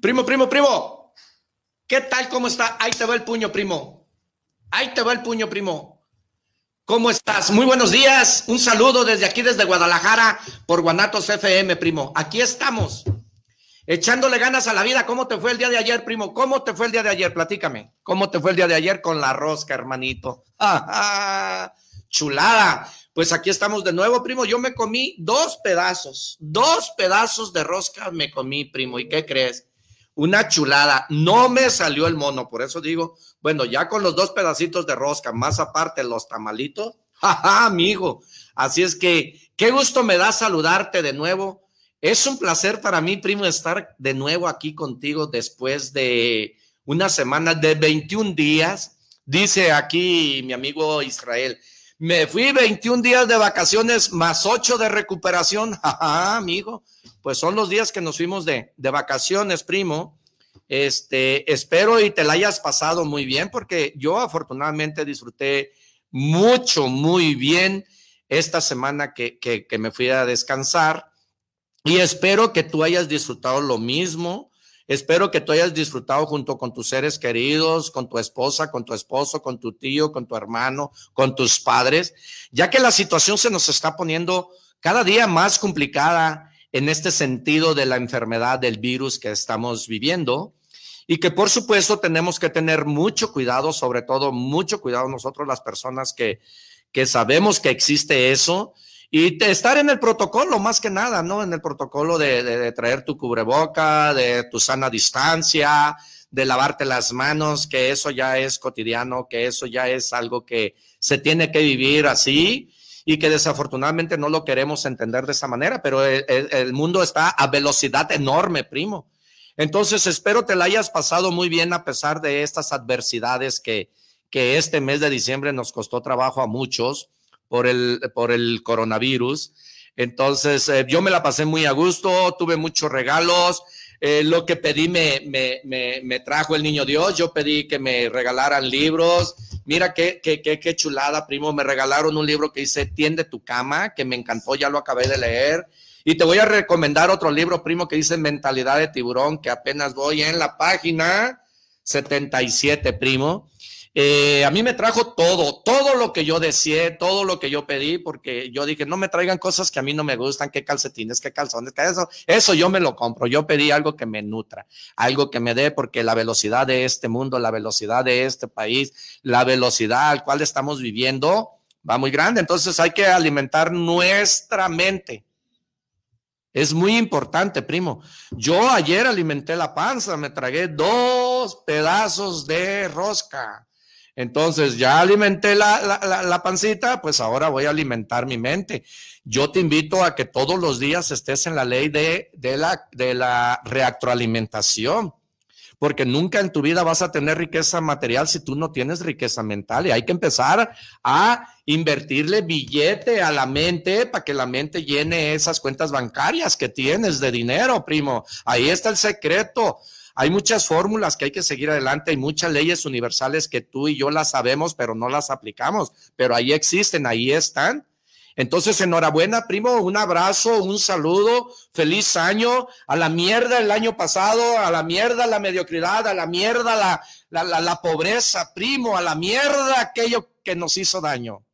Primo, primo, primo. ¿Qué tal? ¿Cómo está? Ahí te va el puño, primo. Ahí te va el puño, primo. ¿Cómo estás? Muy buenos días. Un saludo desde aquí, desde Guadalajara, por Guanatos FM, primo. Aquí estamos. Echándole ganas a la vida. ¿Cómo te fue el día de ayer, primo? ¿Cómo te fue el día de ayer? Platícame. ¿Cómo te fue el día de ayer con la rosca, hermanito? Chulada. Pues aquí estamos de nuevo, primo. Yo me comí dos pedazos, dos pedazos de rosca me comí, primo. ¿Y qué crees? Una chulada. No me salió el mono, por eso digo, bueno, ya con los dos pedacitos de rosca, más aparte los tamalitos, jaja, amigo. Así es que, qué gusto me da saludarte de nuevo. Es un placer para mí, primo, estar de nuevo aquí contigo después de una semana de 21 días. Dice aquí mi amigo Israel, me fui 21 días de vacaciones más 8 de recuperación. Jaja, amigo pues son los días que nos fuimos de, de vacaciones, primo. Este, espero y te la hayas pasado muy bien, porque yo afortunadamente disfruté mucho, muy bien esta semana que, que, que me fui a descansar. Y espero que tú hayas disfrutado lo mismo. Espero que tú hayas disfrutado junto con tus seres queridos, con tu esposa, con tu esposo, con tu tío, con tu hermano, con tus padres, ya que la situación se nos está poniendo cada día más complicada en este sentido de la enfermedad del virus que estamos viviendo. Y que por supuesto tenemos que tener mucho cuidado, sobre todo mucho cuidado nosotros las personas que, que sabemos que existe eso y estar en el protocolo más que nada, ¿no? En el protocolo de, traer tu cubreboca, de tu sana distancia, de lavarte las manos, que eso ya es cotidiano, que eso ya es algo que se tiene que vivir así y que desafortunadamente no lo queremos entender de esa manera, pero el, mundo está a velocidad enorme, primo. Entonces, espero te la hayas pasado muy bien a pesar de estas adversidades que, que este mes de diciembre nos costó trabajo a muchos por el, por el coronavirus. Entonces, eh, yo me la pasé muy a gusto, tuve muchos regalos. Eh, lo que pedí me, me, me, me, trajo el niño Dios. Yo pedí que me regalaran libros, Mira qué, qué, qué, qué chulada, primo. Me regalaron un libro que dice Tiende tu cama, que me encantó, ya lo acabé de leer. Y te voy a recomendar otro libro, primo, que dice Mentalidad de Tiburón, que apenas voy en la página 77, primo. Eh, a mí me trajo todo, todo lo que yo deseé, todo lo que yo pedí, porque yo dije, no me traigan cosas que a mí no me gustan, qué calcetines, qué calzones, qué eso, eso yo me lo compro. Yo pedí algo que me nutra, algo que me dé, porque la velocidad de este mundo, la velocidad de este país, la velocidad al cual estamos viviendo va muy grande. Entonces hay que alimentar nuestra mente. Es muy importante, primo. Yo ayer alimenté la panza, me tragué dos pedazos de rosca. Entonces, ya alimenté la, pancita, pues ahora voy a alimentar mi mente. Yo te invito a que todos los días estés en la ley de, de, la, de la reactroalimentación, porque nunca en tu vida vas a tener riqueza material si tú no tienes riqueza mental. Y hay que empezar a invertirle billete a la mente para que la mente llene esas cuentas bancarias que tienes de dinero, primo. Ahí está el secreto. Hay muchas fórmulas que hay que seguir adelante, hay muchas leyes universales que tú y yo las sabemos, pero no las aplicamos, pero ahí existen, ahí están. Entonces, enhorabuena, primo, un abrazo, un saludo, feliz año, a la mierda el año pasado, a la mierda la mediocridad, a la mierda la, la, la, la pobreza, primo, a la mierda aquello que nos hizo daño.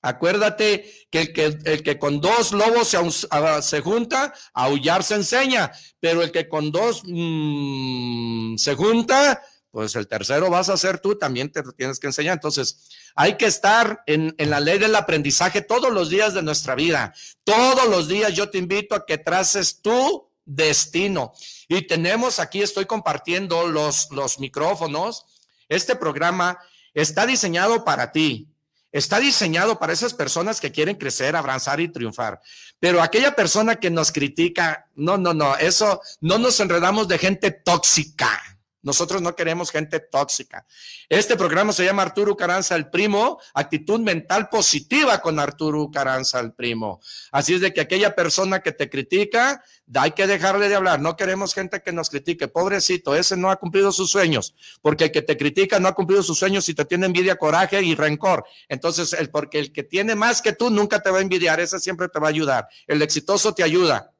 Acuérdate que el, que el que con dos lobos se, junta, a aullar se enseña, pero el que con dos mm, se junta, pues el tercero vas a ser tú, también te tienes que enseñar. Entonces, hay que estar en, en, la ley del aprendizaje todos los días de nuestra vida. Todos los días yo te invito a que traces tu destino. Y tenemos aquí, estoy compartiendo los, los micrófonos. Este programa está diseñado para ti Está diseñado para esas personas que quieren crecer, avanzar y triunfar. Pero aquella persona que nos critica, no, no, no, eso no nos enredamos de gente tóxica. Nosotros no queremos gente tóxica. Este programa se llama Arturo Caranza el Primo, actitud mental positiva con Arturo Caranza el Primo. Así es de que aquella persona que te critica, hay que dejarle de hablar. No queremos gente que nos critique. Pobrecito, ese no ha cumplido sus sueños, porque el que te critica no ha cumplido sus sueños y te tiene envidia, coraje y rencor. Entonces, el, porque el que tiene más que tú nunca te va a envidiar, ese siempre te va a ayudar. El exitoso te ayuda.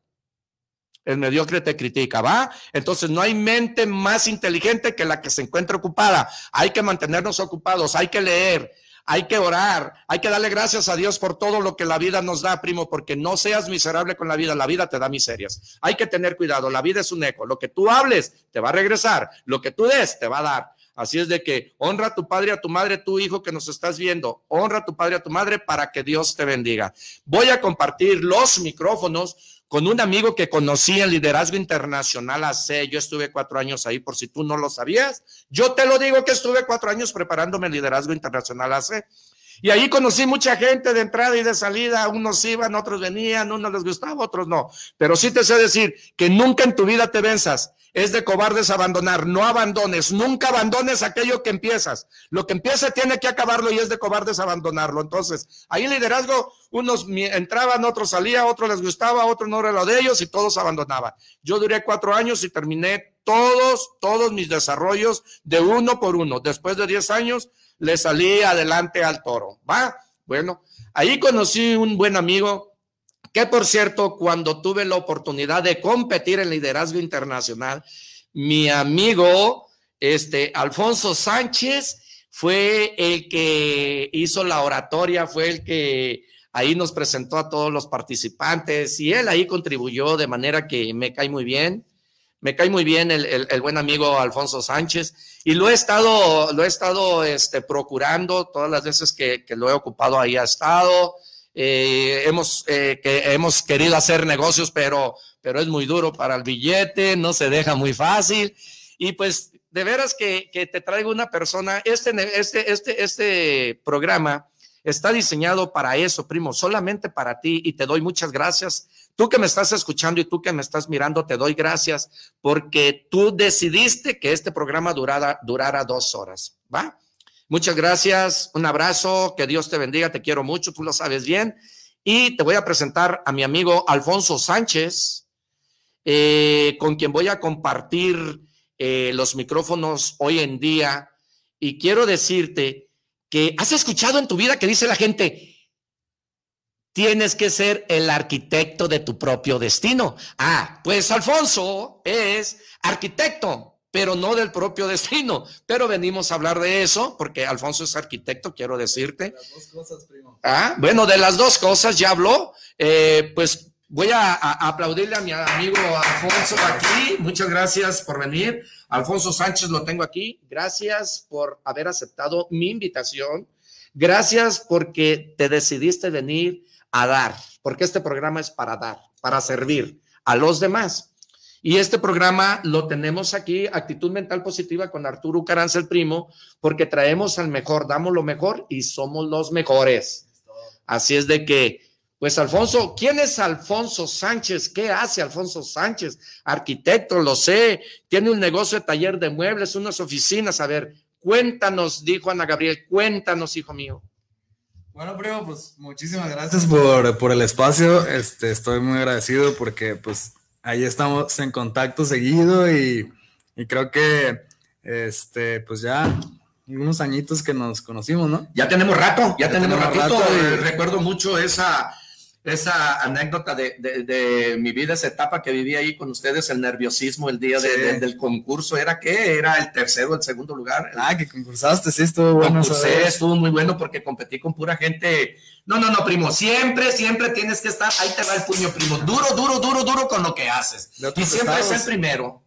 El mediocre te critica, ¿va? Entonces no hay mente más inteligente que la que se encuentra ocupada. Hay que mantenernos ocupados, hay que leer, hay que orar, hay que darle gracias a Dios por todo lo que la vida nos da, primo, porque no seas miserable con la vida, la vida te da miserias. Hay que tener cuidado, la vida es un eco, lo que tú hables te va a regresar, lo que tú des te va a dar. Así es de que honra a tu padre, a tu madre, tu hijo que nos estás viendo, honra a tu padre, a tu madre para que Dios te bendiga. Voy a compartir los micrófonos con un amigo que conocí en liderazgo internacional hace, yo estuve cuatro años ahí, por si tú no lo sabías. Yo te lo digo que estuve cuatro años preparándome en liderazgo internacional hace. Y ahí conocí mucha gente de entrada y de salida, unos iban, otros venían, unos les gustaba, otros no. Pero sí te sé decir que nunca en tu vida te venzas es de cobardes abandonar. No abandones, nunca abandones aquello que empiezas. Lo que empieza tiene que acabarlo y es de cobardes abandonarlo. Entonces, ahí en liderazgo, unos entraban, otros salían, otros les gustaba, otros no era lo de ellos y todos abandonaban. Yo duré cuatro años y terminé todos, todos mis desarrollos de uno por uno. Después de diez años, le salí adelante al toro. ¿Va? Bueno, ahí conocí un buen amigo que por cierto, cuando tuve la oportunidad de competir en liderazgo internacional, mi amigo, este, Alfonso Sánchez, fue el que hizo la oratoria, fue el que ahí nos presentó a todos los participantes y él ahí contribuyó de manera que me cae muy bien. Me cae muy bien el, buen amigo Alfonso Sánchez y lo he estado, lo he estado este, procurando todas las veces que, que lo he ocupado ahí ha estado. Eh, hemos, eh, que hemos querido hacer negocios, pero, pero es muy duro para el billete, no se deja muy fácil. Y pues de veras que, que te traigo una persona, este, este, este, este programa está diseñado para eso, primo, solamente para ti y te doy muchas gracias. Tú que me estás escuchando y tú que me estás mirando, te doy gracias porque tú decidiste que este programa durara, dos horas, ¿va? Muchas gracias, un abrazo, que Dios te bendiga, te quiero mucho, tú lo sabes bien. Y te voy a presentar a mi amigo Alfonso Sánchez, eh, con quien voy a compartir eh, los micrófonos hoy en día. Y quiero decirte que has escuchado en tu vida que dice la gente, tienes que ser el arquitecto de tu propio destino. Ah, pues Alfonso es arquitecto pero no del propio destino. Pero venimos a hablar de eso, porque Alfonso es arquitecto, quiero decirte. De las dos cosas, primo. Ah, bueno, de las dos cosas ya habló. Eh, pues voy a, aplaudirle a mi amigo Alfonso aquí. Muchas gracias por venir. Alfonso Sánchez lo tengo aquí. Gracias por haber aceptado mi invitación. Gracias porque te decidiste venir a dar, porque este programa es para dar, para servir a los demás. Y este programa lo tenemos aquí, Actitud Mental Positiva con Arturo Caranza, el primo, porque traemos al mejor, damos lo mejor y somos los mejores. Así es de que, pues Alfonso, ¿quién es Alfonso Sánchez? ¿Qué hace Alfonso Sánchez? Arquitecto, lo sé, tiene un negocio de taller de muebles, unas oficinas. A ver, cuéntanos, dijo Ana Gabriel, cuéntanos, hijo mío. Bueno, primo, pues muchísimas gracias por, por el espacio. Este, estoy muy agradecido porque pues ahí estamos en contacto seguido y, creo que, este, pues ya unos añitos que nos conocimos, ¿no? Ya tenemos rato, ya, tenemos, ratito. Recuerdo mucho esa, esa anécdota de, mi vida, esa etapa que viví ahí con ustedes, el nerviosismo el día del concurso, ¿era qué? ¿Era el tercero, el segundo lugar? Ah, que concursaste, sí, estuvo bueno. estuvo muy bueno porque competí con pura gente. No, no, no, primo, siempre, siempre tienes que estar, ahí te va el puño, primo, duro, duro, duro, duro con lo que haces. Y siempre es el primero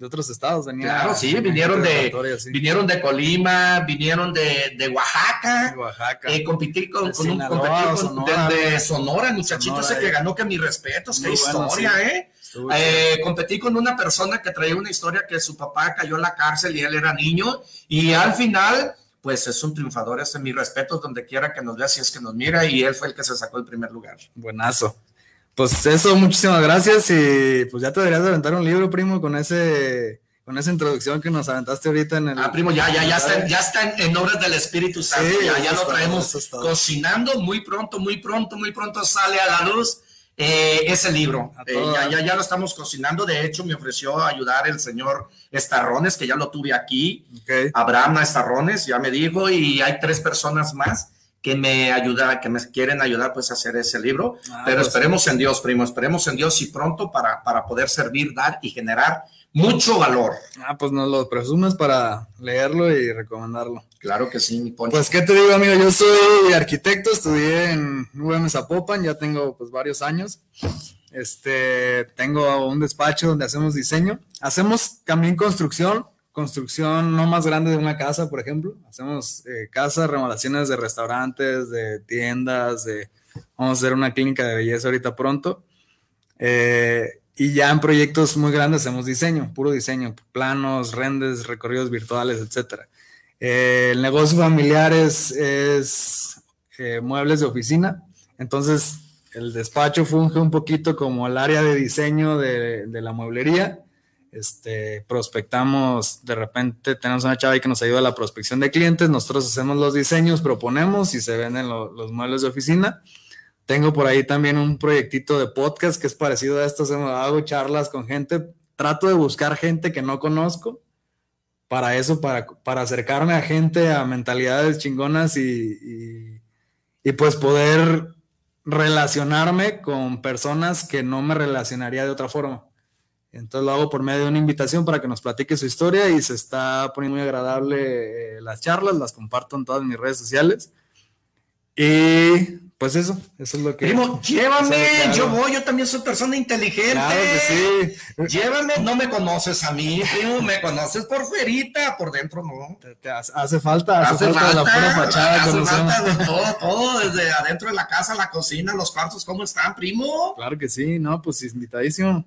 de otros estados venían. Claro, sí, vinieron de, vinieron de Colima, vinieron de, de Oaxaca. Oaxaca. Eh, competí con, con un Sonora, de, Sonora, muchachito ese que ganó que mis respetos, qué historia, ¿eh? eh competí con una persona que traía una historia que su papá cayó en la cárcel y él era niño, y al final, pues es un triunfador, ese mis respetos donde quiera que nos vea, si es que nos mira, y él fue el que se sacó el primer lugar. Buenazo. Pues eso, muchísimas gracias y pues ya te deberías de aventar un libro, primo, con ese con esa introducción que nos aventaste ahorita en el... Ah, primo, ya, ya, ya está, ya. está en, obras del Espíritu Santo, ya, lo traemos cocinando muy pronto, muy pronto, muy pronto sale a la luz eh, ese libro. Eh, ya, ya, ya lo estamos cocinando, de hecho me ofreció ayudar el señor Estarrones, que ya lo tuve aquí, Abraham Estarrones, ya me dijo, y hay tres personas más que me ayuda, que me quieren ayudar pues a hacer ese libro, ah, pero esperemos en Dios, primo, esperemos en Dios y pronto para, para poder servir, dar y generar mucho valor. Ah, pues nos lo presumes para leerlo y recomendarlo. Claro que sí, mi Poncho. Pues, ¿qué te digo, amigo? Yo soy arquitecto, estudié en UM Zapopan, ya tengo pues varios años. Este, tengo un despacho donde hacemos diseño. Hacemos también construcción, construcción no más grande de una casa, por ejemplo. Hacemos eh, casas, remodelaciones de restaurantes, de tiendas, de... Vamos a hacer una clínica de belleza ahorita pronto. Eh, y ya en proyectos muy grandes hacemos diseño, puro diseño, planos, renders, recorridos virtuales, etc. Eh, el negocio familiar es, es muebles de oficina. Entonces, el despacho funge un poquito como el área de diseño de, de la mueblería este, prospectamos, de repente tenemos una chava ahí que nos ayuda a la prospección de clientes, nosotros hacemos los diseños, proponemos y se venden los muebles de oficina. Tengo por ahí también un proyectito de podcast que es parecido a esto, hago charlas con gente, trato de buscar gente que no conozco, para eso, para, acercarme a gente, a mentalidades chingonas y, y pues poder relacionarme con personas que no me relacionaría de otra forma. Entonces lo hago por medio de una invitación para que nos platique su historia y se está poniendo muy agradable eh, las charlas, las comparto en todas mis redes sociales. Y pues eso, eso es lo que. Primo, llévame, yo voy, yo también soy persona inteligente. Claro que sí. Llévame, no me conoces a mí, primo, me conoces por fuerita, por dentro no. hace falta, hace, falta, la pura fachada. Hace falta de todo, todo, desde adentro de la casa, la cocina, los cuartos, ¿cómo están, primo? Claro que sí, no, pues invitadísimo.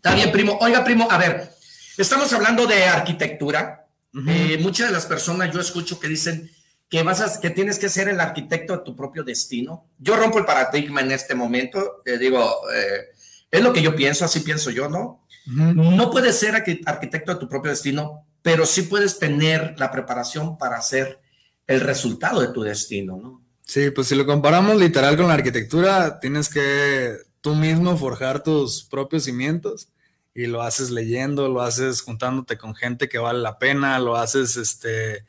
Está bien, primo. Oiga, primo, a ver, estamos hablando de arquitectura. Eh, muchas de las personas yo escucho que dicen que vas a, que tienes que ser el arquitecto de tu propio destino. Yo rompo el paradigma en este momento. Eh, digo, eh, es lo que yo pienso, así pienso yo, ¿no? No puedes ser arquitecto de tu propio destino, pero sí puedes tener la preparación para hacer el resultado de tu destino, ¿no? Sí, pues si lo comparamos literal con la arquitectura, tienes que tú mismo forjar tus propios cimientos y lo haces leyendo, lo haces juntándote con gente que vale la pena, lo haces este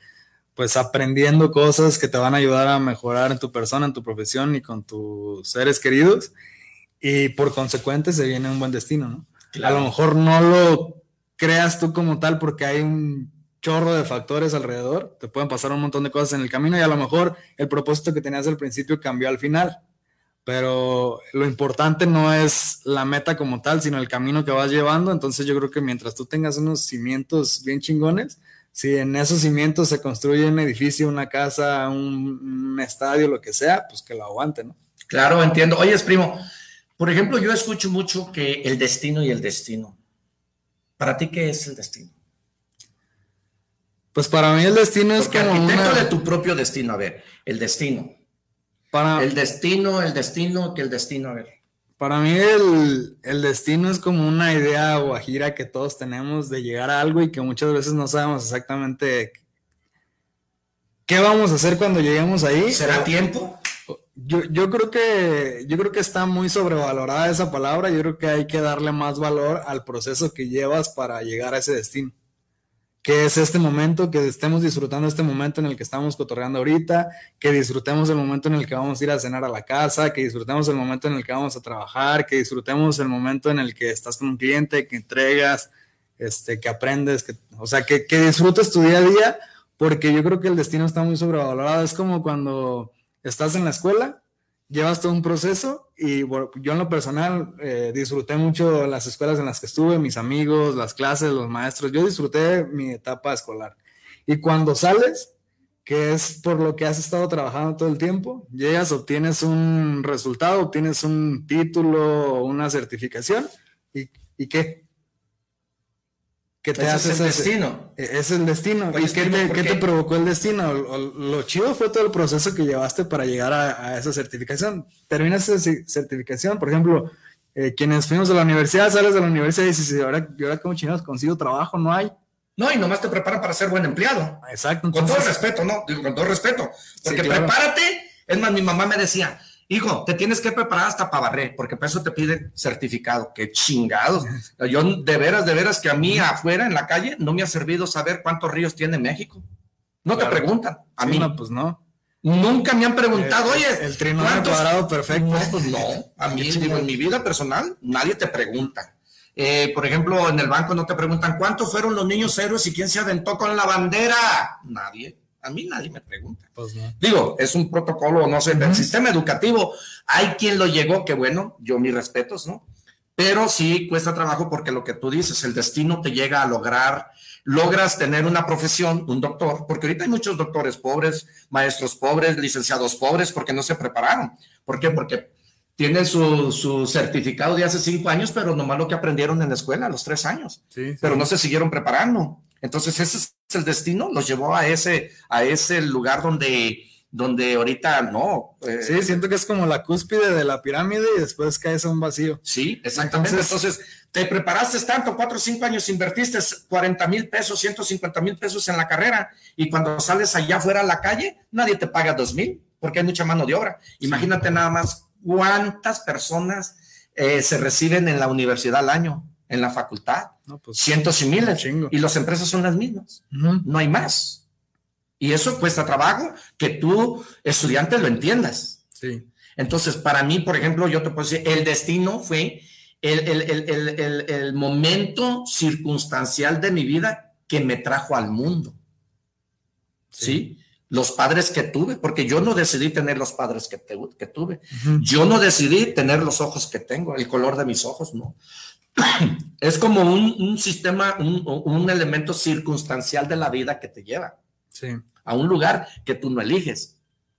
pues aprendiendo cosas que te van a ayudar a mejorar en tu persona, en tu profesión y con tus seres queridos. Y por consecuente se viene un buen destino, ¿no? A lo mejor no lo creas tú como tal porque hay un chorro de factores alrededor, te pueden pasar un montón de cosas en el camino y a lo mejor el propósito que tenías al principio cambió al final pero lo importante no es la meta como tal, sino el camino que vas llevando. Entonces yo creo que mientras tú tengas unos cimientos bien chingones, si en esos cimientos se construye un edificio, una casa, un, estadio, lo que sea, pues que lo aguante, ¿no? Claro, entiendo. Oye, primo, por ejemplo, yo escucho mucho que el destino y el destino. ¿Para ti qué es el destino? Pues para mí el destino es que arquitecto de tu propio destino, a ver, el destino. Para, el destino, el destino, que el destino, a ver. Para mí el, el, destino es como una idea guajira que todos tenemos de llegar a algo y que muchas veces no sabemos exactamente qué vamos a hacer cuando lleguemos ahí. ¿Será tiempo? Yo, yo, creo que, yo creo que está muy sobrevalorada esa palabra. Yo creo que hay que darle más valor al proceso que llevas para llegar a ese destino que es este momento, que estemos disfrutando este momento en el que estamos cotorreando ahorita, que disfrutemos el momento en el que vamos a ir a cenar a la casa, que disfrutemos el momento en el que vamos a trabajar, que disfrutemos el momento en el que estás con un cliente, que entregas, este, que aprendes, que, o sea, que, que disfrutes tu día a día, porque yo creo que el destino está muy sobrevalorado. Es como cuando estás en la escuela llevas todo un proceso y yo en lo personal eh, disfruté mucho las escuelas en las que estuve, mis amigos, las clases, los maestros, yo disfruté mi etapa escolar. Y cuando sales, que es por lo que has estado trabajando todo el tiempo, llegas, obtienes un resultado, obtienes un título, una certificación, ¿y, y qué? ¿Qué te hace es el destino. E, es el destino. ¿Y qué te, provocó el destino? Lo, chido fue todo el proceso que llevaste para llegar a, esa certificación. Terminas esa certificación, por ejemplo, eh, quienes fuimos a la universidad, sales de la universidad y dices, ahora, ¿y ahora cómo chingados consigo trabajo? No hay. No, y nomás te preparan para ser buen empleado. Exacto. con todo respeto, ¿no? con todo respeto. Porque prepárate. Es más, mi mamá me decía, hijo, te tienes que preparar hasta para barrer, porque para eso te piden certificado. Qué chingados. Yo de veras, de veras que a mí afuera en la calle no me ha servido saber cuántos ríos tiene México. No te preguntan. A mí. No, pues no. Nunca me han preguntado, oye, el trinomio cuadrado perfecto. No, pues no. A mí, digo, en mi vida personal, nadie te pregunta. Eh, por ejemplo, en el banco no te preguntan cuántos fueron los niños héroes y quién se aventó con la bandera. Nadie. A mí nadie me pregunta. Pues digo, es un protocolo, no sé, del sistema educativo. Hay quien lo llegó, que bueno, yo mis respetos, ¿no? Pero sí cuesta trabajo porque lo que tú dices, el destino te llega a lograr, logras tener una profesión, un doctor, porque ahorita hay muchos doctores pobres, maestros pobres, licenciados pobres, porque no se prepararon. ¿Por qué? Porque tienen su, certificado de hace cinco años, pero nomás lo que aprendieron en la escuela a los tres años, pero no se siguieron preparando. Entonces ese es el destino, los llevó a ese, a ese lugar donde, donde ahorita no. Eh, sí, siento que es como la cúspide de la pirámide y después caes a un vacío. Sí, exactamente. Entonces, te preparaste tanto, cuatro o cinco años, invertiste 40 mil pesos, 150 mil pesos en la carrera y cuando sales allá afuera a la calle, nadie te paga dos mil porque hay mucha mano de obra. Imagínate nada más cuántas personas eh, se reciben en la universidad al año, en la facultad. Pues, Cientos y miles. Y las empresas son las mismas. No hay más. Y eso cuesta trabajo que tú, estudiante, lo entiendas. Sí. Entonces, para mí, por ejemplo, yo te puedo decir, el destino fue el momento circunstancial de mi vida que me trajo al mundo. ¿Sí? los padres que tuve, porque yo no decidí tener los padres que, que tuve. Yo no decidí tener los ojos que tengo, el color de mis ojos, no. es como un, sistema, un, elemento circunstancial de la vida que te lleva a un lugar que tú no eliges.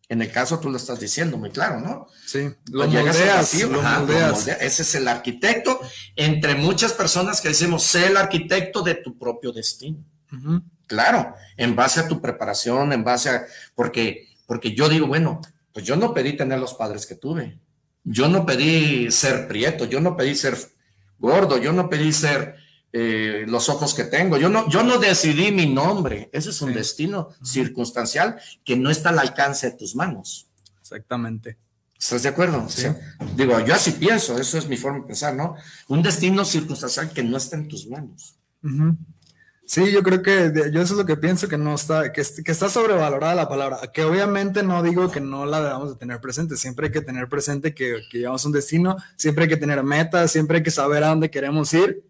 En el caso tú lo estás diciendo muy claro, ¿no? Sí, lo moldeas, Ese es el arquitecto, entre muchas personas que decimos, sé el arquitecto de tu propio destino. Claro, en base a tu preparación, en base a, porque, porque yo digo, bueno, pues yo no pedí tener los padres que tuve. Yo no pedí ser prieto, yo no pedí ser gordo, yo no pedí ser eh, los ojos que tengo. Yo no, yo no decidí mi nombre. Ese es un destino circunstancial que no está al alcance de tus manos. Exactamente. ¿Estás de acuerdo? Sí. digo, yo así pienso, eso es mi forma de pensar, ¿no? Un destino circunstancial que no está en tus manos. Sí, yo creo que yo eso es lo que pienso, que no está, que, está sobrevalorada la palabra, que obviamente no digo que no la debamos de tener presente, siempre hay que tener presente que, que llevamos un destino, siempre hay que tener metas, siempre hay que saber a dónde queremos ir,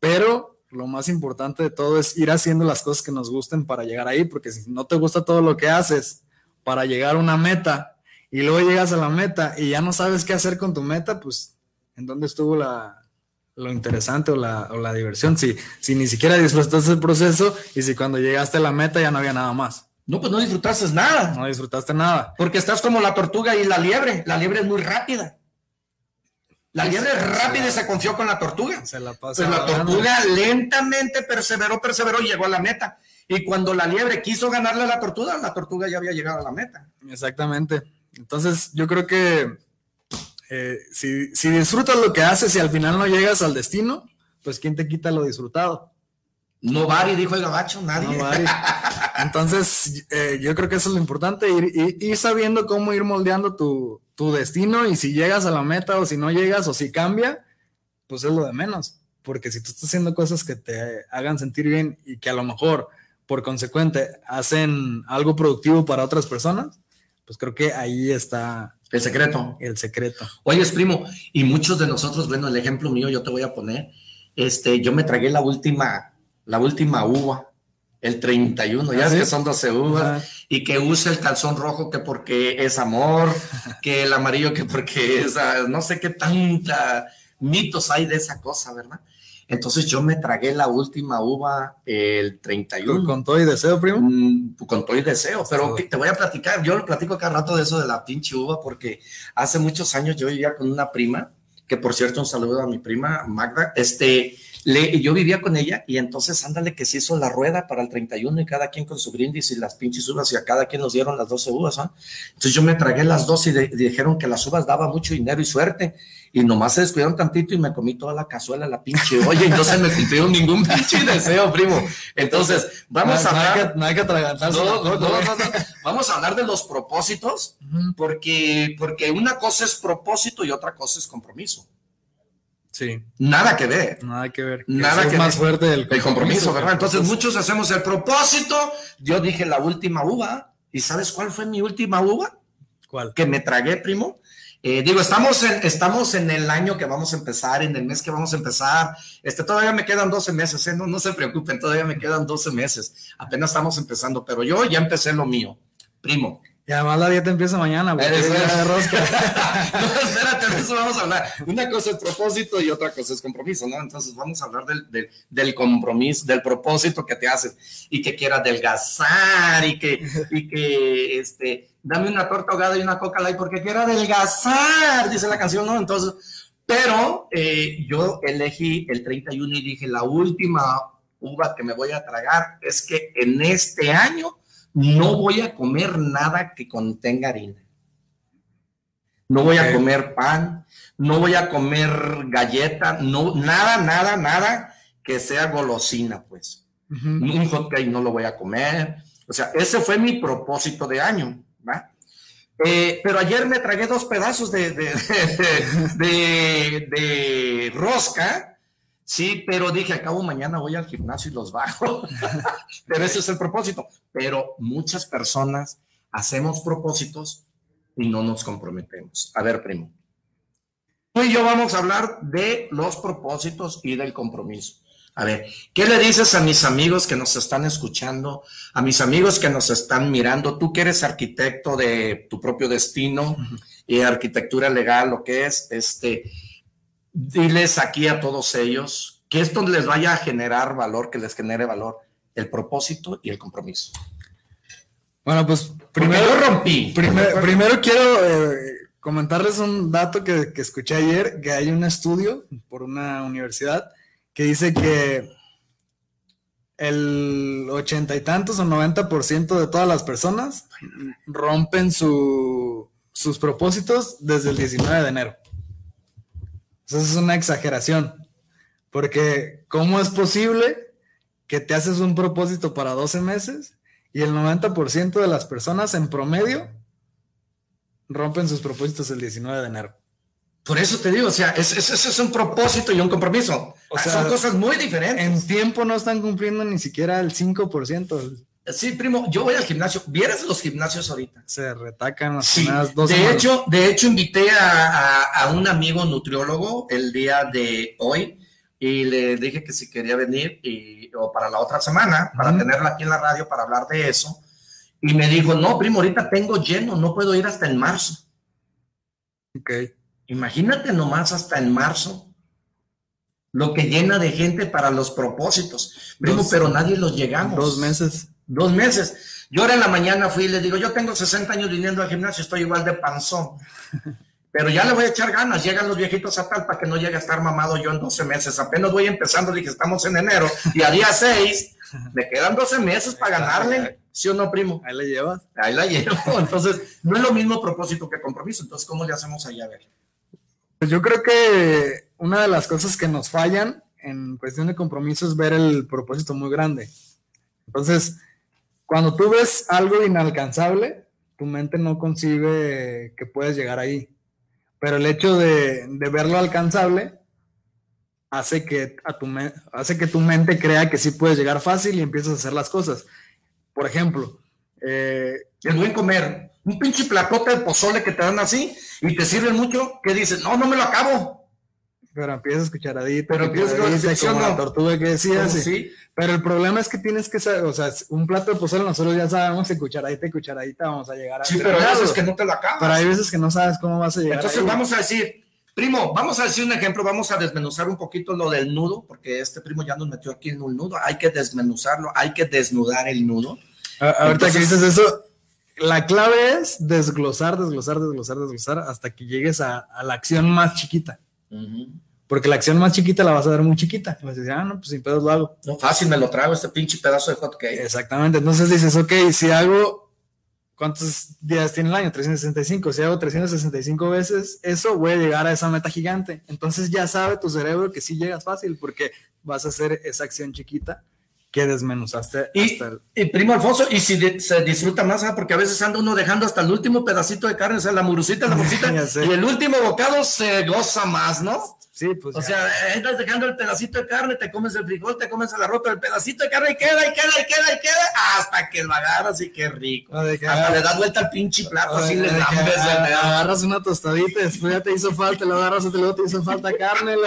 pero lo más importante de todo es ir haciendo las cosas que nos gusten para llegar ahí, porque si no te gusta todo lo que haces para llegar a una meta y luego llegas a la meta y ya no sabes qué hacer con tu meta, pues ¿en dónde estuvo la, lo interesante o la, o la diversión, si, si ni siquiera disfrutaste el proceso y si cuando llegaste a la meta ya no había nada más. No, pues no disfrutaste nada. No disfrutaste nada. Porque estás como la tortuga y la liebre. La liebre es muy rápida. La liebre es rápida y se confió con la tortuga. Se la pasa. Pues la tortuga lentamente perseveró, perseveró y llegó a la meta. Y cuando la liebre quiso ganarle a la tortuga, la tortuga ya había llegado a la meta. Exactamente. Entonces, yo creo que eh, si, si, disfrutas lo que haces y al final no llegas al destino, pues ¿quién te quita lo disfrutado? No vale, dijo el gabacho, nadie. No Entonces, eh, yo creo que eso es lo importante, ir, ir, sabiendo cómo ir moldeando tu, tu, destino y si llegas a la meta o si no llegas o si cambia, pues es lo de menos. Porque si tú estás haciendo cosas que te hagan sentir bien y que a lo mejor, por consecuente, hacen algo productivo para otras personas, pues creo que ahí está el secreto. El secreto. Oye, primo, y muchos de nosotros, bueno, el ejemplo mío yo te voy a poner, este, yo me tragué la última, la última uva, el 31, ya ¿Ah, que son 12 uvas, y que use el calzón rojo que porque es amor, que el amarillo que porque es, ah, no sé qué tanta mitos hay de esa cosa, ¿verdad? Entonces yo me tragué la última uva el 31. ¿Con todo y deseo, primo? Mm, con todo y deseo, pero te voy a platicar, yo lo platico cada rato de eso de la pinche uva porque hace muchos años yo vivía con una prima, que por cierto un saludo a mi prima Magda, este, le, yo vivía con ella y entonces ándale que se hizo la rueda para el 31 y cada quien con su brindis y las pinches uvas y a cada quien nos dieron las 12 uvas. ¿no? Entonces yo me tragué las dos y, dijeron que las uvas daban mucho dinero y suerte y nomás se descuidaron tantito y me comí toda la cazuela, la pinche oye, y no se me cumplió ningún pinche deseo, primo. Entonces, vamos a hablar. No hay que, no, no, no, Vamos a hablar de los propósitos, porque, porque una cosa es propósito y otra cosa es compromiso. Sí. Nada que ver. Nada que ver. Nada que más fuerte el compromiso, ¿verdad? Entonces muchos hacemos el propósito. Yo dije la última uva ¿Y sabes cuál fue mi última uva? ¿Cuál? Que me tragué, primo. Eh, digo, estamos en, estamos en el año que vamos a empezar, en el mes que vamos a empezar. Este, todavía me quedan 12 meses, ¿eh? no, no se preocupen, todavía me quedan 12 meses. Apenas estamos empezando, pero yo ya empecé lo mío. Primo, y además la dieta empieza mañana, güey. rosca. no, espérate, de eso vamos a hablar. Una cosa es propósito y otra cosa es compromiso, ¿no? Entonces vamos a hablar del, del, del compromiso, del propósito que te haces y que quieras adelgazar y que, y que, este, dame una torta ahogada y una coca light porque quiero adelgazar, dice la canción, ¿no? Entonces, pero eh, yo elegí el 31 y dije, la última uva que me voy a tragar es que en este año no voy a comer nada que contenga harina. No voy a comer pan, no voy a comer galleta, no, nada, nada, nada que sea golosina, pues. Un hot cake no lo voy a comer. O sea, ese fue mi propósito de año, ¿va? Eh, pero ayer me tragué dos pedazos de, de, de rosca Sí, pero dije, acabo mañana voy al gimnasio y los bajo. pero ese es el propósito. Pero muchas personas hacemos propósitos y no nos comprometemos. A ver, primo. Tú y yo vamos a hablar de los propósitos y del compromiso. A ver, ¿qué le dices a mis amigos que nos están escuchando, a mis amigos que nos están mirando? Tú que eres arquitecto de tu propio destino y arquitectura legal, lo que es, este, diles aquí a todos ellos que esto les vaya a generar valor, que les genere valor, el propósito y el compromiso. Bueno, pues primero rompí. Primero, quiero eh, comentarles un dato que, que, escuché ayer, que hay un estudio por una universidad que dice que el ochenta y tantos o noventa por ciento de todas las personas rompen su, sus propósitos desde el 19 de enero. Eso es una exageración, porque ¿cómo es posible que te haces un propósito para 12 meses y el 90% de las personas en promedio rompen sus propósitos el 19 de enero? Por eso te digo, o sea, eso es, un propósito y un compromiso. O sea, son cosas muy diferentes. En tiempo no están cumpliendo ni siquiera el 5%. Sí, primo, yo voy al gimnasio. ¿Vieras los gimnasios ahorita? Se retacan las sí. dos de hecho, de hecho, invité a, un amigo nutriólogo el día de hoy y le dije que si quería venir y, o para la otra semana, para tenerla aquí en la radio para hablar de eso. Y me dijo, no, primo, ahorita tengo lleno, no puedo ir hasta en marzo. Ok. Imagínate nomás hasta en marzo lo que llena de gente para los propósitos. Primo, pero nadie los llegamos. Dos meses dos meses. Yo ahora en la mañana fui y le digo, yo tengo 60 años viniendo al gimnasio, estoy igual de panzón. Pero ya le voy a echar ganas, llegan los viejitos a tal para que no llegue a estar mamado yo en 12 meses. Apenas voy empezando, dije, estamos en enero, y a día 6, me quedan 12 meses para ganarle. ¿Sí o no, primo? Ahí la llevas. Ahí la llevo. Entonces, no es lo mismo propósito que compromiso. Entonces, ¿cómo le hacemos allá a ver? Pues yo creo que una de las cosas que nos fallan en cuestión de compromiso es ver el propósito muy grande. Entonces, cuando tú ves algo inalcanzable, tu mente no concibe que puedes llegar ahí. Pero el hecho de, verlo alcanzable hace que, a tu hace que tu mente crea que sí puedes llegar fácil y empiezas a hacer las cosas. Por ejemplo, eh, el buen comer, un pinche platote de pozole que te dan así y te sirven mucho, que dices, no, no me lo acabo. Pero empiezas cucharadita, pero empiezas como la tortuga que decías. Sí. Pero el problema es que tienes que saber, o sea, un plato de pozole nosotros ya sabemos que cucharadita y cucharadita vamos a llegar a. Sí, pero hay veces que no te la acabas. Pero hay veces que no sabes cómo vas a llegar. Entonces vamos a decir, primo, vamos a decir un ejemplo, vamos a desmenuzar un poquito lo del nudo, porque este primo ya nos metió aquí en un nudo. Hay que desmenuzarlo, hay que desnudar el nudo. ahorita que dices eso, la clave es desglosar, desglosar, desglosar, desglosar hasta que llegues a, a la acción más chiquita. Porque la acción más chiquita la vas a ver muy chiquita. Y vas a decir, ah, no, pues sin pedos lo hago. No, fácil, me lo trago este pinche pedazo de hot cake. Exactamente. Entonces dices, ok, si hago, ¿cuántos días tiene el año? 365. Si hago 365 veces eso, voy a llegar a esa meta gigante. Entonces ya sabe tu cerebro que sí llegas fácil porque vas a hacer esa acción chiquita que desmenuzaste. Y, y primo Alfonso, y si se disfruta más, ¿ah? porque a veces anda uno dejando hasta el último pedacito de carne, o sea, la murucita, la murucita, y el último bocado se goza más, ¿no? Sí, pues. O sea, estás dejando el pedacito de carne, te comes el frijol, te comes el arroz, pero el pedacito de carne y queda, y queda, y queda, y queda, hasta que lo agarras y qué rico. hasta le das vuelta al pinche plato, así le lambes. Agarras una tostadita, después ya te hizo falta, lo agarras y luego te hizo falta carne.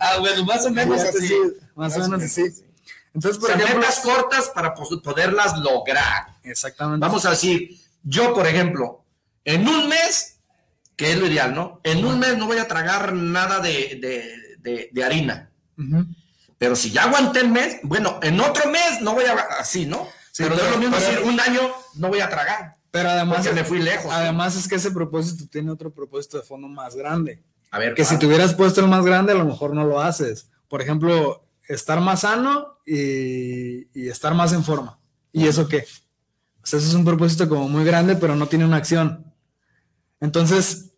Ah, bueno, más o menos así. más, o menos así. Entonces, por ejemplo. metas cortas para poderlas lograr. Exactamente. Vamos a decir, yo, por ejemplo, en un mes que es lo ideal, ¿no? En un mes no voy a tragar nada de, harina. Pero si ya aguanté el mes, bueno, en otro mes no voy a, así, ¿no? pero, es lo mismo decir, un año no voy a tragar. Pero además, me fui lejos. Además es que ese propósito tiene otro propósito de fondo más grande. A ver, que si te hubieras puesto el más grande, a lo mejor no lo haces. Por ejemplo, estar más sano y, y estar más en forma. ¿Y eso qué? O sea, eso es un propósito como muy grande, pero no tiene una acción. Entonces,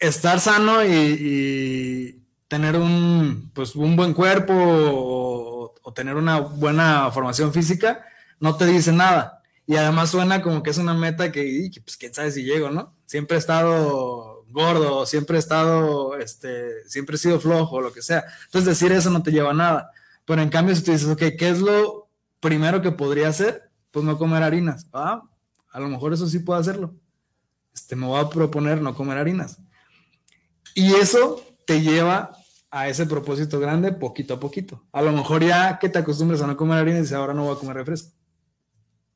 estar sano y, tener un, pues, un buen cuerpo o, tener una buena formación física no te dice nada. Y además suena como que es una meta que, pues quién sabe si llego, ¿no? Siempre he estado gordo, siempre he estado, este, siempre he sido flojo, lo que sea. Entonces decir eso no te lleva a nada. Pero en cambio, si tú dices, ok, ¿qué es lo primero que podría hacer? Pues no comer harinas. Ah, a lo mejor eso sí puedo hacerlo este, me voy a proponer no comer harinas. Y eso te lleva a ese propósito grande poquito a poquito. A lo mejor ya que te acostumbres a no comer harinas y dices, ahora no voy a comer refresco.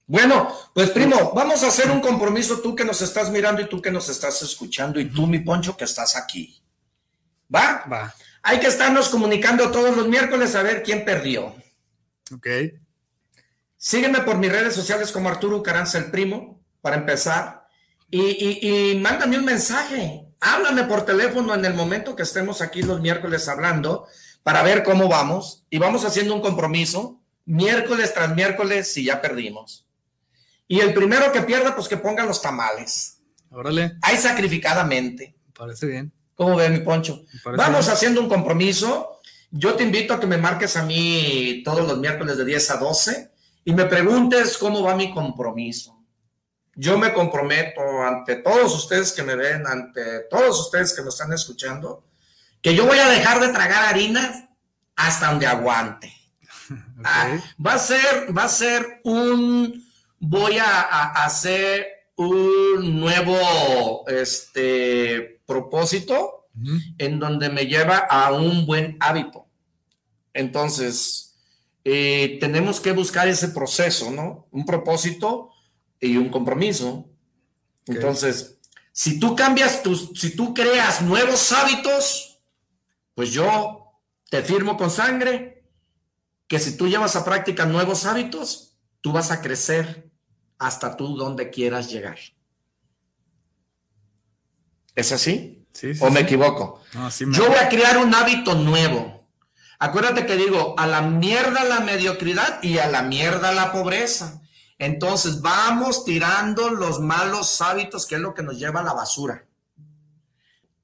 Bueno, pues primo, vamos a hacer un compromiso tú que nos estás mirando y tú que nos estás escuchando y tú, mi Poncho, que estás aquí. ¿Va? Va. Hay que estarnos comunicando todos los miércoles a ver quién perdió. Ok. Sígueme por mis redes sociales como Arturo Caranza el Primo, para empezar. Y, mándame un mensaje, háblame por teléfono en el momento que estemos aquí los miércoles hablando para ver cómo vamos y vamos haciendo un compromiso miércoles tras miércoles si ya perdimos. Y el primero que pierda, pues que ponga los tamales. Órale. Ahí sacrificadamente. Parece bien. ¿Cómo ve mi poncho? Vamos haciendo un compromiso. Yo te invito a que me marques a mí todos los miércoles de 10 a 12 y me preguntes cómo va mi compromiso yo me comprometo ante todos ustedes que me ven, ante todos ustedes que me están escuchando, que yo voy a dejar de tragar harinas hasta donde aguante. Ah, va a ser, va a ser un, voy a, hacer un nuevo este, propósito en donde me lleva a un buen hábito. Entonces, eh, tenemos que buscar ese proceso, ¿no? Un propósito y un compromiso. Entonces, si tú cambias tus, si tú creas nuevos hábitos, pues yo te firmo con sangre que si tú llevas a práctica nuevos hábitos, tú vas a crecer hasta tú donde quieras llegar. ¿Es así? Sí, ¿O me equivoco? Yo voy a crear un hábito nuevo. Acuérdate que digo, a la mierda la mediocridad y a la mierda la pobreza. Entonces vamos tirando los malos hábitos, que es lo que nos lleva a la basura.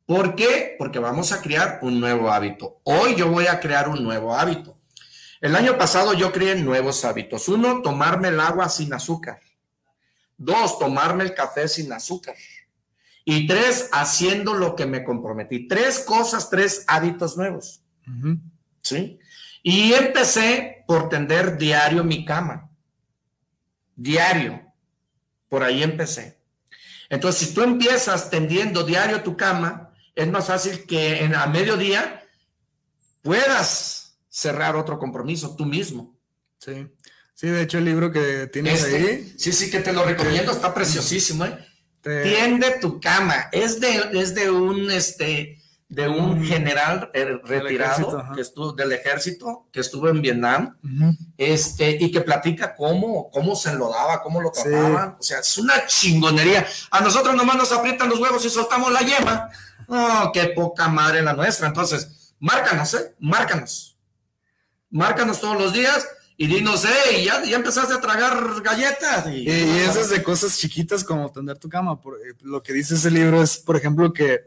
¿Por qué? Porque vamos a crear un nuevo hábito. Hoy yo voy a crear un nuevo hábito. El año pasado yo creé nuevos hábitos. Uno, tomarme el agua sin azúcar. Dos, tomarme el café sin azúcar. Y tres, haciendo lo que me comprometí. Tres cosas, tres hábitos nuevos. ¿Sí? Y empecé por tender diario mi cama diario. Por ahí empecé. Entonces, si tú empiezas tendiendo diario tu cama, es más fácil que en a mediodía puedas cerrar otro compromiso tú mismo. Sí. Sí, de hecho el libro que tienes este, ahí. Sí, sí, que te lo recomiendo, está preciosísimo. ¿eh? Tiende tu cama. Es de, es de un, este, de un general eh, retirado que estuvo del ejército que estuvo en Vietnam este y que platica cómo cómo se lo daba cómo lo trataban. O sea es una chingonería. A nosotros nomás nos aprietan los huevos y soltamos la yema. Oh qué poca madre la nuestra. Entonces márcanos eh márcanos. Márcanos todos los días y dinos, hey, ya, ya empezaste a tragar galletas. Y, y, eso es de cosas chiquitas como tender tu cama. Por, eh, lo que dice ese libro es, por ejemplo, que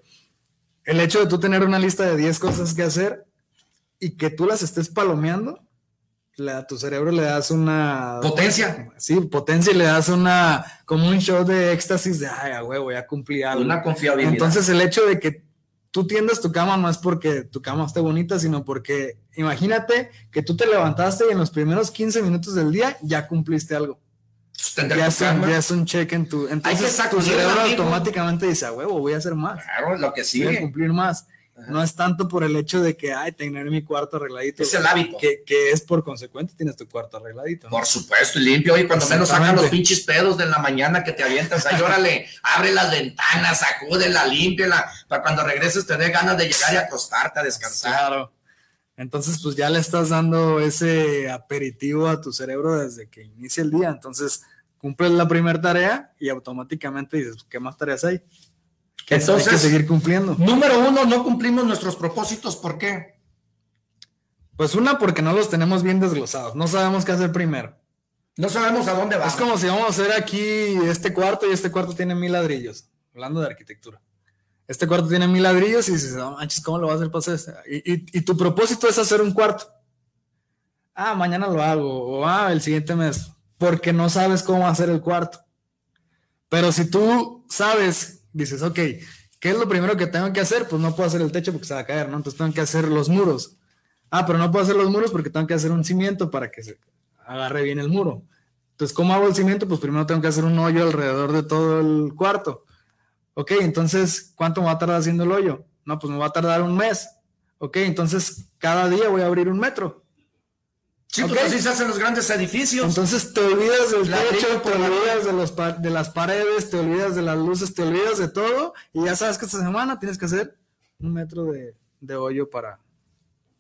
el hecho de tú tener una lista de 10 cosas que hacer y que tú las estés palomeando, a tu cerebro le das una potencia. Sí, potencia y le das una como un show de éxtasis de ay, a huevo, ya cumplí algo. Una confiabilidad. Entonces el hecho de que tú tiendas tu cama no es porque tu cama esté bonita, sino porque imagínate que tú te levantaste y en los primeros 15 minutos del día ya cumpliste algo. Pues, Ya es, un, ya es, un, check en tu. Entonces tu cerebro automáticamente dice, a huevo, voy a hacer más. Claro, lo que sigue. Voy a cumplir más. No es tanto por el hecho de que, ay, tener mi cuarto arregladito. Es el hábito. Que, que, es por consecuente, tienes tu cuarto arregladito. Por supuesto, y limpio. Y cuando menos sacan los pinches pedos de la mañana que te avientas, ahí órale, abre las ventanas, sacúdela, límpiala, para cuando regreses te dé ganas de llegar y acostarte a descansar. Claro. Entonces, pues ya le estás dando ese aperitivo a tu cerebro desde que inicia el día. Entonces, cumples la primera tarea y automáticamente dices, ¿qué más tareas hay? Que Entonces, hay que seguir cumpliendo. Número uno, no cumplimos nuestros propósitos. ¿Por qué? Pues una, porque no los tenemos bien desglosados. No sabemos qué hacer primero. No sabemos a dónde vamos. Es como si vamos a hacer aquí este cuarto y este cuarto tiene mil ladrillos. Hablando de arquitectura. Este cuarto tiene mil ladrillos y dices, no manches, ¿cómo lo vas a hacer para hacer? Y, y, y tu propósito es hacer un cuarto. Ah, mañana lo hago. O ah, el siguiente mes. Porque no sabes cómo hacer el cuarto. Pero si tú sabes dices, ok, ¿qué es lo primero que tengo que hacer? Pues no puedo hacer el techo porque se va a caer, ¿no? Entonces tengo que hacer los muros. Ah, pero no puedo hacer los muros porque tengo que hacer un cimiento para que se agarre bien el muro. Entonces, ¿cómo hago el cimiento? Pues primero tengo que hacer un hoyo alrededor de todo el cuarto. Ok, entonces, ¿cuánto me va a tardar haciendo el hoyo? No, pues me va a tardar un mes. Ok, entonces cada día voy a abrir un metro. Sí, okay. pues así se hacen los grandes edificios. Entonces te olvidas del techo, te olvidas de, los de las paredes, te olvidas de las luces, te olvidas de todo y ya sabes que esta semana tienes que hacer un metro de, de hoyo para,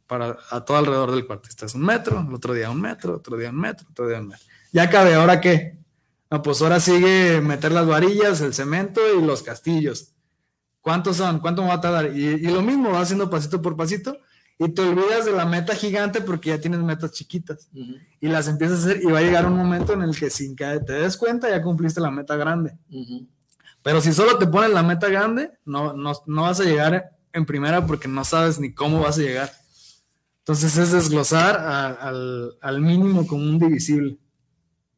para a todo alrededor del cuarto. Estás un metro, el otro día un metro, otro día un metro, otro día un metro. Ya cabe, ¿ahora qué? No, pues ahora sigue meter las varillas, el cemento y los castillos. ¿Cuántos son? ¿Cuánto me va a tardar? Y, y lo mismo, va haciendo pasito por pasito y te olvidas de la meta gigante porque ya tienes metas chiquitas uh -huh. y las empiezas a hacer y va a llegar un momento en el que sin que te des cuenta ya cumpliste la meta grande. Uh -huh. Pero si solo te pones la meta grande, no, no, no, vas a llegar en primera porque no sabes ni cómo vas a llegar. Entonces es desglosar a, al, al, mínimo común divisible.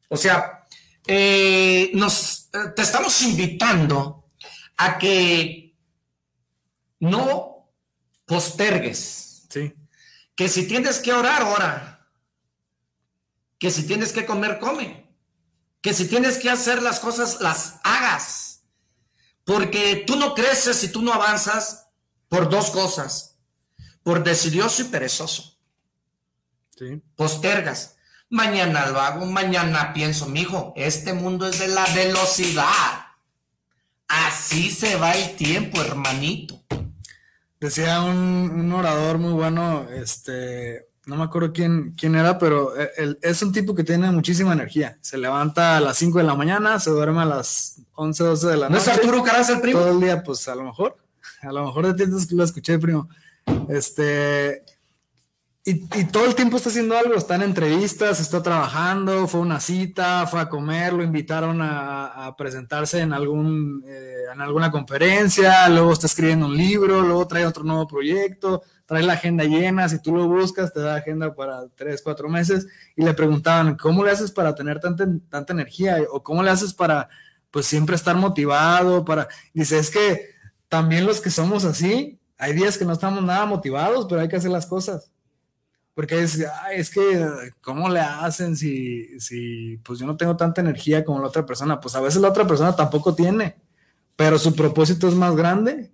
O sea, eh, nos, te estamos invitando a que no postergues. Sí. Que si tienes que orar, ora. Que si tienes que comer, come. Que si tienes que hacer las cosas, las hagas. Porque tú no creces y tú no avanzas por dos cosas. Por decidioso y perezoso. Sí. Postergas. Mañana lo hago, mañana pienso, mijo, este mundo es de la velocidad. Así se va el tiempo, hermanito. Decía un, un, orador muy bueno, este, no me acuerdo quién, quién era, pero él, es un tipo que tiene muchísima energía. Se levanta a las 5 de la mañana, se duerme a las 11, 12 de la noche. ¿No es Arturo Caraz el primo? Todo el día, pues a lo mejor, a lo mejor de ti lo escuché, primo. Este, y, todo el tiempo está haciendo algo, está en entrevistas, está trabajando, fue a una cita, fue a comer, lo invitaron a, a presentarse en, algún, eh, en alguna conferencia, luego está escribiendo un libro, luego trae otro nuevo proyecto, trae la agenda llena, si tú lo buscas te da agenda para tres, cuatro meses y le preguntaban, ¿cómo le haces para tener tanta, tanta energía? O ¿cómo le haces para pues siempre estar motivado? Para... Dice, es que también los que somos así, hay días que no estamos nada motivados, pero hay que hacer las cosas porque es, ay, es que, ¿cómo le hacen si, si, pues yo no tengo tanta energía como la otra persona? Pues a veces la otra persona tampoco tiene, pero su propósito es más grande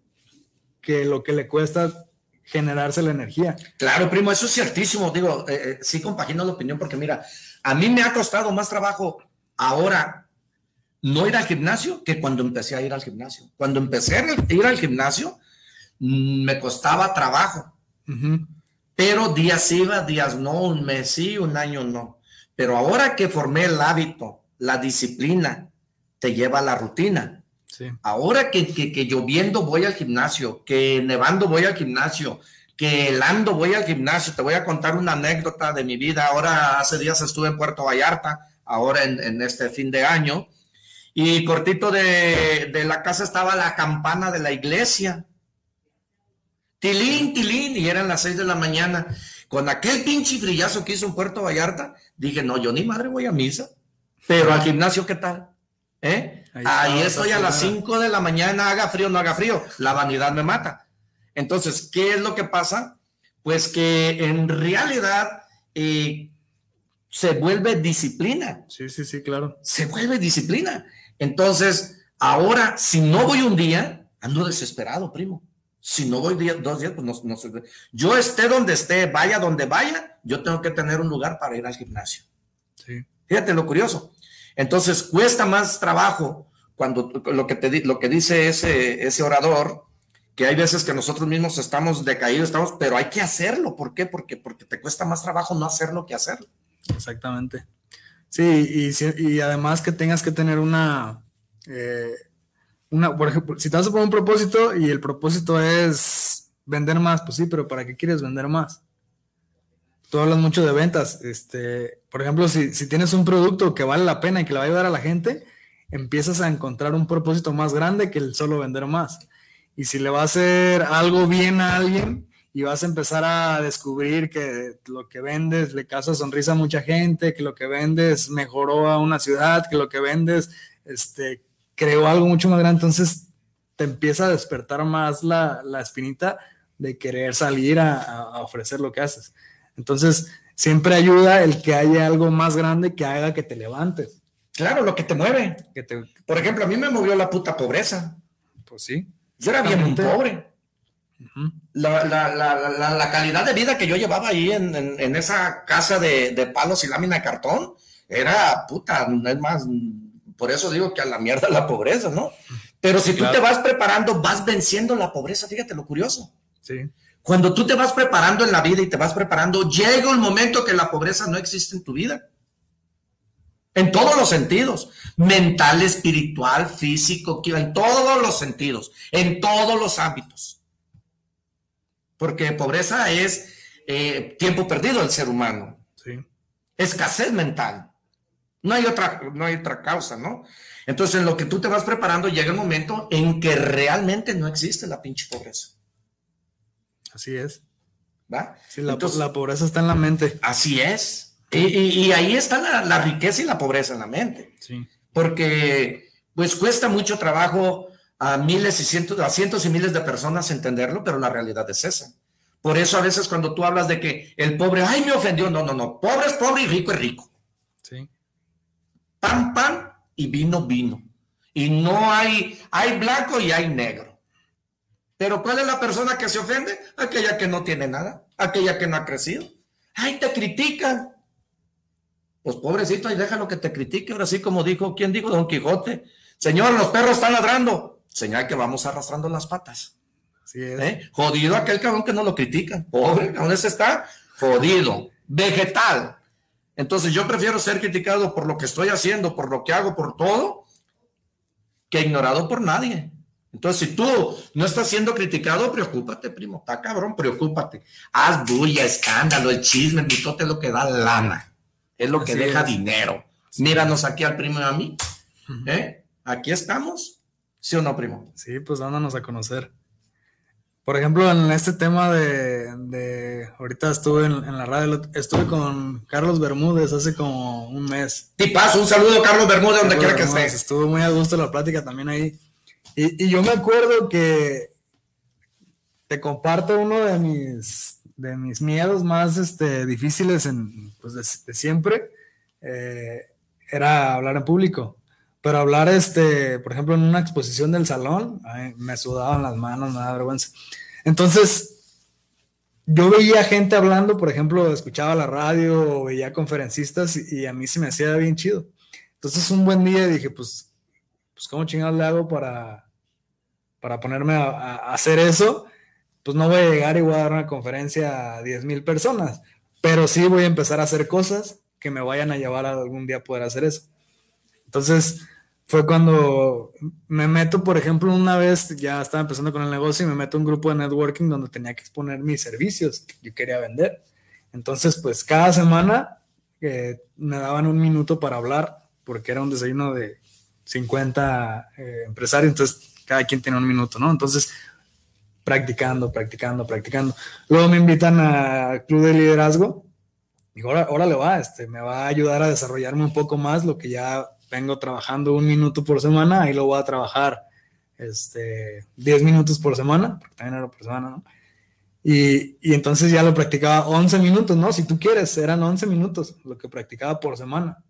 que lo que le cuesta generarse la energía. Claro, primo, eso es ciertísimo. Digo, eh, eh, sí compagino la opinión porque mira, a mí me ha costado más trabajo ahora no ir al gimnasio que cuando empecé a ir al gimnasio. Cuando empecé a ir al gimnasio, mm, me costaba trabajo. Uh -huh pero días iba, días no, un mes sí, un año no. Pero ahora que formé el hábito, la disciplina, te lleva a la rutina. Sí. Ahora que, que, que, lloviendo voy al gimnasio, que nevando voy al gimnasio, que helando voy al gimnasio, te voy a contar una anécdota de mi vida. Ahora, hace días estuve en Puerto Vallarta, ahora en, en este fin de año, y cortito de, de la casa estaba la campana de la iglesia tilín, tilín, y eran las seis de la mañana. con aquel pinche frillazo que hizo en Puerto Vallarta, dije, no, yo ni madre voy a misa. Pero al gimnasio, ¿qué tal? ¿Eh? Ahí, estoy a las 5 de la mañana, haga frío o no haga frío. La vanidad me mata. Entonces, ¿qué es lo que pasa? Pues que en realidad eh, se vuelve disciplina. Sí, sí, sí, claro. Se vuelve disciplina. Entonces, ahora, si no voy un día, ando desesperado, primo. Si no voy dos días, pues no, no sé. Yo esté donde esté, vaya donde vaya, yo tengo que tener un lugar para ir al gimnasio. Sí. Fíjate lo curioso. Entonces, cuesta más trabajo cuando lo que, te, lo que dice ese, ese orador, que hay veces que nosotros mismos estamos decaídos, estamos, pero hay que hacerlo. ¿Por qué? Porque, porque te cuesta más trabajo no hacerlo que hacerlo. Exactamente. Sí, y, y además que tengas que tener una, eh, una, por ejemplo, si te vas a poner un propósito y el propósito es vender más, pues sí, pero ¿para qué quieres vender más? Tú hablas mucho de ventas. Este, por ejemplo, si, si tienes un producto que vale la pena y que le va a ayudar a la gente, empiezas a encontrar un propósito más grande que el solo vender más. Y si le va a hacer algo bien a alguien y vas a empezar a descubrir que lo que vendes le causa sonrisa a mucha gente, que lo que vendes mejoró a una ciudad, que lo que vendes este, creó algo mucho más grande, entonces te empieza a despertar más la, espinita de querer salir a, ofrecer lo que haces. Entonces, siempre ayuda el que haya algo más grande que haga que te levantes. Claro, lo que te mueve. Que te... Por ejemplo, a mí me movió la puta pobreza. Pues sí. Yo era bien pobre. la, calidad de vida que yo llevaba ahí en, esa casa de, de, palos y lámina de cartón era puta, es más, por eso digo que a la mierda la pobreza, ¿no? Pero si tú te vas preparando, vas venciendo la pobreza, fíjate lo curioso. Sí. Cuando tú te vas preparando en la vida y te vas preparando, llega un momento que la pobreza no existe en tu vida. En todos los sentidos, mental, espiritual, físico, en todos los sentidos, en todos los ámbitos. Porque pobreza es eh, tiempo perdido del ser humano. Sí. Escasez mental. No hay otra, no hay otra causa, ¿no? Entonces, en lo que tú te vas preparando, llega el momento en que realmente no existe la pinche pobreza. Así es. ¿Va? Sí, la, pobreza está en la mente. Así es. Y, ahí está la, riqueza y la pobreza en la mente. Sí. Porque, pues, cuesta mucho trabajo a miles y cientos, a cientos y miles de personas entenderlo, pero la realidad es esa. Por eso a veces cuando tú hablas de que el pobre, ay, me ofendió, no, no, no, pobre es pobre y rico es rico. Pan, pan y vino, vino. Y no hay, hay blanco y hay negro. Pero ¿cuál es la persona que se ofende? Aquella que no tiene nada, aquella que no ha crecido. Ay, te critican. Pues pobrecito, ahí déjalo que te critique. Ahora sí, como dijo, ¿quién dijo? Don Quijote. Señor, los perros están ladrando. Señal que vamos arrastrando las patas. Así es. ¿Eh? Jodido aquel cabrón que no lo critican. Pobre, ¿dónde se está? Jodido. Vegetal. Entonces yo prefiero ser criticado por lo que estoy haciendo, por lo que hago, por todo, que ignorado por nadie. Entonces, si tú no estás siendo criticado, preocúpate, primo. Está cabrón, preocúpate. Haz bulla, escándalo, el chisme, el mitote es lo que da lana. Es lo que deja dinero. Míranos aquí al primo y a mí. ¿Eh? Aquí estamos. ¿Sí o no, primo? Sí, pues dándonos a conocer. Por ejemplo, en este tema de, ahorita estuve en, la radio, estuve con Carlos Bermúdez hace como un mes. paso, un saludo Carlos Bermúdez, donde quiera que esté. Estuvo muy a gusto la plática también ahí. Y, yo me acuerdo que te comparto uno de mis, de mis miedos más este, difíciles en, pues de, siempre, eh, era hablar en público. Pero hablar, este, por ejemplo, en una exposición del salón, me sudaban las manos, me da vergüenza. Entonces, yo veía gente hablando, por ejemplo, escuchaba la radio veía conferencistas y, a mí se me hacía bien chido. Entonces, un buen día dije, pues, pues ¿cómo chingados le hago para, para ponerme a, hacer eso? Pues no voy a llegar y voy a dar una conferencia a 10 mil personas, pero sí voy a empezar a hacer cosas que me vayan a llevar a algún día poder hacer eso. Entonces, fue cuando me meto, por ejemplo, una vez ya estaba empezando con el negocio y me meto a un grupo de networking donde tenía que exponer mis servicios que yo quería vender. Entonces, pues cada semana eh, me daban un minuto para hablar porque era un desayuno de 50 eh, empresarios, entonces cada quien tenía un minuto, ¿no? Entonces, practicando, practicando, practicando. Luego me invitan a Club de Liderazgo. Digo, ahora, ahora le va, este, me va a ayudar a desarrollarme un poco más lo que ya vengo trabajando un minuto por semana, ahí lo voy a trabajar este, 10 minutos por semana, porque también era por semana, ¿no? Y, y, entonces ya lo practicaba 11 minutos, ¿no? Si tú quieres, eran 11 minutos lo que practicaba por semana.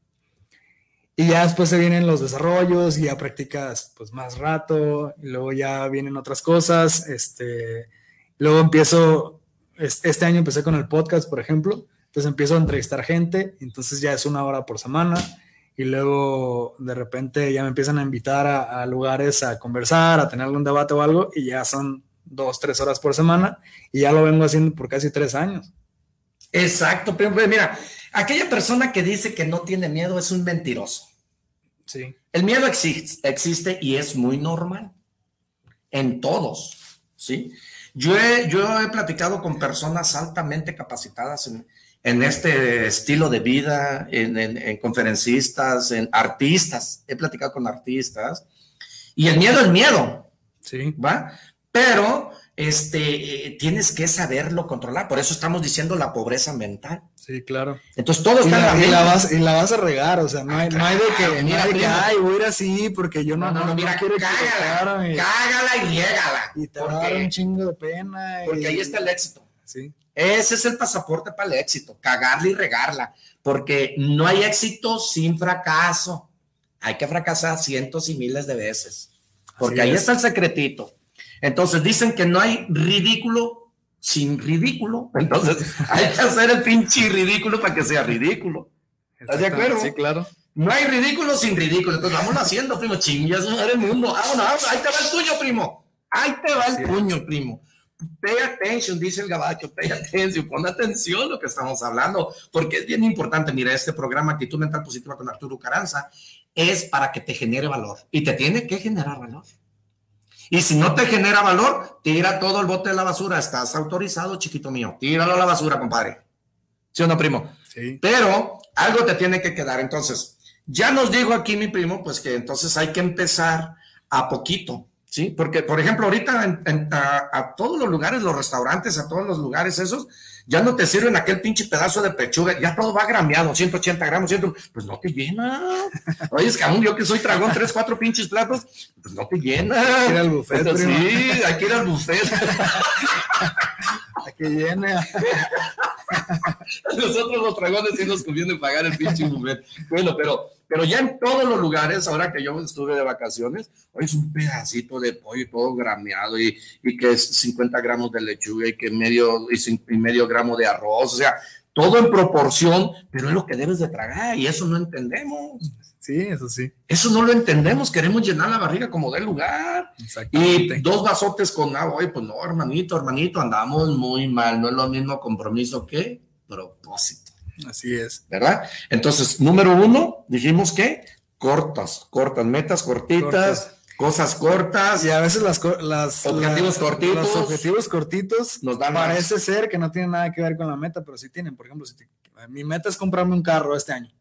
Y ya después se vienen los desarrollos y ya practicas pues más rato, y luego ya vienen otras cosas, este, luego empiezo, este año empecé con el podcast, por ejemplo, entonces empiezo a entrevistar gente, entonces ya es una hora por semana, y luego de repente ya me empiezan a invitar a, lugares a conversar, a tener algún debate o algo, y ya son dos, tres horas por semana, y ya lo vengo haciendo por casi tres años. Exacto, pero pues, mira, aquella persona que dice que no tiene miedo es un mentiroso. Sí. El miedo existe, existe y es muy normal en todos, ¿sí? Yo he, yo he platicado con personas altamente capacitadas en, en este estilo de vida, en, conferencistas, en artistas. He platicado con artistas. Y el miedo es miedo. Sí. ¿Va? Pero este, eh, tienes que saberlo controlar. Por eso estamos diciendo la pobreza mental. Sí, claro. Entonces todo está y la, y la, vas, y la vas a regar, o sea, no hay, no hay de que, mira, no hay de que, ay, voy a ir así porque yo no, no, no, mira, quiero cágala, cágala y llégala. Y te va a dar un chingo de pena. Porque ahí está el éxito. Sí. Ese es el pasaporte para el éxito, cagarla y regarla, porque no hay éxito sin fracaso. Hay que fracasar cientos y miles de veces, porque ahí está el secretito. Entonces dicen que no hay ridículo sin ridículo, entonces hay que hacer el pinche ridículo para que sea ridículo. ¿Estás de acuerdo? Sí, claro. No hay ridículo sin ridículo, entonces vamos haciendo, primo, chingas, el mundo. Vámonos, ahí te va el tuyo, primo. Ahí te va el puño, primo pay attention, dice el gabacho, pay attention, pon atención lo que estamos hablando, porque es bien importante. Mira, este programa Actitud Mental Positiva con Arturo Caranza es para que te genere valor y te tiene que generar valor. Y si no te genera valor, tira todo el bote de la basura. Estás autorizado, chiquito mío. Tíralo a la basura, compadre. ¿Sí o no, primo? Sí. Pero algo te tiene que quedar. Entonces, ya nos dijo aquí mi primo, pues que entonces hay que empezar a poquito. Sí, porque, por ejemplo, ahorita a, todos los lugares, los restaurantes, a todos los lugares esos, ya no te sirven aquel pinche pedazo de pechuga, ya todo va grameado, 180 gramos, 100, pues no te llena. Oye, es que aún yo que soy tragón, tres, cuatro pinches platos, pues no te llena. Hay que ir al buffet. sí, hay que ir al buffet. a que llene. Nosotros los dragones sí nos conviene pagar el pinche buffet. Bueno, pero pero ya en todos los lugares, ahora que yo estuve de vacaciones, hoy es un pedacito de pollo todo grameado y, y que es 50 gramos de lechuga y que medio, y, medio gramo de arroz, o sea, todo en proporción, pero es lo que debes de tragar y eso no entendemos. Sí, eso sí. Eso no lo entendemos, queremos llenar la barriga como del lugar. Y dos vasotes con agua, oye, pues no, hermanito, hermanito, andamos muy mal, no es lo mismo compromiso que propósito. Así es. ¿Verdad? Entonces, número uno, dijimos que cortas, cortas, metas cortitas, cosas cortas. Y a veces las, las objetivos cortitos. Los objetivos cortitos nos dan parece ser que no tienen nada que ver con la meta, pero sí tienen. Por ejemplo, si mi meta es comprarme un carro este año.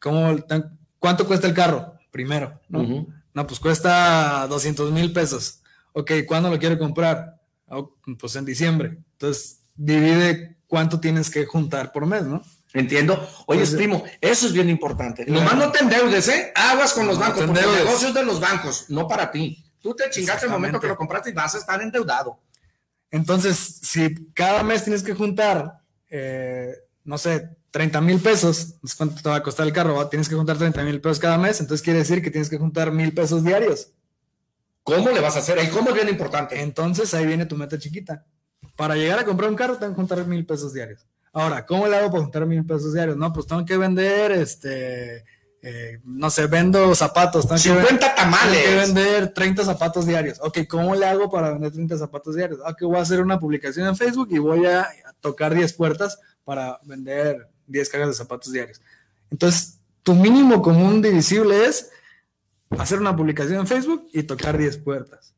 ¿Cuánto cuesta el carro? Primero, ¿no? No, pues cuesta 200 mil pesos. Ok, ¿cuándo lo quiero comprar? Oh, pues en diciembre. Entonces, divide cuánto tienes que juntar por mes, ¿no? Entiendo. Oye, primo, eso es bien importante. Nomás no te endeudes, ¿eh? Aguas con los bancos, porque el negocio es de los bancos, no para ti. Tú te chingaste el momento que lo compraste y vas a estar endeudado. Entonces, si cada mes tienes que juntar, eh, no sé, 30 mil pesos, ¿cuánto te va a costar el carro? Tienes que juntar 30 mil pesos cada mes, entonces quiere decir que tienes que juntar mil pesos diarios. ¿Cómo le vas a hacer? Ahí cómo es bien importante. Entonces ahí viene tu meta chiquita para llegar a comprar un carro tengo que juntar mil pesos diarios. Ahora, ¿cómo le hago para juntar mil pesos diarios? No, pues tengo que vender, este, eh, no sé, vendo zapatos. Tengo 50 tamales. Tengo que vender 30 zapatos diarios. Ok, ¿cómo le hago para vender 30 zapatos diarios? Ah, que voy a hacer una publicación en Facebook y voy a tocar 10 puertas para vender 10 cajas de zapatos diarios. Entonces, tu mínimo común divisible es hacer una publicación en Facebook y tocar 10 puertas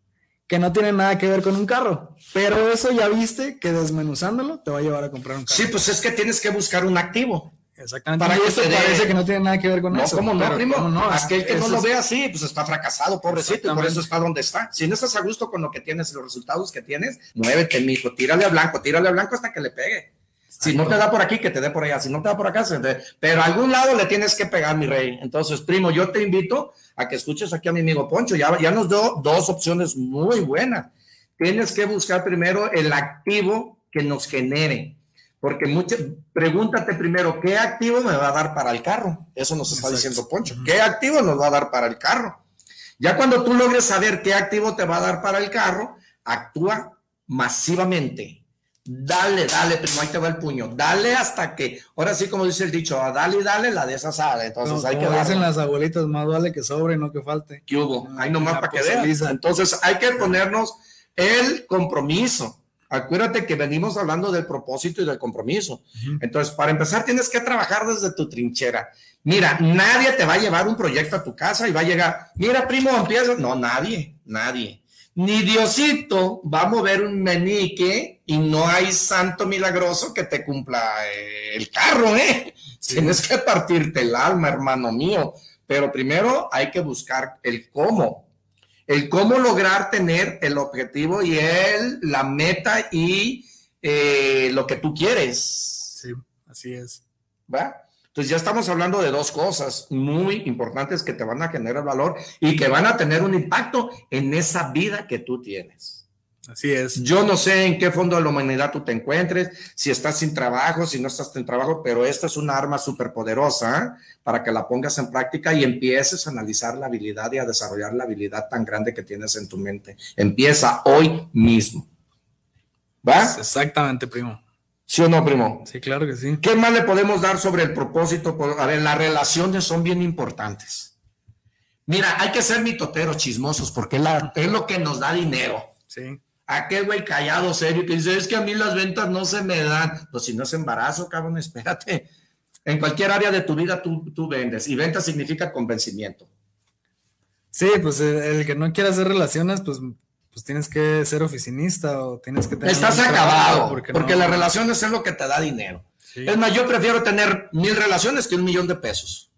que no tiene nada que ver con un carro. Pero eso ya viste que desmenuzándolo te va a llevar a comprar un carro. Sí, pues es que tienes que buscar un activo. Exactamente. Para y eso parece que no tiene nada que ver con No, eso. ¿cómo no, pero primo? ¿cómo no? Aquel que no lo ve así, pues está fracasado, pobrecito, y por eso está donde está. Si no estás a gusto con lo que tienes, los resultados que tienes, muévete, mijo, tírale a blanco, tírale a blanco hasta que le pegue. Si no te da por aquí, que te dé por allá. Si no te da por acá, se te... pero a algún lado le tienes que pegar, mi rey. Entonces, primo, yo te invito a que escuches aquí a mi amigo Poncho. Ya, ya nos dio dos opciones muy buenas. Tienes que buscar primero el activo que nos genere. Porque mucho, pregúntate primero, ¿qué activo me va a dar para el carro? Eso nos está Exacto. diciendo Poncho. ¿Qué activo nos va a dar para el carro? Ya cuando tú logres saber qué activo te va a dar para el carro, actúa masivamente. Dale, dale, primo, ahí te va el puño. Dale hasta que, ahora sí, como dice el dicho, a dale y dale, la de esa sale. Entonces Como, hay que como dicen las abuelitas, más vale que sobre y no que falte. ¿Qué hubo? Ahí nomás para que veas. Entonces hay que ponernos el compromiso. Acuérdate que venimos hablando del propósito y del compromiso. Entonces, para empezar, tienes que trabajar desde tu trinchera. Mira, nadie te va a llevar un proyecto a tu casa y va a llegar, mira, primo, empieza. No, nadie, nadie. Ni Diosito va a mover un menique y no hay santo milagroso que te cumpla eh, el carro, ¿eh? Tienes que partirte el alma, hermano mío. Pero primero hay que buscar el cómo. El cómo lograr tener el objetivo y el, la meta y eh, lo que tú quieres. Sí, así es. ¿va? Entonces ya estamos hablando de dos cosas muy importantes que te van a generar valor y que van a tener un impacto en esa vida que tú tienes. Así es. Yo no sé en qué fondo de la humanidad tú te encuentres, si estás sin trabajo, si no estás sin trabajo, pero esta es una arma súper poderosa ¿eh? para que la pongas en práctica y empieces a analizar la habilidad y a desarrollar la habilidad tan grande que tienes en tu mente. Empieza hoy mismo. ¿Va? Exactamente, primo. ¿Sí o no, primo? Sí, claro que sí. ¿Qué más le podemos dar sobre el propósito? A ver, las relaciones son bien importantes. Mira, hay que ser mitoteros, chismosos, porque es, la- es lo que nos da dinero. Sí. Aquel güey callado, serio, que dice, es que a mí las ventas no se me dan. Pues si no es embarazo, cabrón, espérate. En cualquier área de tu vida tú, tú vendes. Y venta significa convencimiento. Sí, pues el, el que no quiera hacer relaciones, pues, pues tienes que ser oficinista o tienes que tener. Estás acabado, porque, no- las relaciones es lo que te da dinero. Sí, Es más, yo prefiero tener mil relaciones que un millón de pesos.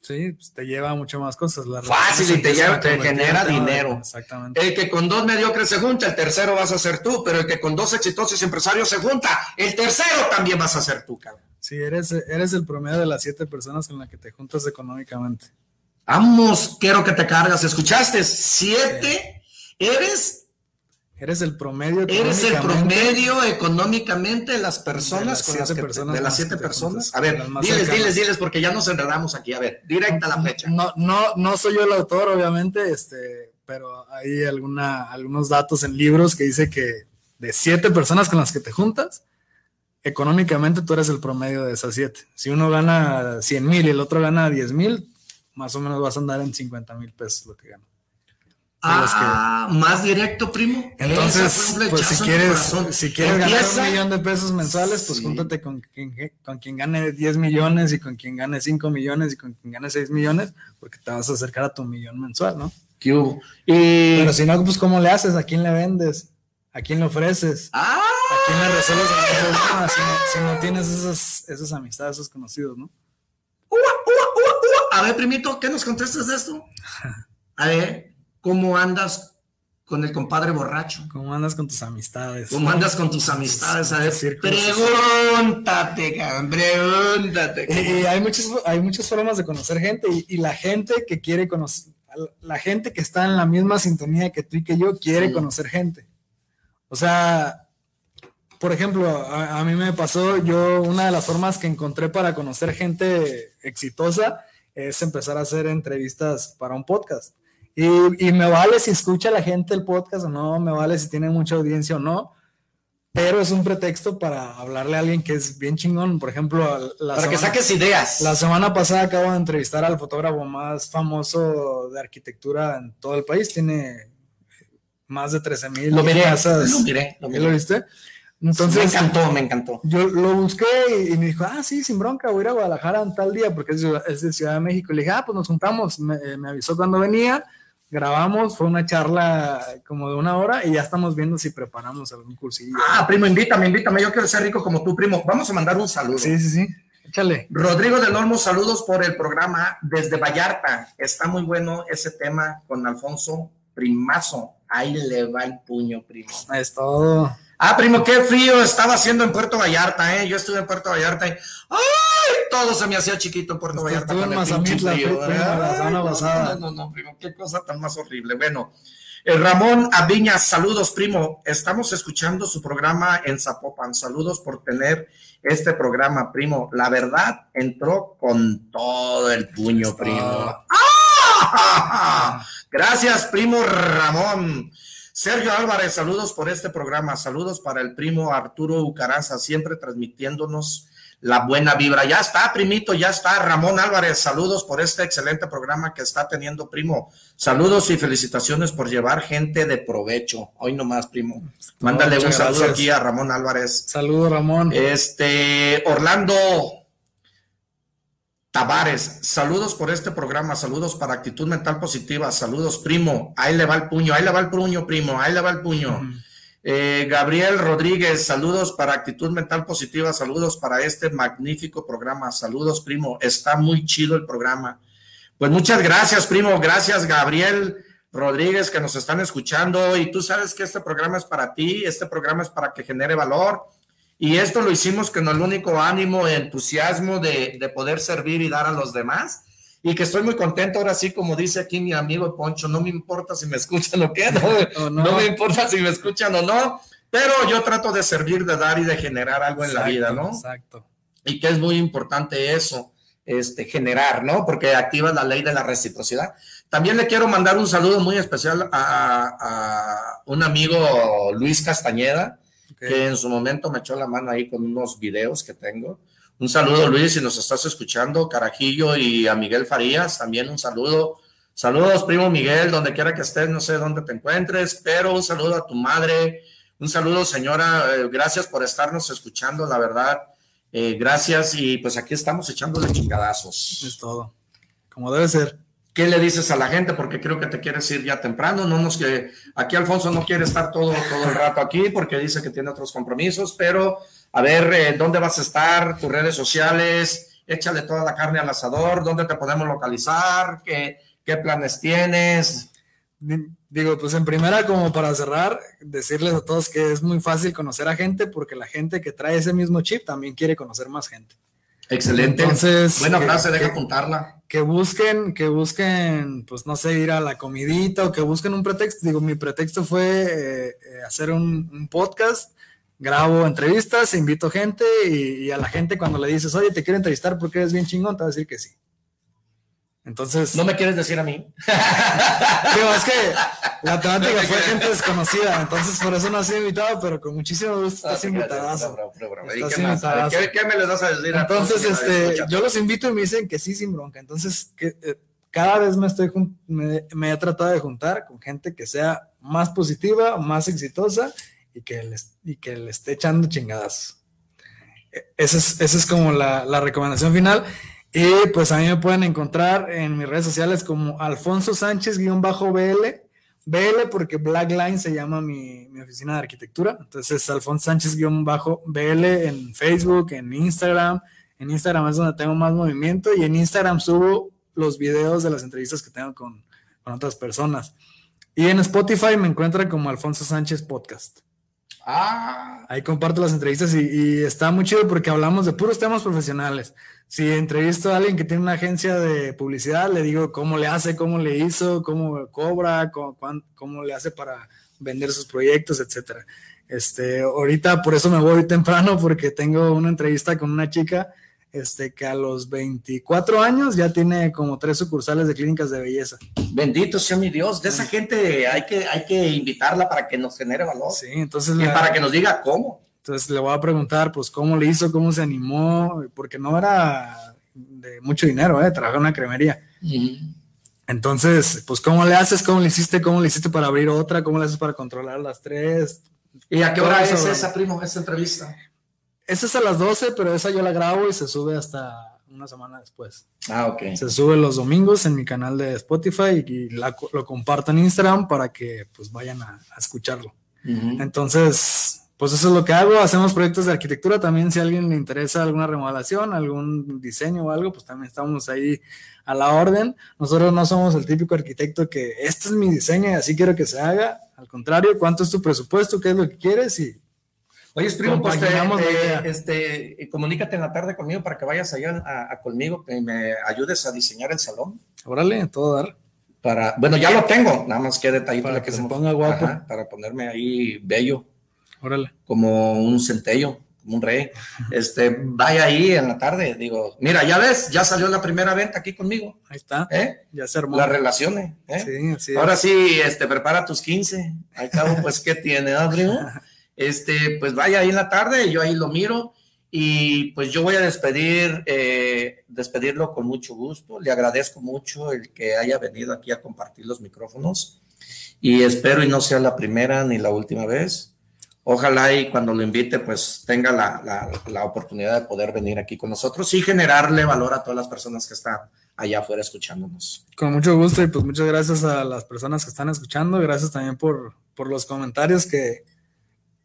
sí, pues te lleva mucho más cosas. Fácil, y te lleva- te genera dinero. Exactamente. El que con dos mediocres se junta, el tercero vas a ser tú, pero el que con dos exitosos empresarios se junta, el tercero también vas a ser tú, cabrón. Sí, eres, eres el promedio de las siete personas con las que te juntas económicamente. Vamos, quiero que te cargas. ¿Escuchaste? Siete. Eres, Eres el promedio. eres el económicamente promedio económicamente de las personas De las con las siete personas de las siete personas. A ver, diles, cercanas. diles, diles, porque ya nos enredamos aquí. A ver, directa la fecha. No, no, no soy yo el autor, obviamente, este, pero hay alguna, algunos datos en libros que dice que de siete personas con las que te juntas, económicamente tú eres el promedio de esas siete. Si uno gana 100 mil y el otro gana 10 mil, más o menos vas a andar en 50 mil pesos lo que gana. Los que- Ah, más directo, primo. Entonces, pues si quieres, si quieres ganar un millón de pesos mensuales, pues Sí. júntate con quien, con quien gane 10 millones y con quien gane 5 millones y con quien gane 6 millones, porque te vas a acercar a tu millón mensual, ¿no? ¿Qué hubo? Y... Pero si no, pues ¿cómo le haces? ¿A quién le vendes? ¿A quién le ofreces? ¡Ah! ¿A quién le resuelves si no, si no tienes esas, esas amistades, esos conocidos, ¿no? Ua, ua, ua. A ver, primito, ¿qué nos contestas de esto? A ver, ¿cómo andas con el compadre borracho? ¿Cómo andas con tus amistades? ¿Cómo andas con tus amistades? A ver, pregúntate, cabrón, pregúntate. Y, y hay, muchas, hay muchas formas de conocer gente y, y la gente que quiere conocer, la gente que está en la misma sintonía que tú y que yo quiere Sí. conocer gente. O sea, por ejemplo, a, a mí me pasó, yo una de las formas que encontré para conocer gente exitosa es empezar a hacer entrevistas para un podcast. Y, y me vale si escucha la gente el podcast o no, me vale si tiene mucha audiencia o no, pero es un pretexto para hablarle a alguien que es bien chingón. Por ejemplo, la Para que semana- saques ideas. la semana pasada acabo de entrevistar al fotógrafo más famoso de arquitectura en todo el país. Tiene más de 13 mil Lo miré, casas. lo miré, lo ¿Ya miré. lo viste? me Entonces, encantó, me encantó. yo lo busqué y, y me dijo, ah, sí, sin bronca, voy a ir a Guadalajara en tal día porque es, de- es de Ciudad de México. Y le dije, ah, pues nos juntamos. Me, eh, me avisó cuando venía, grabamos, fue una charla como de una hora y ya estamos viendo si preparamos algún cursillo. Ah, primo, invítame, invítame. Yo quiero ser rico como tú, primo. Vamos a mandar un saludo. sí, sí, sí. Échale. Rodrigo del Olmo, saludos por el programa desde Vallarta. Está muy bueno ese tema con Alfonso Primazo. Ahí le va el puño, primo. Es todo. Ah, primo, qué frío estaba haciendo en Puerto Vallarta, ¿eh? Yo estuve en Puerto Vallarta y ¡ay! Todo se me hacía chiquito en Puerto Vallarta. Estuve en Mazamitla, la semana pasada. No, no, no, primo, qué cosa tan más horrible. Bueno, eh, Ramón Aviña, saludos, primo. Estamos escuchando su programa en Zapopan. Saludos por tener este programa, primo. La verdad, entró con todo el puño, primo. ¡Ah! Gracias, primo Ramón. Sergio Álvarez, saludos por este programa. Saludos para el primo Arturo Ucaraza, siempre transmitiéndonos la buena vibra. Ya está, primito, ya está. Ramón Álvarez, saludos por este excelente programa que está teniendo, primo. Saludos y felicitaciones por llevar gente de provecho. Hoy nomás, primo. Mándale un saludo aquí a Ramón Álvarez. Saludos, Ramón. Este, Orlando Tavares, saludos por este programa, saludos para actitud mental positiva, saludos primo, ahí le va el puño, ahí le va el puño, primo, ahí le va el puño. Eh, Gabriel Rodríguez, saludos para actitud mental positiva, saludos para este magnífico programa, saludos primo, está muy chido el programa. Pues muchas gracias primo, gracias Gabriel Rodríguez que nos están escuchando y tú sabes que este programa es para ti, este programa es para que genere valor y esto lo hicimos con el único ánimo, entusiasmo de, poder servir y dar a los demás. Y que estoy muy contento ahora sí, como dice aquí mi amigo Poncho, no me importa si me escuchan o qué, no, no. me importa si me escuchan o no, pero yo trato de servir, de dar y de generar algo en la vida, ¿no? Exacto. Y que es muy importante eso, este, generar, ¿no? Porque activa la ley de la reciprocidad. También le quiero mandar un saludo muy especial a, a un amigo Luis Castañeda, que en su momento me echó la mano ahí con unos videos que tengo. Un saludo, Luis, si nos estás escuchando, Carajillo y a Miguel Farías, también un saludo. Saludos, primo Miguel, donde quiera que estés, no sé dónde te encuentres, pero un saludo a tu madre, un saludo, señora, eh, gracias por estarnos escuchando, la verdad, eh, gracias, y pues aquí estamos echándole chingadazos. Es todo, como debe ser. ¿Qué le dices a la gente? Porque creo que te quieres ir ya temprano. No nos que aquí Alfonso no quiere estar todo, todo el rato aquí porque dice que tiene otros compromisos, pero a ver, eh, ¿dónde vas a estar? Tus redes sociales, échale toda la carne al asador, ¿dónde te podemos localizar? ¿Qué, qué planes tienes? Digo, pues en primera, como para cerrar, decirles a todos que es muy fácil conocer a gente porque la gente que trae ese mismo chip también quiere conocer más gente. Excelente. Entonces, buena frase, deja apuntarla que busquen, que busquen, pues no sé, ir a la comidita o que busquen un pretexto. Digo, mi pretexto fue eh, eh, hacer un, podcast, grabo entrevistas, invito gente y, a la gente cuando le dices, oye, te quiero entrevistar porque eres bien chingón, te va a decir que sí. Entonces. ¿No me quieres decir a mí? Digo, es que la temática fue gente desconocida, entonces por eso no ha sido invitado, pero con muchísimo gusto estás invitado. ¿Qué, ¿Qué, me les vas a decir? Entonces, este, yo los invito y me dicen que sí, sin bronca. Entonces, que, eh, cada vez me estoy me, me, he tratado de juntar con gente que sea más positiva, más exitosa y que les, y que le esté echando chingadas. Esa es, esa es como la, la recomendación final. Y pues a mí me pueden encontrar en mis redes sociales como Alfonso Sánchez-BL. BL porque Blackline se llama mi, oficina de arquitectura. Entonces Alfonso Sánchez-BL en Facebook, en Instagram. En Instagram es donde tengo más movimiento y en Instagram subo los videos de las entrevistas que tengo con, con otras personas. Y en Spotify me encuentran como Alfonso Sánchez Podcast. Ah. Ahí comparto las entrevistas y, está muy chido porque hablamos de puros temas profesionales. Si entrevisto a alguien que tiene una agencia de publicidad, le digo cómo le hace, cómo le hizo, cómo cobra, cómo, cómo le hace para vender sus proyectos, etcétera. Este, ahorita por eso me voy temprano porque tengo una entrevista con una chica este, que a los 24 años ya tiene como tres sucursales de clínicas de belleza. Bendito sea mi Dios, de esa gente hay que, hay que invitarla para que nos genere valor. Sí, entonces. Y para que nos diga cómo. Entonces le voy a preguntar, pues, cómo le hizo, cómo se animó, porque no era de mucho dinero, ¿eh? Trabajar en una cremería. Entonces, pues, ¿cómo le haces? ¿Cómo le hiciste? ¿Cómo le hiciste para abrir otra? ¿Cómo le haces para controlar las tres? ¿Y a qué hora es esa, primo, esa entrevista? Esa es a las 12, pero esa yo la grabo y se sube hasta una semana después. Ah, ok. Se sube los domingos en mi canal de Spotify y lo comparto en Instagram para que pues vayan a, escucharlo. Entonces, pues eso es lo que hago. Hacemos proyectos de arquitectura también. Si a alguien le interesa alguna remodelación, algún diseño o algo, pues también estamos ahí a la orden. Nosotros no somos el típico arquitecto que este es mi diseño y así quiero que se haga. Al contrario, ¿cuánto es tu presupuesto? ¿Qué es lo que quieres? Y Oye, primo, pues te, este, comunícate en la tarde conmigo para que vayas allá a, conmigo, que me ayudes a diseñar el salón. Órale, todo dar. Para, bueno, ya lo tengo, nada más que detallito. Para que se ponga guapo. para ponerme ahí bello. Órale. Como un centello, como un rey. Este, vaya ahí en la tarde, digo, mira, ya ves, ya salió la primera venta aquí conmigo. Ahí está. ¿Eh? Ya se armó. Las relaciones. ¿eh? Sí, sí. Ahora sí, este, prepara tus 15. Al cabo, pues, ¿qué tiene, no, primo? este, pues vaya ahí en la tarde, yo ahí lo miro y pues yo voy a despedir, eh, despedirlo con mucho gusto. Le agradezco mucho el que haya venido aquí a compartir los micrófonos y espero y no sea la primera ni la última vez. Ojalá y cuando lo invite pues tenga la, la oportunidad de poder venir aquí con nosotros y generarle valor a todas las personas que están allá afuera escuchándonos. Con mucho gusto y pues muchas gracias a las personas que están escuchando. Gracias también por, por los comentarios que,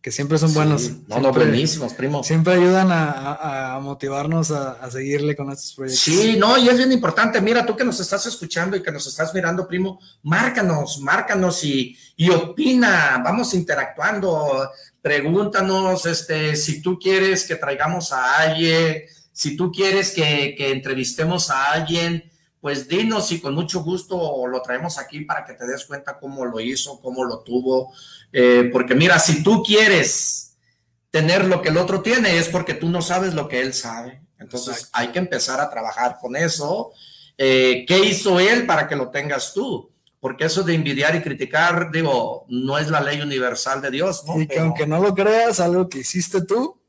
que siempre son buenos. no, no, buenísimos, primo. Siempre ayudan a, motivarnos a, seguirle con estos proyectos. Sí, no, y es bien importante. Mira, tú que nos estás escuchando y que nos estás mirando, primo, márcanos, márcanos y, y opina, vamos interactuando, pregúntanos, este, si tú quieres que traigamos a alguien, si tú quieres que, que entrevistemos a alguien, pues dinos y con mucho gusto lo traemos aquí para que te des cuenta cómo lo hizo, cómo lo tuvo. Eh, porque mira, si tú quieres tener lo que el otro tiene, es porque tú no sabes lo que él sabe. Entonces hay que empezar a trabajar con eso. Eh, ¿Qué hizo él para que lo tengas tú? Porque eso de envidiar y criticar, digo, no es la ley universal de Dios, ¿no? Y que aunque no lo creas, algo que hiciste tú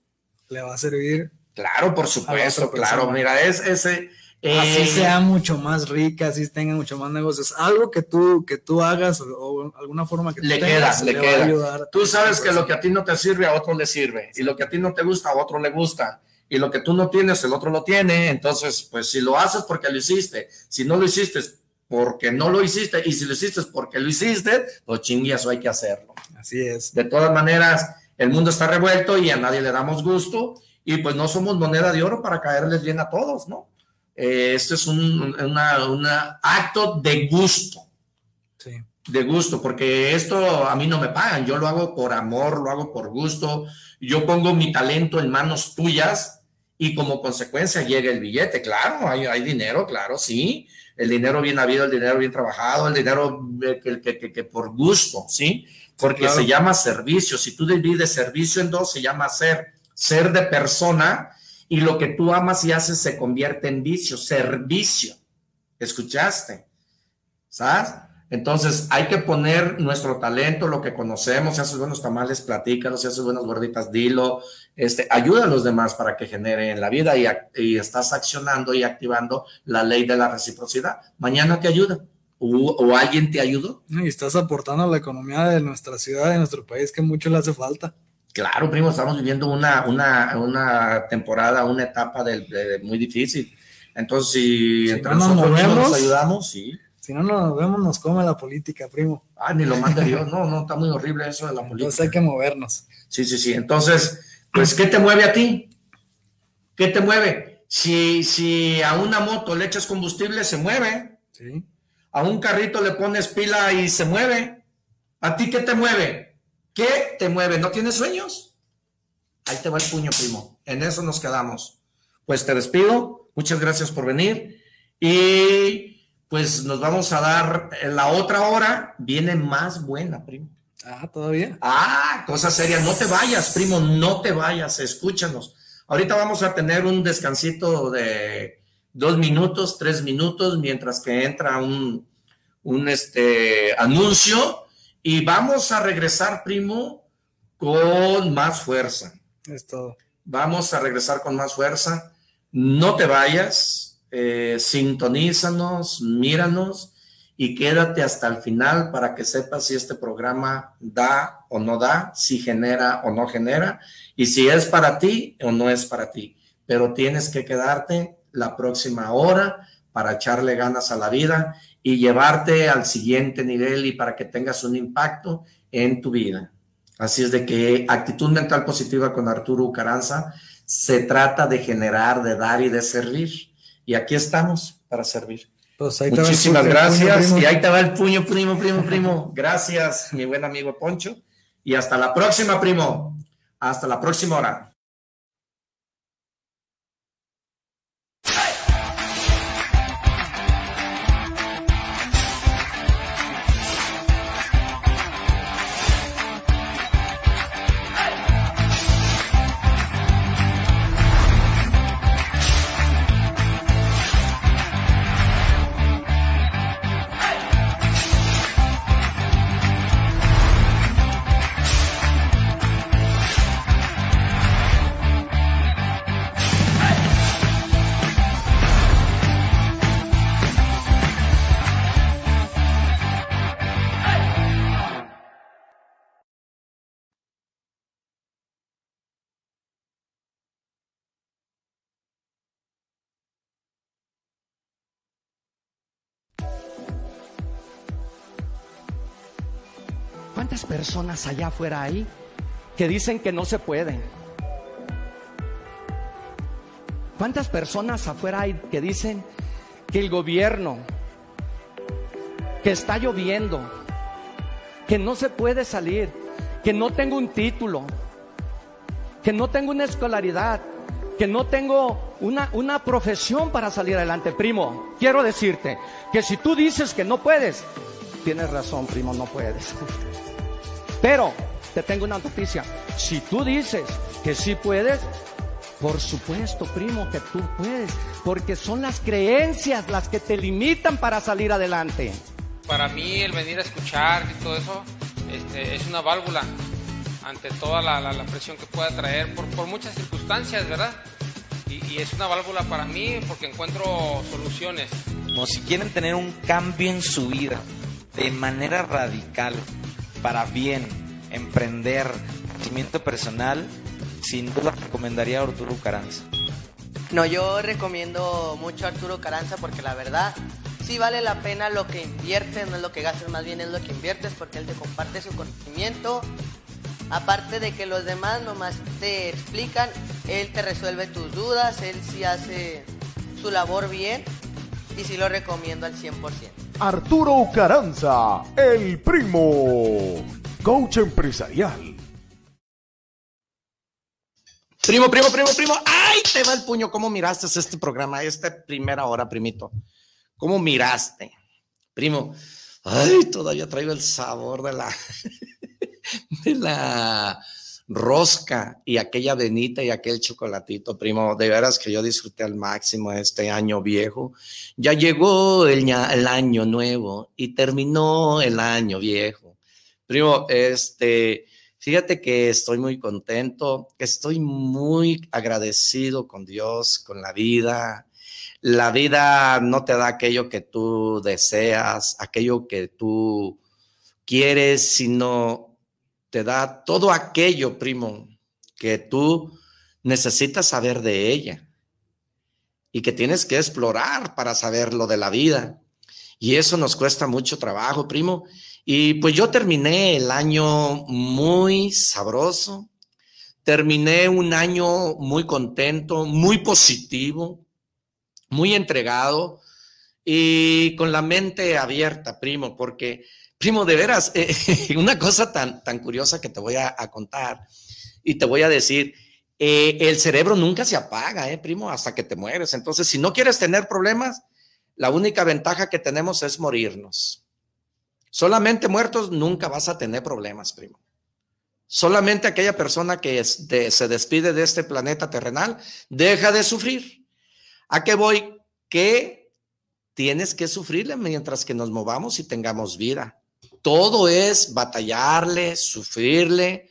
le va a servir. Claro, por supuesto, claro. Mira, es ese así eh, sea mucho más rica, así tenga mucho más negocios, algo que tú, que tú hagas o, alguna forma que le queda, le, queda. tú sabes que lo que a ti no te sirve, a otro le sirve, y lo que a ti no te gusta, a otro le gusta, y lo que tú no tienes, el otro lo tiene, entonces, pues si lo haces porque lo hiciste, si no lo hiciste porque no lo hiciste, y si lo hiciste porque lo hiciste, pues chinguiazo hay que hacerlo. Así es. De todas maneras, el mundo está revuelto y a nadie le damos gusto, y pues no somos moneda de oro para caerles bien a todos, ¿no? Eh, esto es un acto de gusto. Sí. De gusto, porque esto a mí no me pagan, yo lo hago por amor, lo hago por gusto, yo pongo mi talento en manos tuyas y como consecuencia llega el billete, claro, hay, hay dinero, claro, sí, el dinero bien habido, el dinero bien trabajado, el dinero eh, que, que, por gusto, ¿sí? Porque se llama servicio, si tú divides servicio en dos, se llama ser, ser de persona y lo que tú amas y haces se convierte en vicio, servicio. ¿Escuchaste? ¿Sabes? Entonces hay que poner nuestro talento, lo que conocemos, si haces buenos tamales, platícalo, si haces buenas gorditas, dilo, este, ayuda a los demás para que generen la vida y, y, estás accionando y activando la ley de la reciprocidad. Mañana te ayuda o, o alguien te ayudó. Y estás aportando a la economía de nuestra ciudad, de nuestro país, que mucho le hace falta. Claro, primo, estamos viviendo una, una, temporada, una etapa de, muy difícil. Entonces, si, entre nosotros nos, ayudamos, sí. Si no nos vemos, nos come la política, primo. Ah, ni lo manda Dios. No, no, está muy horrible eso de la política. Entonces hay que movernos. Sí, sí, sí. Entonces, pues, ¿qué te mueve a ti? ¿Qué te mueve? Si, si a una moto le echas combustible, se mueve. Sí. A un carrito le pones pila y se mueve. ¿A ti qué te mueve? ¿Qué te mueve? ¿No tienes sueños? Ahí te va el puño, primo. En eso nos quedamos. Pues te despido. Muchas gracias por venir. Y pues nos vamos a dar la otra hora. Viene más buena, primo. Ah, todavía. Ah, cosa seria. No te vayas, primo. No te vayas. Escúchanos. Ahorita vamos a tener un descansito de dos minutos, tres minutos, mientras que entra un, un este, anuncio y vamos a regresar, primo, con más fuerza. Es todo. Vamos a regresar con más fuerza. No te vayas, eh, sintonízanos, míranos y quédate hasta el final para que sepas si este programa da o no da, si genera o no genera, y si es para ti o no es para ti. Pero tienes que quedarte la próxima hora para echarle ganas a la vida y llevarte al siguiente nivel y para que tengas un impacto en tu vida. Así es de que actitud mental positiva con Arturo Caranza se trata de generar, de dar y de servir. Y aquí estamos para servir. Pues Muchísimas gracias. y ahí te va el puño, primo, primo, primo. Gracias, mi buen amigo Poncho. Y hasta la próxima, primo. Hasta la próxima hora. Personas allá afuera ahí que dicen que no se puede? ¿Cuántas personas afuera hay que dicen que el gobierno, que está lloviendo, que no se puede salir, que no tengo un título, que no tengo una escolaridad, que no tengo una, una profesión para salir adelante? Primo, quiero decirte que si tú dices que no puedes, tienes razón, primo, no puedes. Pero te tengo una noticia. Si tú dices que sí puedes, por supuesto, primo, que tú puedes, porque son las creencias las que te limitan para salir adelante. Para mí el venir a escuchar y todo eso este, es una válvula ante toda la, presión que pueda traer por, muchas circunstancias, ¿verdad? Y, y, es una válvula para mí porque encuentro soluciones. Como si quieren tener un cambio en su vida de manera radical, para bien, emprender, crecimiento personal, sin duda recomendaría a Arturo Caranza. No, yo recomiendo mucho a Arturo Caranza porque la verdad sí vale la pena lo que inviertes, no es lo que gastas, más bien es lo que inviertes porque él te comparte su conocimiento. Aparte de que los demás nomás te explican, él te resuelve tus dudas, él sí hace su labor bien y sí lo recomiendo al 100%. Arturo Caranza, el primo, coach empresarial. Primo, primo, primo, primo. ¡Ay! Te va el puño. ¿Cómo miraste este programa, esta primera hora, primito? ¿Cómo miraste? Primo, ay, todavía traigo el sabor de la, de la rosca y aquella venita y aquel chocolatito, primo, de veras que yo disfruté al máximo este año viejo. Ya llegó el, año nuevo y terminó el año viejo. Primo, este, fíjate que estoy muy contento, estoy muy agradecido con Dios, con la vida. La vida no te da aquello que tú deseas, aquello que tú quieres, sino te da todo aquello, primo, que tú necesitas saber de ella y que tienes que explorar para saber lo de la vida. Y eso nos cuesta mucho trabajo, primo. Y pues yo terminé el año muy sabroso, terminé un año muy contento, muy positivo, muy entregado y con la mente abierta, primo, porque Primo, de veras, eh, una cosa tan, tan curiosa que te voy a, contar y te voy a decir, eh, el cerebro nunca se apaga, eh, primo, hasta que te mueres. Entonces, si no quieres tener problemas, la única ventaja que tenemos es morirnos. Solamente muertos nunca vas a tener problemas, primo. Solamente aquella persona que se despide de este planeta terrenal deja de sufrir. ¿A qué voy? Que tienes que sufrirle mientras que nos movamos y tengamos vida todo es batallarle, sufrirle,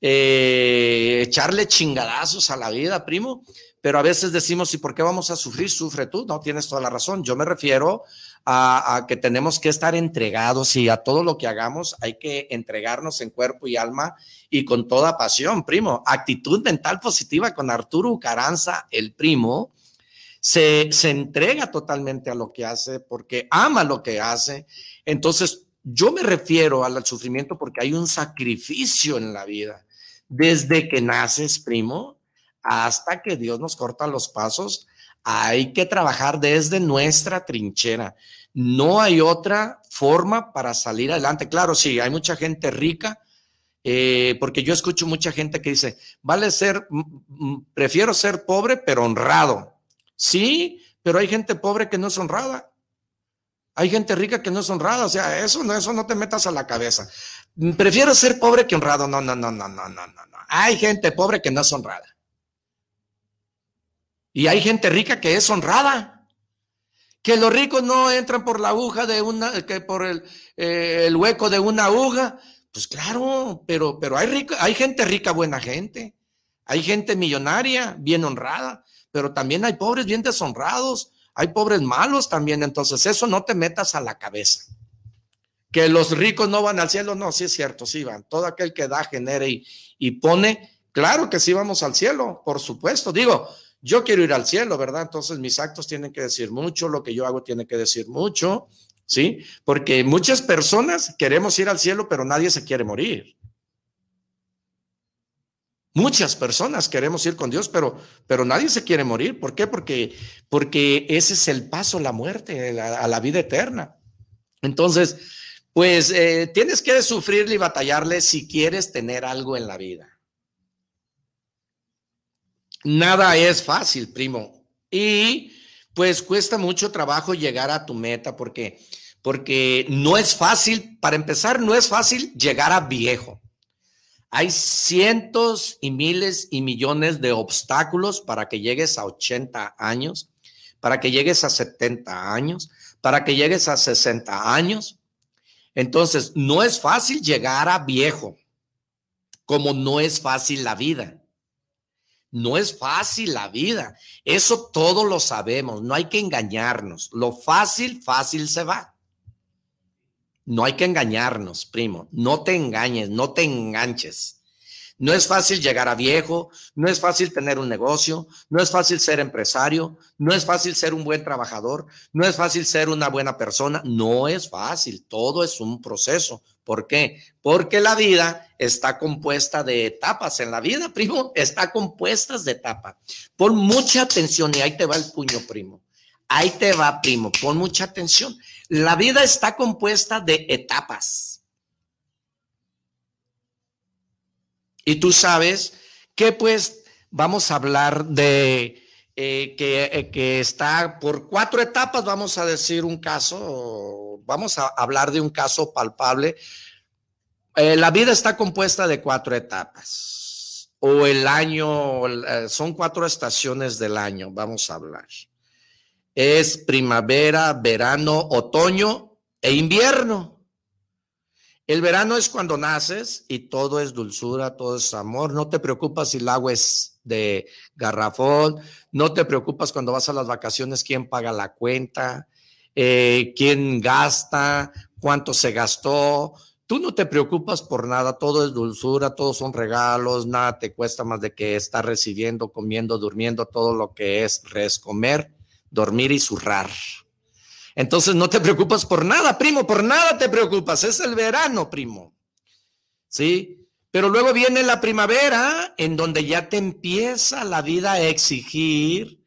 eh, echarle chingadazos a la vida, primo. Pero a veces decimos, ¿y por qué vamos a sufrir? Sufre tú. No, tienes toda la razón. Yo me refiero a, que tenemos que estar entregados y a todo lo que hagamos hay que entregarnos en cuerpo y alma y con toda pasión, primo. Actitud mental positiva con Arturo Caranza, el primo. Se, se entrega totalmente a lo que hace porque ama lo que hace. Entonces, Yo me refiero al sufrimiento porque hay un sacrificio en la vida. Desde que naces, primo, hasta que Dios nos corta los pasos, hay que trabajar desde nuestra trinchera. No hay otra forma para salir adelante. Claro, sí, hay mucha gente rica, eh, porque yo escucho mucha gente que dice, vale ser, prefiero ser pobre pero honrado. Sí, pero hay gente pobre que no es honrada. Hay gente rica que no es honrada, o sea, eso no, eso no te metas a la cabeza. Prefiero ser pobre que honrado. No, no, no, no, no, no, no. Hay gente pobre que no es honrada. Y hay gente rica que es honrada. Que los ricos no entran por la aguja de una, que por el, eh, hueco de una aguja. Pues claro, pero, pero hay, rica, hay gente rica, buena gente. Hay gente millonaria, bien honrada. Pero también hay pobres bien deshonrados. Hay pobres malos también. Entonces, eso no te metas a la cabeza. Que los ricos no van al cielo, no, sí es cierto, sí van. Todo aquel que da, genera y, y pone, claro que sí vamos al cielo, por supuesto. Digo, yo quiero ir al cielo, ¿verdad? Entonces mis actos tienen que decir mucho, lo que yo hago tiene que decir mucho, ¿sí? Porque muchas personas queremos ir al cielo, pero nadie se quiere morir. Muchas personas queremos ir con Dios, pero, pero nadie se quiere morir. ¿Por qué? Porque, porque ese es el paso la muerte, a la vida eterna. Entonces, pues eh, tienes que sufrirle y batallarle si quieres tener algo en la vida. Nada es fácil, primo. Y pues cuesta mucho trabajo llegar a tu meta porque porque no es fácil, para empezar, no es fácil llegar a viejo. Hay cientos y miles y millones de obstáculos para que llegues a 80 años, para que llegues a 70 años, para que llegues a 60 años. Entonces, no es fácil llegar a viejo, como no es fácil la vida. No es fácil la vida. Eso todo lo sabemos. No hay que engañarnos. Lo fácil, fácil se va. No hay que engañarnos, primo. No te engañes, no te enganches. No es fácil llegar a viejo, no es fácil tener un negocio, no es fácil ser empresario, no es fácil ser un buen trabajador, no es fácil ser una buena persona, no es fácil, todo es un proceso. ¿Por qué? Porque la vida está compuesta de etapas. En la vida, primo, está compuesta de etapas. Pon mucha atención y ahí te va el puño, primo. Ahí te va, primo, pon mucha atención. La vida está compuesta de etapas. Y tú sabes que pues vamos a hablar de eh, que, eh, que, está por cuatro etapas, vamos a decir un caso, vamos a hablar de un caso palpable. Eh, la vida está compuesta de cuatro etapas, o el año, son cuatro estaciones del año, vamos a hablar. Es primavera, verano, otoño e invierno. El verano es cuando naces y todo es dulzura, todo es amor. No te preocupas si el agua es de garrafón, no te preocupas cuando vas a las vacaciones quién paga la cuenta, eh, quién gasta, cuánto se gastó. Tú no te preocupas por nada, todo es dulzura, todos son regalos, nada te cuesta más de que estar recibiendo, comiendo, durmiendo, todo lo que es res comer, dormir y zurrar. Entonces no te preocupas por nada, primo, por nada te preocupas. Es el verano, primo. ¿Sí? Pero luego viene la primavera en donde ya te empieza la vida a exigir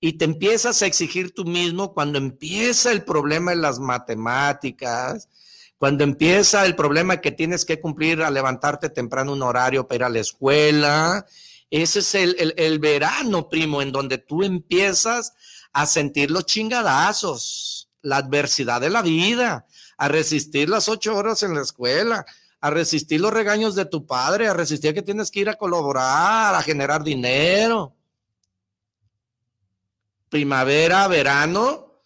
y te empiezas a exigir tú mismo cuando empieza el problema en las matemáticas, cuando empieza el problema que tienes que cumplir a levantarte temprano un horario para ir a la escuela. Ese es el, el verano, primo, en donde tú empiezas a sentir los chingadazos, la adversidad de la vida, a resistir las ocho horas en la escuela, a resistir los regaños de tu padre, a resistir que tienes que ir a colaborar, a generar dinero. Primavera, verano,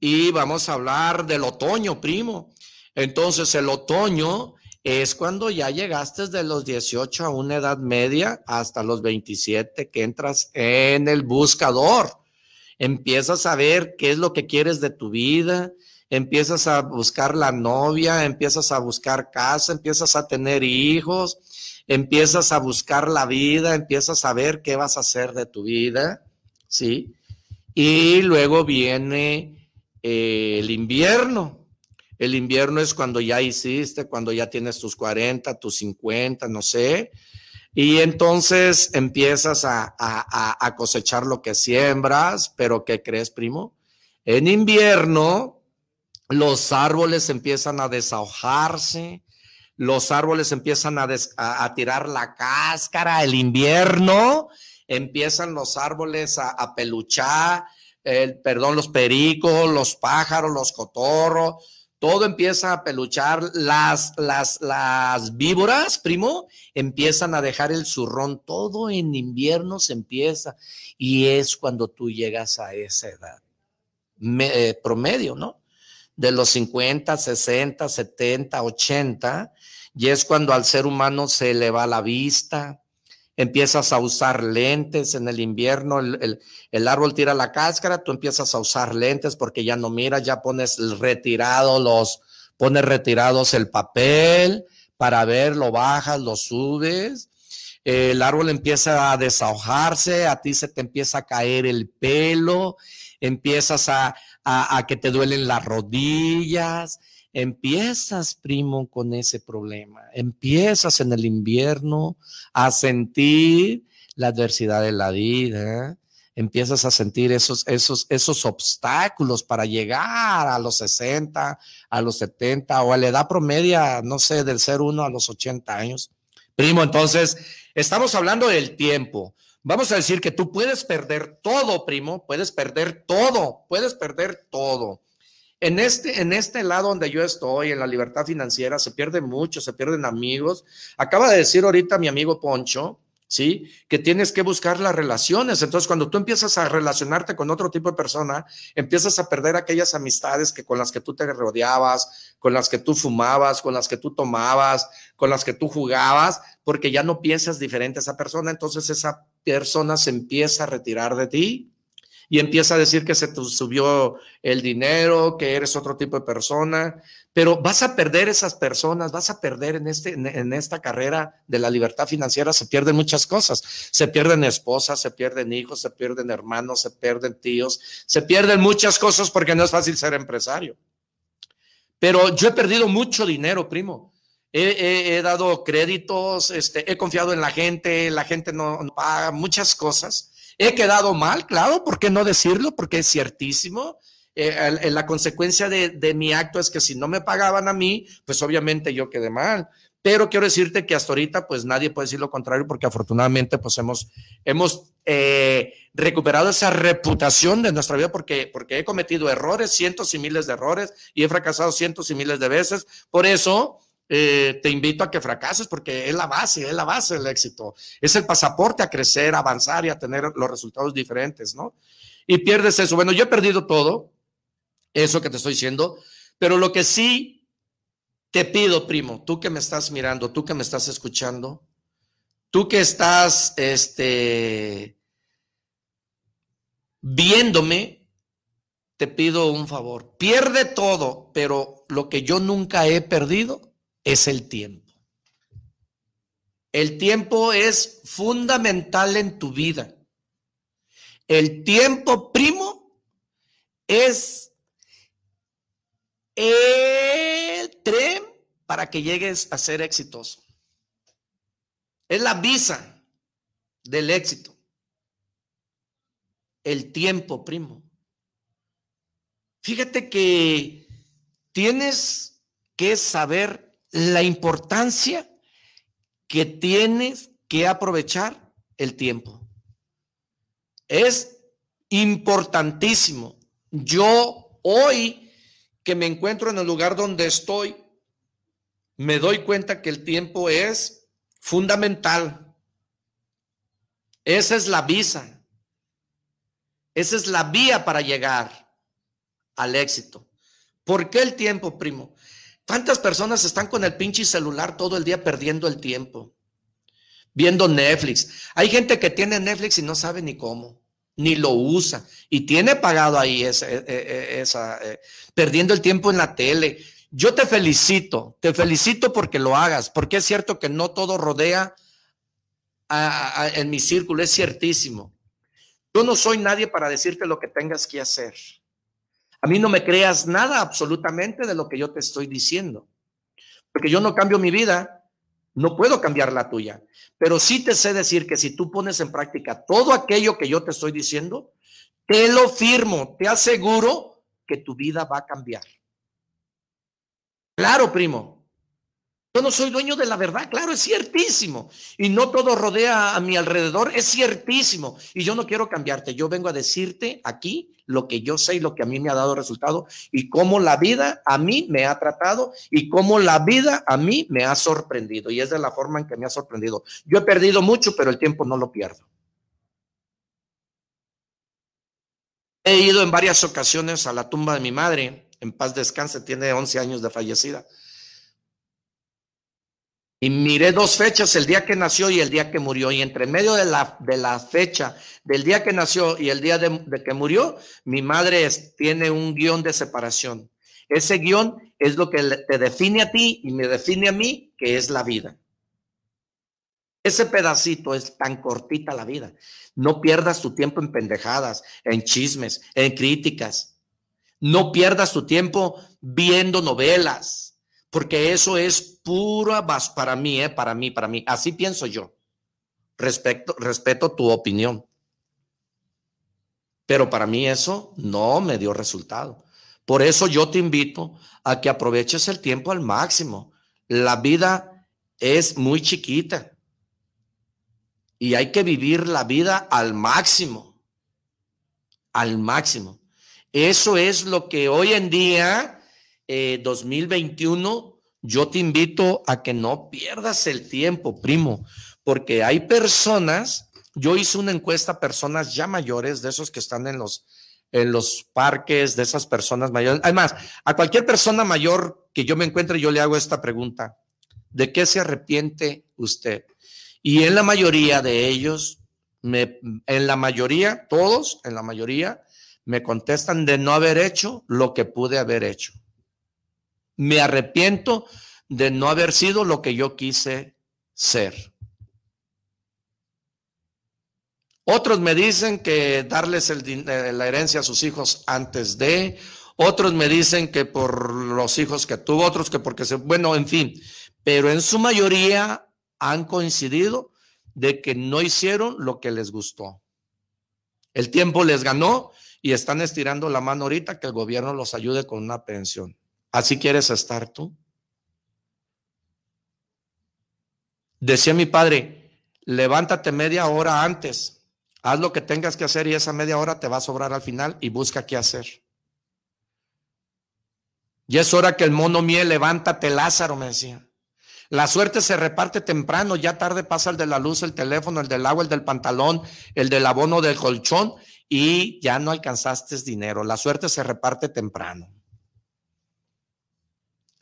y vamos a hablar del otoño, primo. Entonces, el otoño es cuando ya llegaste de los 18 a una edad media hasta los 27 que entras en el buscador empiezas a ver qué es lo que quieres de tu vida, empiezas a buscar la novia, empiezas a buscar casa, empiezas a tener hijos, empiezas a buscar la vida, empiezas a ver qué vas a hacer de tu vida, ¿sí? Y luego viene eh, el invierno. El invierno es cuando ya hiciste, cuando ya tienes tus 40, tus 50, no sé. Y entonces empiezas a, a cosechar lo que siembras, pero ¿qué crees, primo? En invierno, los árboles empiezan a desahojarse, los árboles empiezan a, tirar la cáscara, el invierno, empiezan los árboles a, peluchar, el, perdón, los pericos, los pájaros, los cotorros, todo empieza a peluchar, las, las, las víboras, primo, empiezan a dejar el zurrón, todo en invierno se empieza y es cuando tú llegas a esa edad eh, promedio, ¿no? De los 50, 60, 70, 80, y es cuando al ser humano se le va la vista, empiezas a usar lentes en el invierno, el, árbol tira la cáscara, tú empiezas a usar lentes porque ya no miras, ya pones retirado los, pones retirados el papel para ver, lo bajas, lo subes, el árbol empieza a desahojarse, a ti se te empieza a caer el pelo, empiezas a, a que te duelen las rodillas, empiezas, primo, con ese problema. Empiezas en el invierno a sentir la adversidad de la vida. Empiezas a sentir esos, esos, esos obstáculos para llegar a los 60, a los 70 o a la edad promedia, no sé, del ser uno a los 80 años. Primo, entonces, estamos hablando del tiempo. Vamos a decir que tú puedes perder todo, primo, puedes perder todo, puedes perder todo. En este, en este lado donde yo estoy, en la libertad financiera, se pierde mucho, se pierden amigos. Acaba de decir ahorita mi amigo Poncho, ¿sí? Que tienes que buscar las relaciones. Entonces, cuando tú empiezas a relacionarte con otro tipo de persona, empiezas a perder aquellas amistades que con las que tú te rodeabas, con las que tú fumabas, con las que tú tomabas, con las que tú jugabas, porque ya no piensas diferente a esa persona. Entonces, esa persona se empieza a retirar de ti y empieza a decir que se te subió el dinero, que eres otro tipo de persona, pero vas a perder esas personas, vas a perder en, este, en esta carrera de la libertad financiera, se pierden muchas cosas, se pierden esposas, se pierden hijos, se pierden hermanos, se pierden tíos, se pierden muchas cosas porque no es fácil ser empresario. Pero yo he perdido mucho dinero, primo. He, dado créditos, este, he confiado en la gente, la gente no paga muchas cosas He quedado mal, claro, ¿por qué no decirlo? Porque es ciertísimo. Eh, la consecuencia de, mi acto es que si no me pagaban a mí, pues obviamente yo quedé mal. Pero quiero decirte que hasta ahorita, pues nadie puede decir lo contrario, porque afortunadamente, pues hemos, hemos eh, recuperado esa reputación de nuestra vida, porque, porque he cometido errores, cientos y miles de errores, y he fracasado cientos y miles de veces. Por eso, eh, te invito a que fracases porque es la base, es la base del éxito. Es el pasaporte a crecer, a avanzar y a tener los resultados diferentes, ¿no? Y pierdes eso. Bueno, yo he perdido todo, eso que te estoy diciendo, pero lo que sí te pido, primo, tú que me estás mirando, tú que me estás escuchando, tú que estás, este, viéndome, te pido un favor. Pierde todo, pero lo que yo nunca he perdido es el tiempo. El tiempo es fundamental en tu vida. El tiempo, primo, es el tren para que llegues a ser exitoso. Es la visa del éxito. El tiempo, primo. Fíjate que tienes que saber la importancia que tienes que aprovechar el tiempo. Es importantísimo. Yo hoy que me encuentro en el lugar donde estoy, me doy cuenta que el tiempo es fundamental. Esa es la visa. Esa es la vía para llegar al éxito. ¿Por qué el tiempo, primo? ¿Cuántas personas están con el pinche celular todo el día perdiendo el tiempo? Viendo Netflix. Hay gente que tiene Netflix y no sabe ni cómo, ni lo usa. Y tiene pagado ahí esa, e, e, esa eh, perdiendo el tiempo en la tele. Yo te felicito, te felicito porque lo hagas, porque es cierto que no todo rodea en mi círculo, es ciertísimo. Yo no soy nadie para decirte lo que tengas que hacer. A mí no me creas nada absolutamente de lo que yo te estoy diciendo. Porque yo no cambio mi vida, no puedo cambiar la tuya. Pero sí te sé decir que si tú pones en práctica todo aquello que yo te estoy diciendo, te lo firmo, te aseguro que tu vida va a cambiar. Claro, primo. Yo no soy dueño de la verdad, claro, es ciertísimo. Y no todo rodea a mi alrededor, es ciertísimo. Y yo no quiero cambiarte, yo vengo a decirte aquí lo que yo sé y lo que a mí me ha dado resultado y cómo la vida a mí me ha tratado y cómo la vida a mí me ha sorprendido. Y es de la forma en que me ha sorprendido. Yo he perdido mucho, pero el tiempo no lo pierdo. He ido en varias ocasiones a la tumba de mi madre, en paz descanse, tiene 11 años de fallecida. Y miré dos fechas, el día que nació y el día que murió. Y entre medio de la, de la fecha del día que nació y el día de, que murió, mi madre tiene un guion de separación. Ese guion es lo que te define a ti y me define a mí, que es la vida. Ese pedacito es tan cortita la vida. No pierdas tu tiempo en pendejadas, en chismes, en críticas. No pierdas tu tiempo viendo novelas porque eso es pura para mí, ¿eh? para mí, para mí. Así pienso yo. Respecto, respeto tu opinión. Pero para mí eso no me dio resultado. Por eso yo te invito a que aproveches el tiempo al máximo. La vida es muy chiquita y hay que vivir la vida al máximo. Al máximo. Eso es lo que hoy en día 2021, eh, yo te invito a que no pierdas el tiempo, primo, porque hay personas, yo hice una encuesta a personas ya mayores, de esos que están en los, en los parques, de esas personas mayores. Además, a cualquier persona mayor que yo me encuentre, yo le hago esta pregunta, ¿de qué se arrepiente usted? Y en la mayoría de ellos, me, en la mayoría, todos, en la mayoría, me contestan de no haber hecho lo que pude haber hecho. Me arrepiento de no haber sido lo que yo quise ser. Otros me dicen que darles eh, la herencia a sus hijos antes de, otros me dicen que por los hijos que tuvo, otros que porque se, bueno, en fin, pero en su mayoría han coincidido de que no hicieron lo que les gustó. El tiempo les ganó y están estirando la mano ahorita que el gobierno los ayude con una pensión. ¿Así quieres estar tú? Decía mi padre, levántate media hora antes, haz lo que tengas que hacer y esa media hora te va a sobrar al final y busca qué hacer. Y es hora que el mono miel, levántate Lázaro, me decía. La suerte se reparte temprano, ya tarde pasa el de la luz, el teléfono, el del agua, el del pantalón, el del abono del colchón y ya no alcanzaste dinero. La suerte se reparte temprano.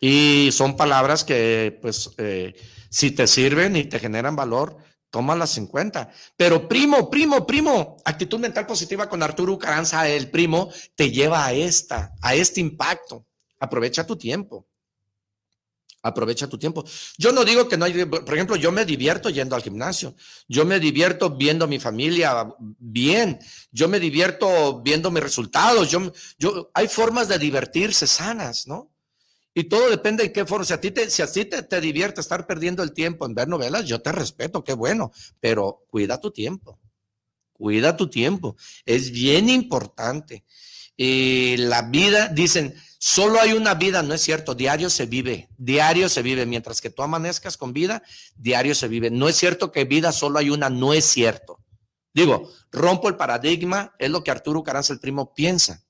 Y son palabras que, pues, eh, si te sirven y te generan valor, tómalas en cuenta. Pero primo, primo, primo, actitud mental positiva con Arturo Caranza, el primo, te lleva a esta, a este impacto. Aprovecha tu tiempo. Aprovecha tu tiempo. Yo no digo que no hay, por ejemplo, yo me divierto yendo al gimnasio. Yo me divierto viendo a mi familia bien. Yo me divierto viendo mis resultados. Yo, yo, hay formas de divertirse sanas, ¿no? Y todo depende de qué forma. Si a ti, te, si te, te divierte estar perdiendo el tiempo en ver novelas, yo te respeto, qué bueno, pero cuida tu tiempo. Cuida tu tiempo. Es bien importante. Y la vida, dicen, solo hay una vida, no es cierto, diario se vive, diario se vive, mientras que tú amanezcas con vida, diario se vive. No es cierto que vida solo hay una, no es cierto. Digo, rompo el paradigma, es lo que Arturo Caranza, el primo, piensa.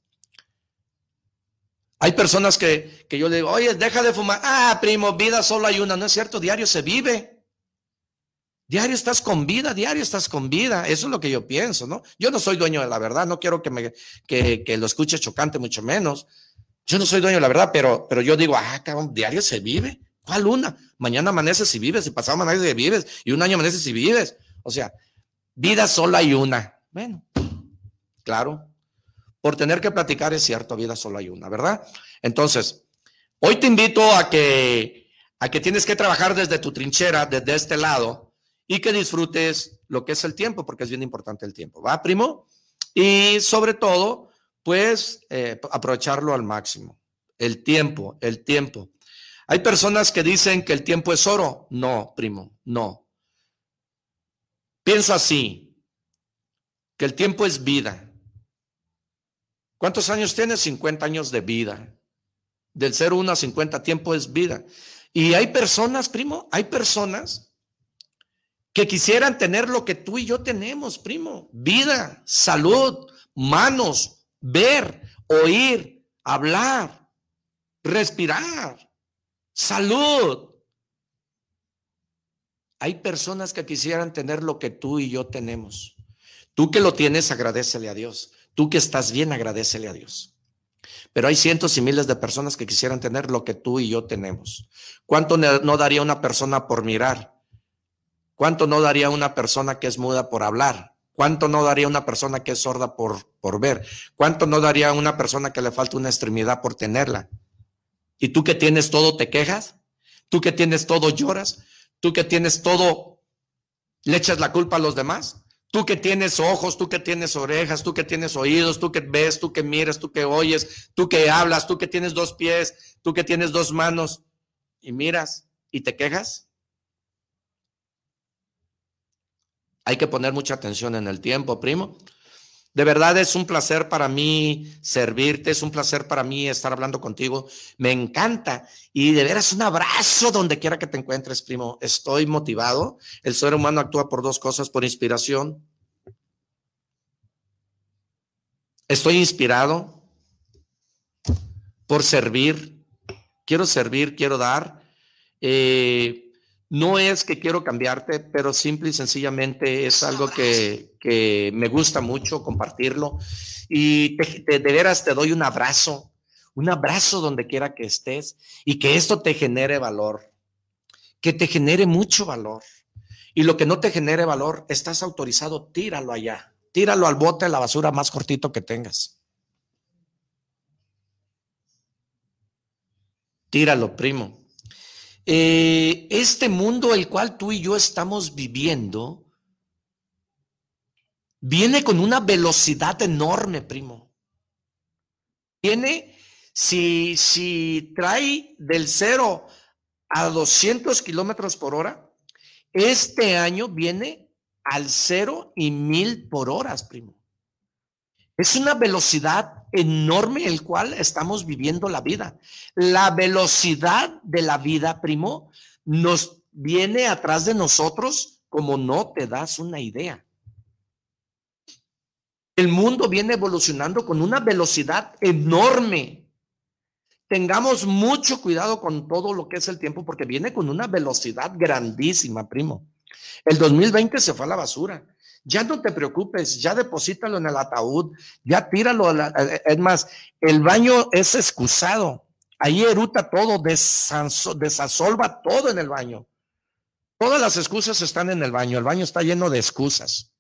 Hay personas que, yo le digo, oye, deja de fumar. Ah, primo, vida solo hay una. No es cierto, diario se vive. Diario estás con vida, diario estás con vida. Eso es lo que yo pienso, ¿no? Yo no soy dueño de la verdad, no quiero que, me, que, que lo escuche chocante, mucho menos. Yo no soy dueño de la verdad, pero, pero yo digo, ah, cabrón, diario se vive. ¿Cuál una? Mañana amaneces y vives, y pasado amaneces y vives, y un año amaneces y vives. O sea, vida solo hay una. Bueno, claro, por tener que platicar es cierto, vida solo hay una, ¿verdad? Entonces, hoy te invito a que, a que tienes que trabajar desde tu trinchera, desde este lado, y que disfrutes lo que es el tiempo, porque es bien importante el tiempo, ¿va, primo? Y sobre todo, pues eh, aprovecharlo al máximo. El tiempo, el tiempo. Hay personas que dicen que el tiempo es oro. No, primo, no. Piensa así, que el tiempo es vida. ¿Cuántos años tienes? 50 años de vida. Del 0 a 50 tiempo es vida. Y hay personas, primo, hay personas que quisieran tener lo que tú y yo tenemos, primo. Vida, salud, manos, ver, oír, hablar, respirar, salud. Hay personas que quisieran tener lo que tú y yo tenemos. Tú que lo tienes, agradecele a Dios. Tú que estás bien, agradecele a Dios. Pero hay cientos y miles de personas que quisieran tener lo que tú y yo tenemos. ¿Cuánto no daría una persona por mirar? ¿Cuánto no daría una persona que es muda por hablar? ¿Cuánto no daría una persona que es sorda por, por ver? ¿Cuánto no daría una persona que le falta una extremidad por tenerla? ¿Y tú que tienes todo te quejas? ¿Tú que tienes todo lloras? ¿Tú que tienes todo le echas la culpa a los demás? Tú que tienes ojos, tú que tienes orejas, tú que tienes oídos, tú que ves, tú que miras, tú que oyes, tú que hablas, tú que tienes dos pies, tú que tienes dos manos y miras y te quejas. Hay que poner mucha atención en el tiempo, primo. De verdad es un placer para mí servirte, es un placer para mí estar hablando contigo. Me encanta y de veras un abrazo donde quiera que te encuentres, primo. Estoy motivado. El ser humano actúa por dos cosas, por inspiración. Estoy inspirado por servir. Quiero servir, quiero dar. Eh, no es que quiero cambiarte, pero simple y sencillamente es algo que, me gusta mucho compartirlo. Y de veras te doy un abrazo, un abrazo donde quiera que estés y que esto te genere valor, que te genere mucho valor. Y lo que no te genere valor, estás autorizado, tíralo allá, tíralo al bote de la basura más cortito que tengas. Tíralo, primo. Eh, este mundo el cual tú y yo estamos viviendo viene con una velocidad enorme, primo. Viene, si, si trae del cero a 200 kilómetros por hora, este año viene al cero y mil por horas, primo. Es una velocidad enorme el cual estamos viviendo la vida. La velocidad de la vida, primo, nos viene atrás de nosotros como no te das una idea. El mundo viene evolucionando con una velocidad enorme. Tengamos mucho cuidado con todo lo que es el tiempo porque viene con una velocidad grandísima, primo. El 2020 se fue a la basura. Ya no te preocupes, ya deposítalo en el ataúd, ya tíralo. es más, el baño es excusado. Ahí eruta todo, desasolva todo en el baño. Todas las excusas están en el baño. El baño está lleno de excusas.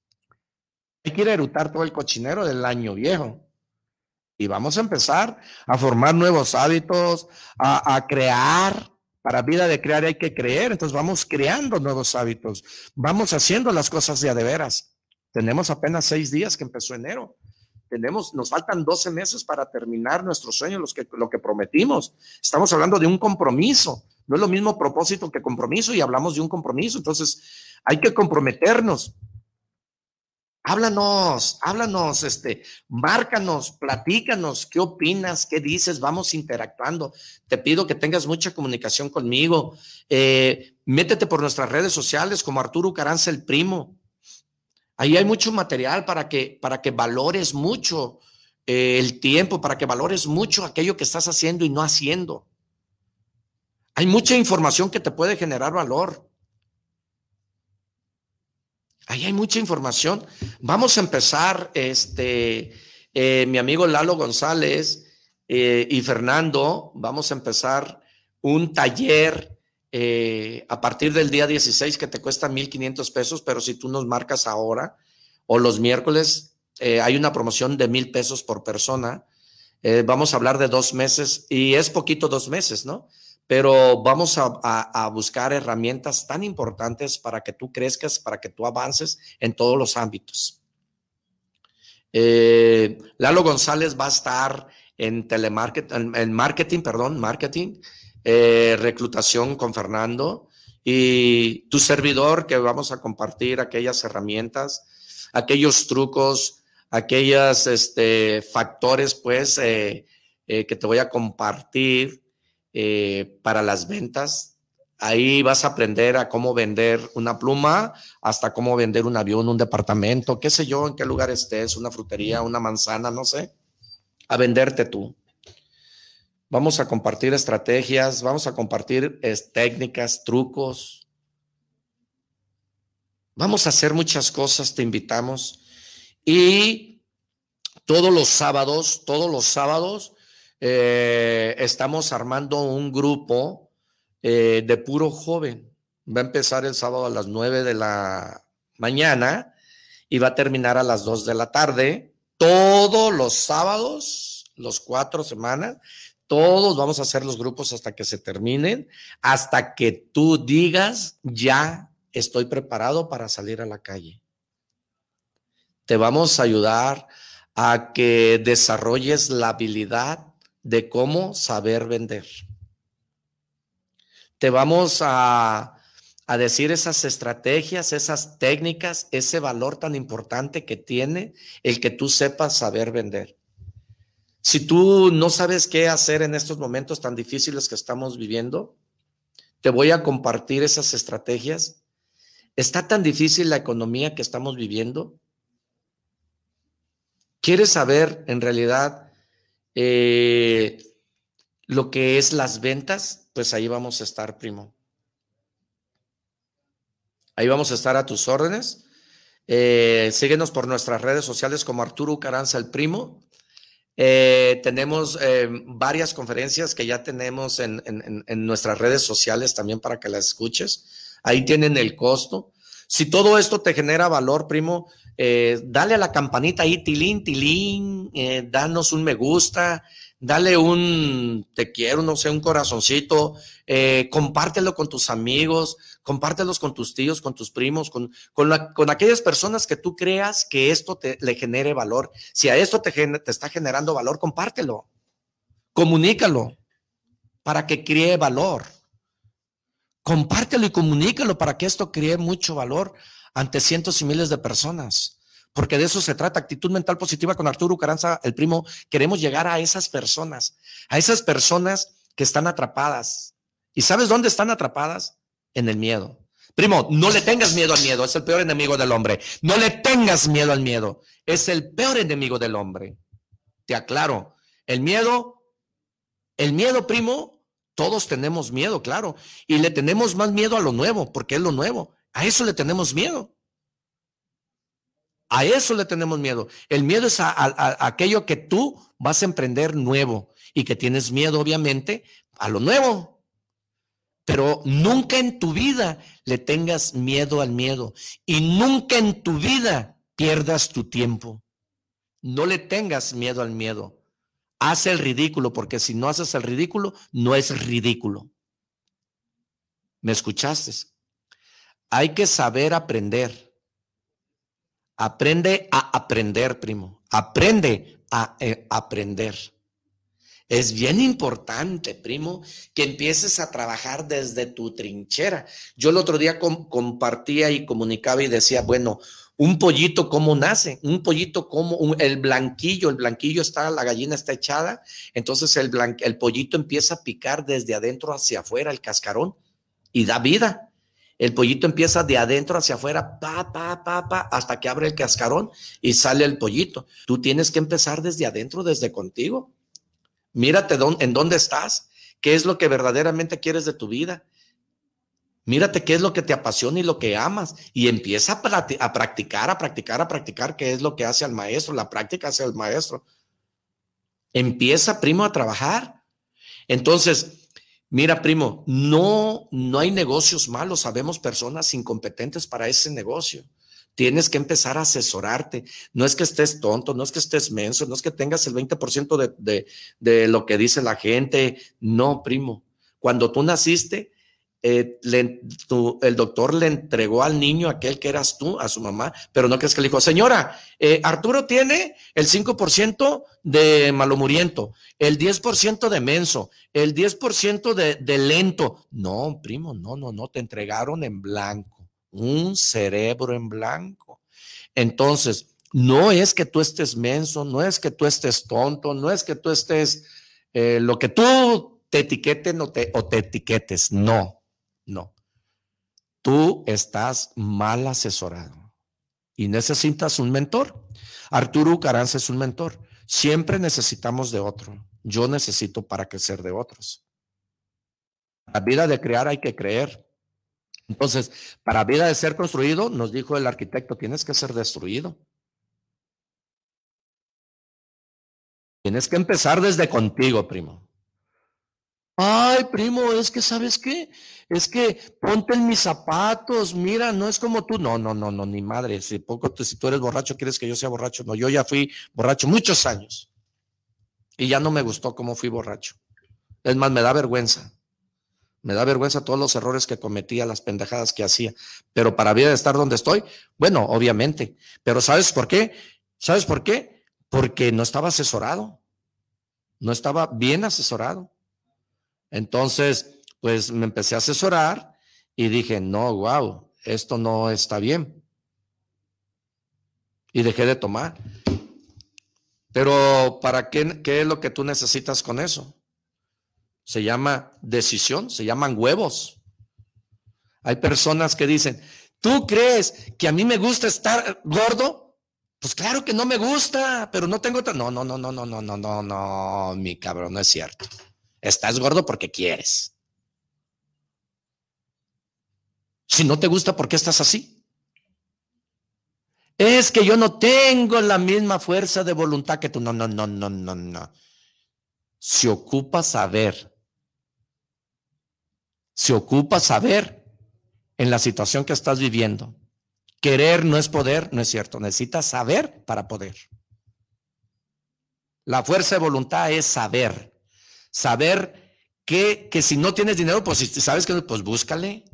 Hay que ir a erutar todo el cochinero del año viejo. Y vamos a empezar a formar nuevos hábitos, a, a crear. Para vida de crear hay que creer. Entonces vamos creando nuevos hábitos. Vamos haciendo las cosas de a de veras. Tenemos apenas seis días que empezó enero. Tenemos, nos faltan 12 meses para terminar nuestro sueño, los que, lo que prometimos. Estamos hablando de un compromiso. No es lo mismo propósito que compromiso y hablamos de un compromiso. Entonces, hay que comprometernos. Háblanos, háblanos, este, márcanos, platícanos, qué opinas, qué dices, vamos interactuando. Te pido que tengas mucha comunicación conmigo. Eh, métete por nuestras redes sociales como Arturo Caranza el Primo. Ahí hay mucho material para que, para que valores mucho eh, el tiempo, para que valores mucho aquello que estás haciendo y no haciendo. Hay mucha información que te puede generar valor. Ahí hay mucha información. Vamos a empezar, este, eh, mi amigo Lalo González eh, y Fernando, vamos a empezar un taller eh, a partir del día 16 que te cuesta 1.500 pesos, pero si tú nos marcas ahora o los miércoles, eh, hay una promoción de mil pesos por persona. Eh, vamos a hablar de dos meses y es poquito dos meses, ¿no? Pero vamos a, buscar herramientas tan importantes para que tú crezcas, para que tú avances en todos los ámbitos. Lalo González va a estar en telemarketing, en marketing, perdón, marketing, eh, reclutación con Fernando y tu servidor que vamos a compartir aquellas herramientas, aquellos trucos, aquellos este, factores, pues, eh, que te voy a compartir para las ventas Ahí vas a aprender a cómo vender una pluma, hasta cómo vender un avión, un departamento, qué sé yo, en qué lugar estés, una frutería, una manzana, no sé. A venderte tú. Vamos a compartir estrategias, vamos a compartir técnicas, trucos. Vamos a hacer muchas cosas, te invitamos. Y todos los sábados, todos los sábados, eh, estamos armando un grupo eh, de puro joven. Va a empezar el sábado a las 9 de la mañana y va a terminar a las 2 de la tarde. Todos los sábados, los cuatro semanas, todos vamos a hacer los grupos hasta que se terminen, hasta que tú digas, ya estoy preparado para salir a la calle. Te vamos a ayudar a que desarrolles la habilidad de cómo saber vender te vamos a, decir esas estrategias, esas técnicas, ese valor tan importante que tiene el que tú sepas saber vender. Si tú no sabes qué hacer en estos momentos tan difíciles que estamos viviendo, te voy a compartir esas estrategias. Está tan difícil la economía que estamos viviendo. ¿Quieres saber en realidad eh, lo que es las ventas? pues ahí vamos a estar, primo. Ahí vamos a estar a tus órdenes. Eh, síguenos por nuestras redes sociales como Arturo Caranza el Primo. Eh, tenemos eh, varias conferencias que ya tenemos en, nuestras redes sociales también para que las escuches. Ahí tienen el costo. Si todo esto te genera valor, primo, dale a la campanita ahí, tilín, tilín, danos un me gusta, dale un te quiero, no sé, un corazoncito, eh, compártelo con tus amigos, compártelos con tus tíos, con tus primos, con, con, aquellas personas que tú creas que esto te, le genere valor. Si a esto te, te está generando valor, compártelo, comunícalo para que cree valor. Compártelo y comunícalo para que esto cree mucho valor ante cientos y miles de personas porque de eso se trata, actitud mental positiva con Arturo Caranza, el primo. Queremos llegar a esas personas, a esas personas que están atrapadas. ¿Y sabes dónde están atrapadas? En el miedo. Primo, no le tengas miedo al miedo, es el peor enemigo del hombre. No le tengas miedo al miedo, es el peor enemigo del hombre. Te aclaro, el miedo, el miedo, primo, todos tenemos miedo, claro, y le tenemos más miedo a lo nuevo, porque es lo nuevo. A eso le tenemos miedo. A eso le tenemos miedo. El miedo es a, aquello que tú vas a emprender nuevo y que tienes miedo, obviamente, a lo nuevo. Pero nunca en tu vida le tengas miedo al miedo y nunca en tu vida pierdas tu tiempo. No le tengas miedo al miedo. Haz el ridículo, porque si no haces el ridículo, no es ridículo. ¿Me escuchaste? Hay que saber aprender. Aprende a aprender, primo. Aprende a eh, aprender. Es bien importante, primo, que empieces a trabajar desde tu trinchera. Yo el otro día compartía y comunicaba y decía, bueno, un pollito cómo nace, un pollito como el blanquillo, el blanquillo está, la gallina está echada, entonces el, el pollito empieza a picar desde adentro hacia afuera el cascarón y da vida. El pollito empieza de adentro hacia afuera, pa, pa, pa, pa, hasta que abre el cascarón y sale el pollito. Tú tienes que empezar desde adentro, desde contigo. Mírate en dónde estás, qué es lo que verdaderamente quieres de tu vida. Mírate qué es lo que te apasiona y lo que amas. Y empieza a, a practicar, a practicar, a practicar qué es lo que hace al maestro. La práctica hace al maestro. Empieza, primo, a trabajar. Entonces, Mira, primo, no, no hay negocios malos, sabemos personas incompetentes para ese negocio. Tienes que empezar a asesorarte. No es que estés tonto, no es que estés menso, no es que tengas el 20% de, de, de lo que dice la gente. No, primo. Cuando tú naciste, eh, el doctor le entregó al niño aquel que eras tú, a su mamá, pero no crees que le dijo, señora, eh, Arturo tiene el 5% de malomuriento, el 10% de menso, el 10% de, de lento. No, primo, no, no, no, te entregaron en blanco, un cerebro en blanco. Entonces, no es que tú estés menso, no es que tú estés tonto, no es que tú estés eh, lo que tú te etiqueten o te, o te etiquetes, no, no. Tú estás mal asesorado y necesitas un mentor. Arturo Caranza es un mentor. Siempre necesitamos de otro. Yo necesito para crecer de otros. La vida de crear hay que creer. Entonces, para vida de ser construido, nos dijo el arquitecto, tienes que ser destruido. Tienes que empezar desde contigo, primo. Ay, primo, es que, ¿sabes qué? Es que ponte en mis zapatos, mira, no es como tú. No, no, no, no, ni madre. Si, poco, si tú eres borracho, quieres que yo sea borracho. No, yo ya fui borracho muchos años. Y ya no me gustó cómo fui borracho. Es más, me da vergüenza. Me da vergüenza todos los errores que cometía, las pendejadas que hacía. Pero para vida de estar donde estoy, bueno, obviamente. Pero ¿sabes por qué? ¿Sabes por qué? porque no estaba asesorado, no estaba bien asesorado. Entonces, pues me empecé a asesorar y dije, no, wow, esto no está bien. Y dejé de tomar. Pero ¿para qué, qué es lo que tú necesitas con eso? Se llama decisión, se llaman huevos. Hay personas que dicen, ¿tú crees que a mí me gusta estar gordo? Pues claro que no me gusta, pero no tengo. No, no, no, no, no, no, no, no, no, mi cabrón, no es cierto. Estás gordo porque quieres. Si no te gusta, ¿por qué estás así? Es que yo no tengo la misma fuerza de voluntad que tú. No, no, no, no, no, no. Se ocupa saber. Se ocupa saber en la situación que estás viviendo Querer no es poder, no es cierto. Necesitas saber para poder. La fuerza de voluntad es saber. Saber que, que si no tienes dinero, pues si sabes que pues búscale.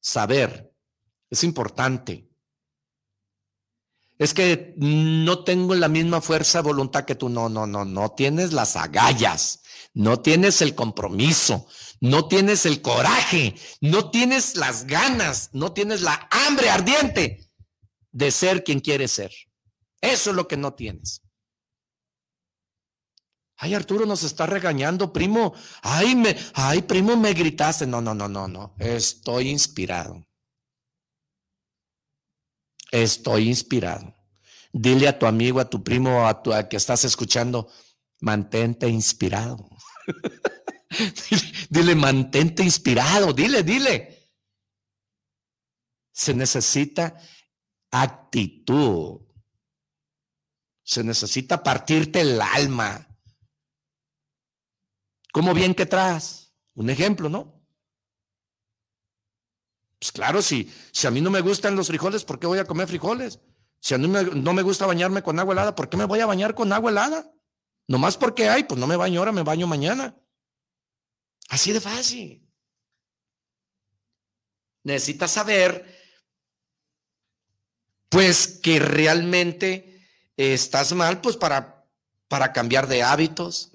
Saber. Es importante. Es que no tengo la misma fuerza voluntad que tú. No, no, no, no tienes las agallas. No tienes el compromiso no tienes el coraje, no tienes las ganas, no tienes la hambre ardiente de ser quien quieres ser. Eso es lo que no tienes. Ay, Arturo nos está regañando, primo. Ay, me, ay, primo, me gritaste. No, no, no, no, no. Estoy inspirado. Estoy inspirado. Dile a tu amigo, a tu primo, a tu a que estás escuchando, mantente inspirado. dile, mantente inspirado, dile, dile. Se necesita actitud. Se necesita partirte el alma. ¿Cómo bien que traes? Un ejemplo, ¿no? Pues claro, si, si a mí no me gustan los frijoles, ¿por qué voy a comer frijoles? Si a mí no me gusta bañarme con agua helada, ¿por qué me voy a bañar con agua helada? Nomás porque hay, pues no me baño ahora, me baño mañana. Así de fácil. Necesitas saber, pues, que realmente estás mal, pues, para, para cambiar de hábitos.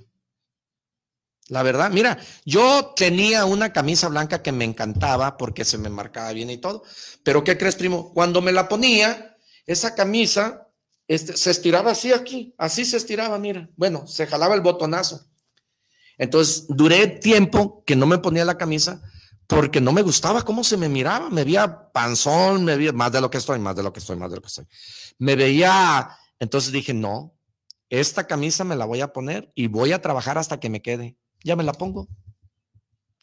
La verdad, mira, yo tenía una camisa blanca que me encantaba porque se me marcaba bien y todo. Pero, ¿qué crees, primo? Cuando me la ponía, esa camisa este, se estiraba así aquí, así se estiraba, mira. Bueno, se jalaba el botonazo. Entonces, duré tiempo que no me ponía la camisa porque no me gustaba cómo se me miraba. Me veía panzón, me veía más de lo que estoy, más de lo que estoy, más de lo que estoy. Me veía, entonces dije, no, esta camisa me la voy a poner y voy a trabajar hasta que me quede. Ya me la pongo.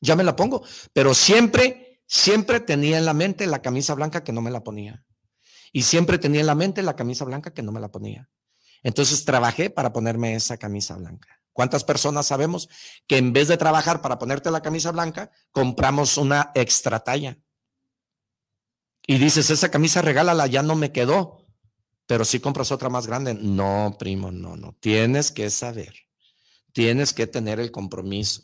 Ya me la pongo. Pero siempre, siempre tenía en la mente la camisa blanca que no me la ponía. Y siempre tenía en la mente la camisa blanca que no me la ponía. Entonces trabajé para ponerme esa camisa blanca. ¿Cuántas personas sabemos que en vez de trabajar para ponerte la camisa blanca, compramos una extra talla? Y dices, esa camisa regálala, ya no me quedó, pero si compras otra más grande. No, primo, no, no. Tienes que saber, tienes que tener el compromiso.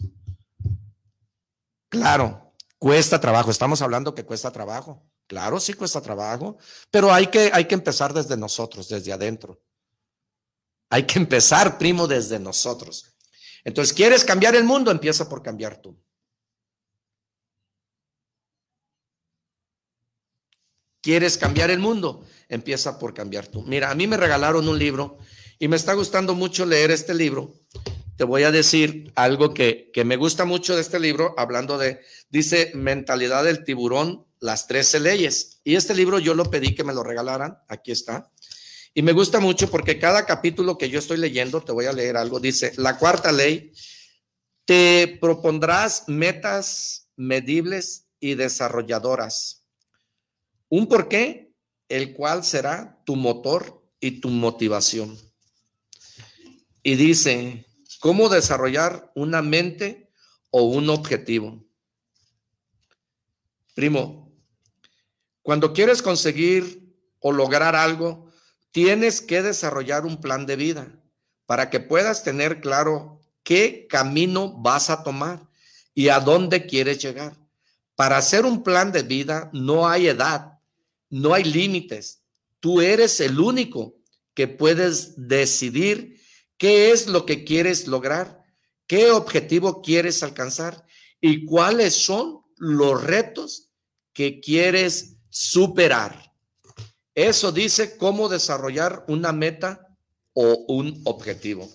Claro, Cuesta trabajo, estamos hablando que cuesta trabajo. Claro, sí cuesta trabajo, pero hay que, hay que empezar desde nosotros, desde adentro. Hay que empezar, primo, desde nosotros. Entonces, ¿quieres cambiar el mundo? Empieza por cambiar tú. ¿Quieres cambiar el mundo? Empieza por cambiar tú. Mira, a mí me regalaron un libro y me está gustando mucho leer este libro te voy a decir algo que, me gusta mucho de este libro, hablando de, dice, mentalidad del tiburón, las 13 leyes. Y este libro yo lo pedí que me lo regalaran, aquí está. Y me gusta mucho porque cada capítulo que yo estoy leyendo, te voy a leer algo, dice, la cuarta ley, te propondrás metas medibles y desarrolladoras. Un porqué, el cual será tu motor y tu motivación. Y dice, cómo desarrollar una mente o un objetivo. Primo, cuando quieres conseguir o lograr algo, tienes que desarrollar un plan de vida para que puedas tener claro qué camino vas a tomar y a dónde quieres llegar. Para hacer un plan de vida no hay edad, no hay límites. Tú eres el único que puedes decidir ¿Qué es lo que quieres lograr? ¿Qué objetivo quieres alcanzar? ¿Y cuáles son los retos que quieres superar? Eso dice cómo desarrollar una meta o un objetivo.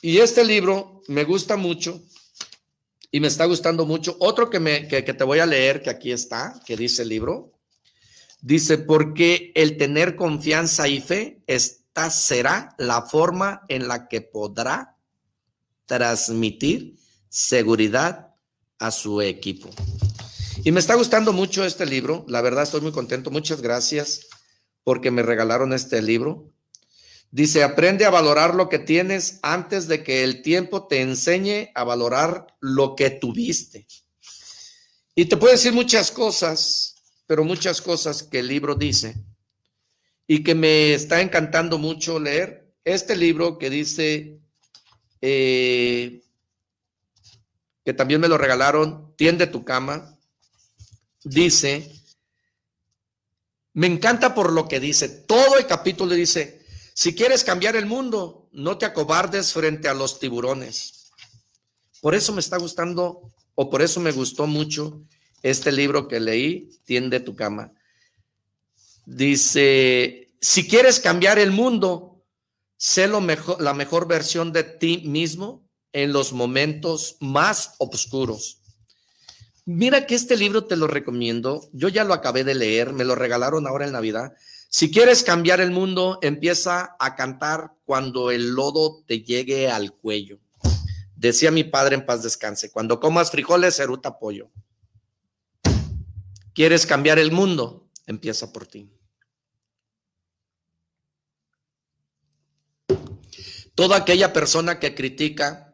Y este libro me gusta mucho y me está gustando mucho. Otro que, me, que, te voy a leer, que aquí está, que dice el libro, dice, porque el tener confianza y fe es esta será la forma en la que podrá transmitir seguridad a su equipo. Y me está gustando mucho este libro, la verdad estoy muy contento, muchas gracias porque me regalaron este libro. Dice, aprende a valorar lo que tienes antes de que el tiempo te enseñe a valorar lo que tuviste. Y te puedo decir muchas cosas, pero muchas cosas que el libro dice y que me está encantando mucho leer este libro que dice, eh, que también me lo regalaron, Tiende tu cama, dice, me encanta por lo que dice, todo el capítulo dice, si quieres cambiar el mundo, no te acobardes frente a los tiburones. Por eso me está gustando, o por eso me gustó mucho este libro que leí, Tiende tu cama. Dice, si quieres cambiar el mundo, sé lo mejor, la mejor versión de ti mismo en los momentos más oscuros. Mira que este libro te lo recomiendo. Yo ya lo acabé de leer, me lo regalaron ahora en Navidad. Si quieres cambiar el mundo, empieza a cantar cuando el lodo te llegue al cuello. Decía mi padre en paz descanse, cuando comas frijoles, eruta pollo. ¿Quieres cambiar el mundo? Empieza por ti. Toda aquella persona que critica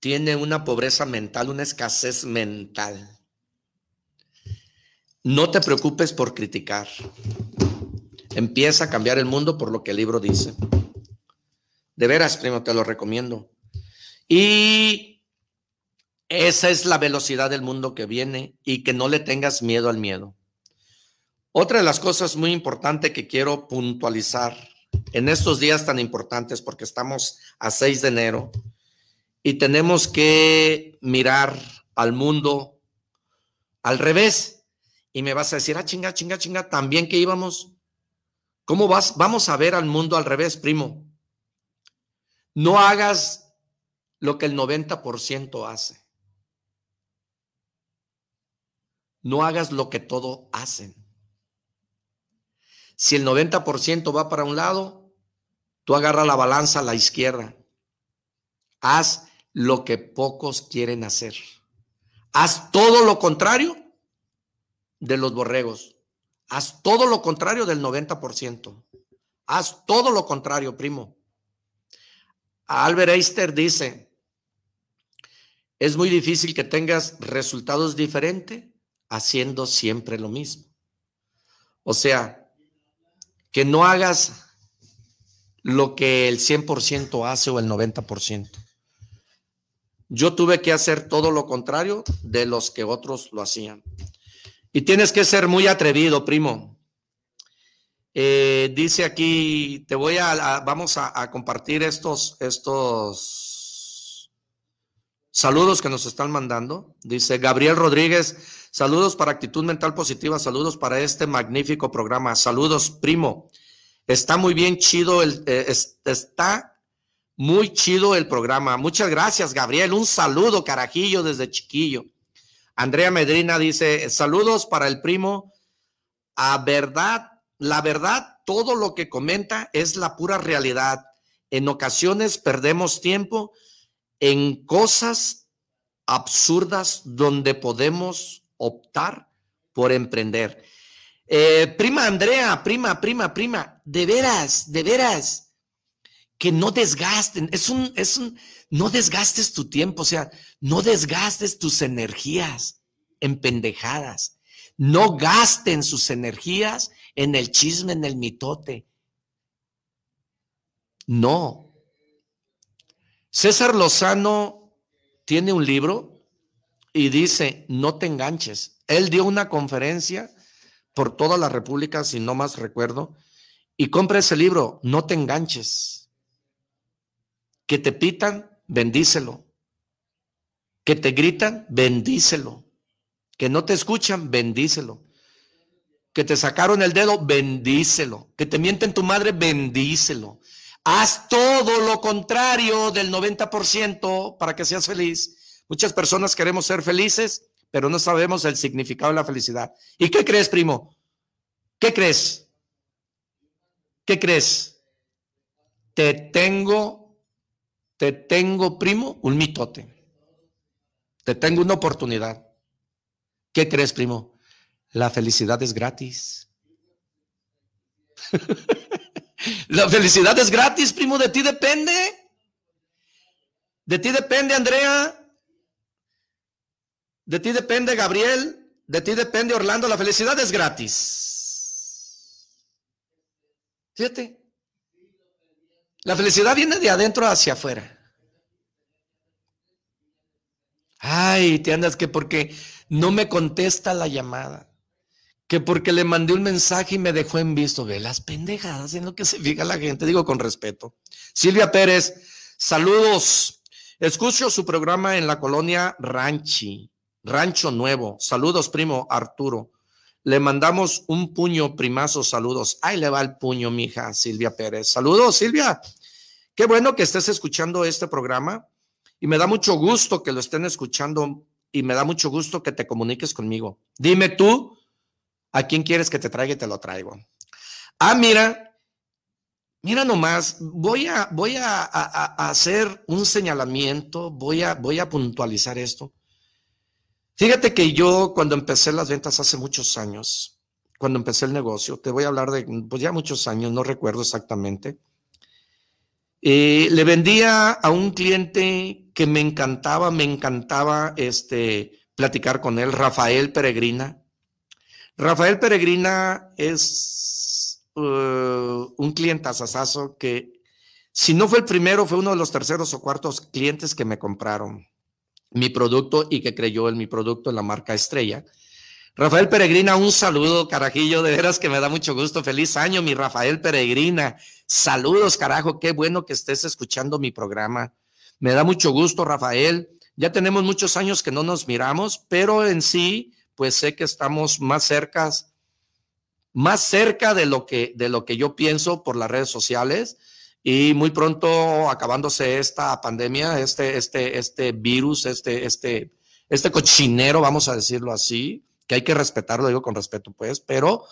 tiene una pobreza mental, una escasez mental. No te preocupes por criticar. Empieza a cambiar el mundo por lo que el libro dice. De veras, primo, te lo recomiendo. Y esa es la velocidad del mundo que viene y que no le tengas miedo al miedo. Otra de las cosas muy importantes que quiero puntualizar en estos días tan importantes, porque estamos a 6 de enero y tenemos que mirar al mundo al revés. Y me vas a decir, ah, chinga, chinga, chinga, también que íbamos. ¿Cómo vas? Vamos a ver al mundo al revés, primo. No hagas lo que el 90% hace. No hagas lo que todo hacen. Si el 90% va para un lado, tú agarra la balanza a la izquierda. Haz lo que pocos quieren hacer. Haz todo lo contrario de los borregos. Haz todo lo contrario del 90%. Haz todo lo contrario, primo. Albert Einstein dice, es muy difícil que tengas resultados diferentes haciendo siempre lo mismo. O sea, que no hagas lo que el 100% hace o el 90%. Yo tuve que hacer todo lo contrario de los que otros lo hacían. Y tienes que ser muy atrevido, primo. Eh, dice aquí, te voy a, vamos a, compartir estos, estos saludos que nos están mandando. Dice Gabriel Rodríguez, saludos para actitud mental positiva, saludos para este magnífico programa. Saludos, primo. Está muy bien chido el, eh, está muy chido el programa. Muchas gracias, Gabriel. Un saludo, carajillo, desde chiquillo. Andrea Medrina dice, saludos para el primo. A verdad, la verdad, todo lo que comenta es la pura realidad. En ocasiones perdemos tiempo en cosas absurdas donde podemos optar por emprender. Eh, prima Andrea, prima, prima, prima, de veras, de veras, que no desgasten, es un, es un, no desgastes tu tiempo, o sea, no desgastes tus energías en pendejadas. No gasten sus energías en el chisme, en el mitote. No. César Lozano tiene un libro y dice, no te enganches. Él dio una conferencia por toda la República, si no más recuerdo, y compra ese libro, no te enganches. Que te pitan, bendícelo. Que te gritan, bendícelo. Que no te escuchan, bendícelo. Que te sacaron el dedo, bendícelo. Que te mienten tu madre, bendícelo. Haz todo lo contrario del 90% para que seas feliz. Muchas personas queremos ser felices, pero no sabemos el significado de la felicidad. ¿Y qué crees, primo? ¿Qué crees? ¿Qué crees? Te tengo, te tengo, primo, un mitote. Te tengo una oportunidad. ¿Qué crees, primo? La felicidad es gratis. La felicidad es gratis, primo, de ti depende. De ti depende, Andrea. De ti depende, Gabriel. De ti depende, Orlando. La felicidad es gratis. Fíjate. La felicidad viene de adentro hacia afuera. Ay, te andas que porque no me contesta la llamada, que porque le mandé un mensaje y me dejó en visto. Ve las pendejadas en lo que se fija la gente, digo con respeto. Silvia Pérez, saludos. Escucho su programa en la colonia Ranchi, Rancho Nuevo. Saludos, primo Arturo. Le mandamos un puño, primazo, saludos. Ahí le va el puño, mija, Silvia Pérez. Saludos, Silvia. Qué bueno que estés escuchando este programa y me da mucho gusto que lo estén escuchando y me da mucho gusto que te comuniques conmigo. Dime tú a quién quieres que te traiga y te lo traigo. Ah, mira, mira nomás, voy a, voy a, hacer un señalamiento, voy a, voy a puntualizar esto. Fíjate que yo cuando empecé las ventas hace muchos años, cuando empecé el negocio, te voy a hablar de, pues ya muchos años, no recuerdo exactamente, eh, le vendía a un cliente que me encantaba, me encantaba este, platicar con él, Rafael Peregrina. Rafael Peregrina es uh, un cliente asasazo que, si no fue el primero, fue uno de los terceros o cuartos clientes que me compraron mi producto y que creyó en mi producto en la marca Estrella. Rafael Peregrina, un saludo, carajillo, de veras que me da mucho gusto. Feliz año, mi Rafael Peregrina. Saludos, carajo, qué bueno que estés escuchando mi programa. Me da mucho gusto, Rafael. Ya tenemos muchos años que no nos miramos, pero en sí, pues sé que estamos más cerca, más cerca de lo que, de lo que yo pienso por las redes sociales. Y muy pronto, acabándose esta pandemia, este, este, este virus, este, este, este cochinero, vamos a decirlo así, que hay que respetarlo, digo con respeto, pues, pero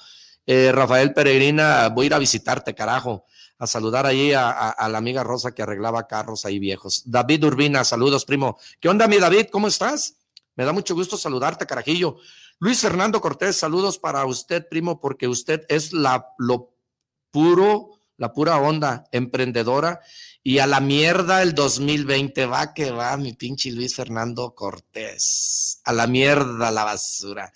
eh, Rafael Peregrina, voy a ir a visitarte, carajo a saludar ahí a, la amiga Rosa que arreglaba carros ahí viejos. David Urbina, saludos, primo. ¿Qué onda, mi David? ¿Cómo estás? Me da mucho gusto saludarte, carajillo. Luis Fernando Cortés, saludos para usted, primo, porque usted es la, lo puro, la pura onda emprendedora. Y a la mierda el 2020 va que va, mi pinche Luis Fernando Cortés. A la mierda, la basura.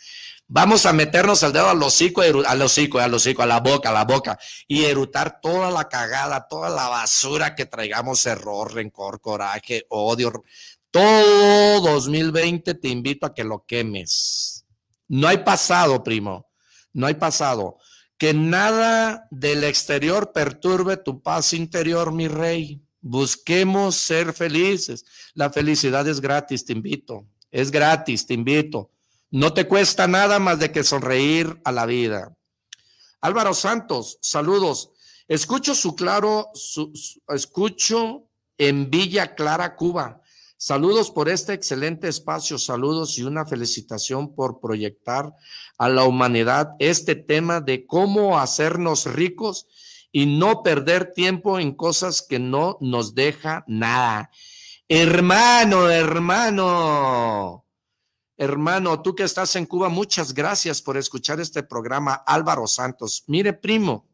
Vamos a meternos el dedo al hocico, al hocico, al hocico, a la boca, a la boca, y erutar toda la cagada, toda la basura que traigamos, error, rencor, coraje, odio, Todo 2020 te invito a que lo quemes. No hay pasado, primo. No hay pasado. Que nada del exterior perturbe tu paz interior, mi rey. Busquemos ser felices. La felicidad es gratis, te invito. Es gratis, te invito. No te cuesta nada más de que sonreír a la vida. Álvaro Santos, saludos. Escucho su claro, escucho en Villa Clara, Cuba. Saludos por este excelente espacio, saludos y una felicitación por proyectar a la humanidad este tema de cómo hacernos ricos y no perder tiempo en cosas que no nos deja nada. Hermano, hermano, hermano, tú que estás en Cuba, muchas gracias por escuchar este programa, Álvaro Santos. Mire, primo,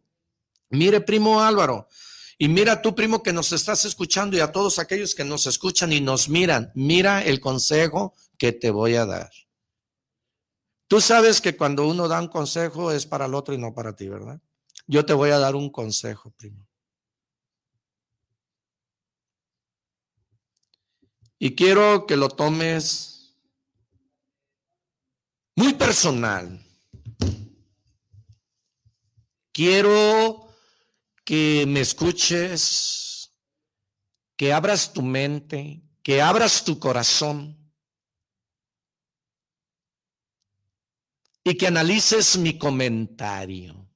mire, primo Álvaro, y mira tú, primo, que nos estás escuchando y a todos aquellos que nos escuchan y nos miran, mira el consejo que te voy a dar. Tú sabes que cuando uno da un consejo es para el otro y no para ti, ¿verdad? Yo te voy a dar un consejo, primo. Y quiero que lo tomes muy personal. Quiero que me escuches, que abras tu mente, que abras tu corazón y que analices mi comentario.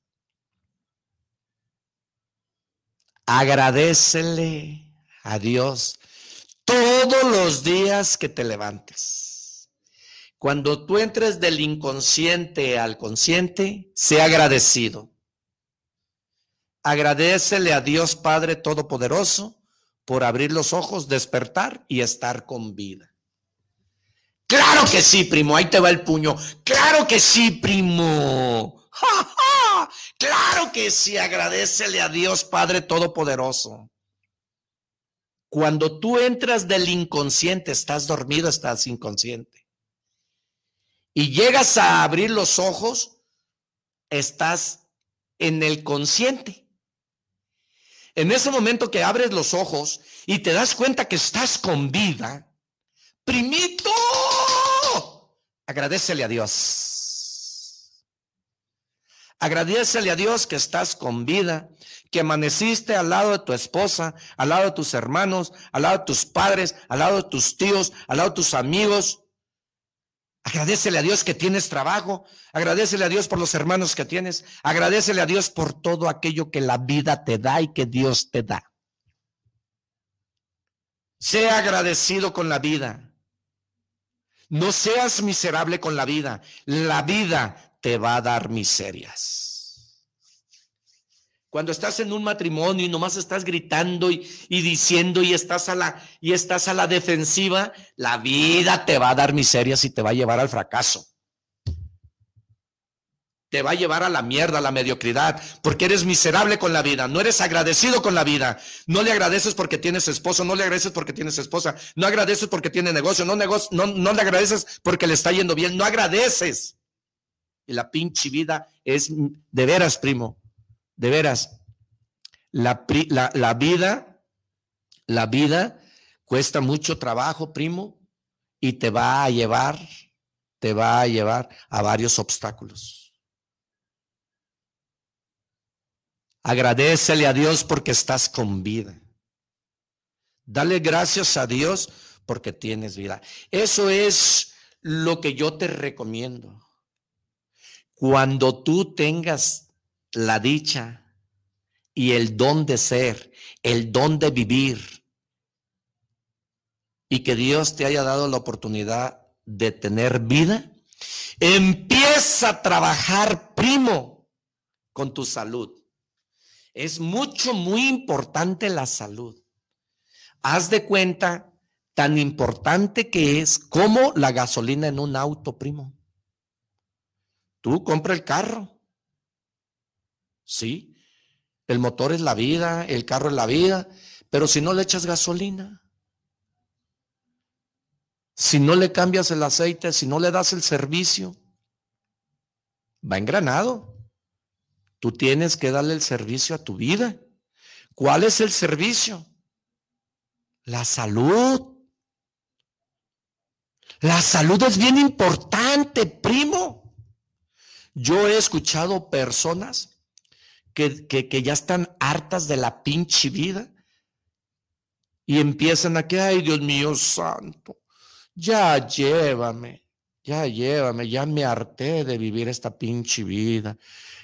Agradecele a Dios todos los días que te levantes. Cuando tú entres del inconsciente al consciente, sea agradecido. Agradecele a Dios Padre Todopoderoso por abrir los ojos, despertar y estar con vida. Claro que sí, primo, ahí te va el puño. Claro que sí, primo. ¡Ja, Claro que sí, agradecele a Dios Padre Todopoderoso. Cuando tú entras del inconsciente, estás dormido, estás inconsciente. Y llegas a abrir los ojos, estás en el consciente. En ese momento que abres los ojos y te das cuenta que estás con vida, primito, agradecele a Dios. Agradecele a Dios que estás con vida, que amaneciste al lado de tu esposa, al lado de tus hermanos, al lado de tus padres, al lado de tus tíos, al lado de tus amigos. Agradecele a Dios que tienes trabajo. Agradecele a Dios por los hermanos que tienes. Agradecele a Dios por todo aquello que la vida te da y que Dios te da. Sea agradecido con la vida. No seas miserable con la vida. La vida te va a dar miserias. Cuando estás en un matrimonio y nomás estás gritando y, diciendo y estás, a la, y estás a la defensiva, la vida te va a dar miserias y te va a llevar al fracaso. Te va a llevar a la mierda, a la mediocridad, porque eres miserable con la vida, no eres agradecido con la vida. No le agradeces porque tienes esposo, no le agradeces porque tienes esposa, no agradeces porque tiene negocio, no, negocio, no, no le agradeces porque le está yendo bien, no agradeces. Y la pinche vida es de veras, primo, de veras. La, la, vida, la vida cuesta mucho trabajo, primo, y te va a llevar, te va a llevar a varios obstáculos. Agradecele a Dios porque estás con vida. Dale gracias a Dios porque tienes vida. Eso es lo que yo te recomiendo. Cuando tú tengas la dicha y el don de ser, el don de vivir, y que Dios te haya dado la oportunidad de tener vida, empieza a trabajar primo con tu salud. Es mucho, muy importante la salud. Haz de cuenta tan importante que es como la gasolina en un auto, primo. Tú compra el carro. Sí, el motor es la vida, el carro es la vida, pero si no le echas gasolina, si no le cambias el aceite, si no le das el servicio, va engranado. Tú tienes que darle el servicio a tu vida. ¿Cuál es el servicio? La salud. La salud es bien importante, primo. Yo he escuchado personas que, que, ya están hartas de la pinche vida y empiezan a que, ay Dios mío santo, ya llévame, ya llévame, ya me harté de vivir esta pinche vida.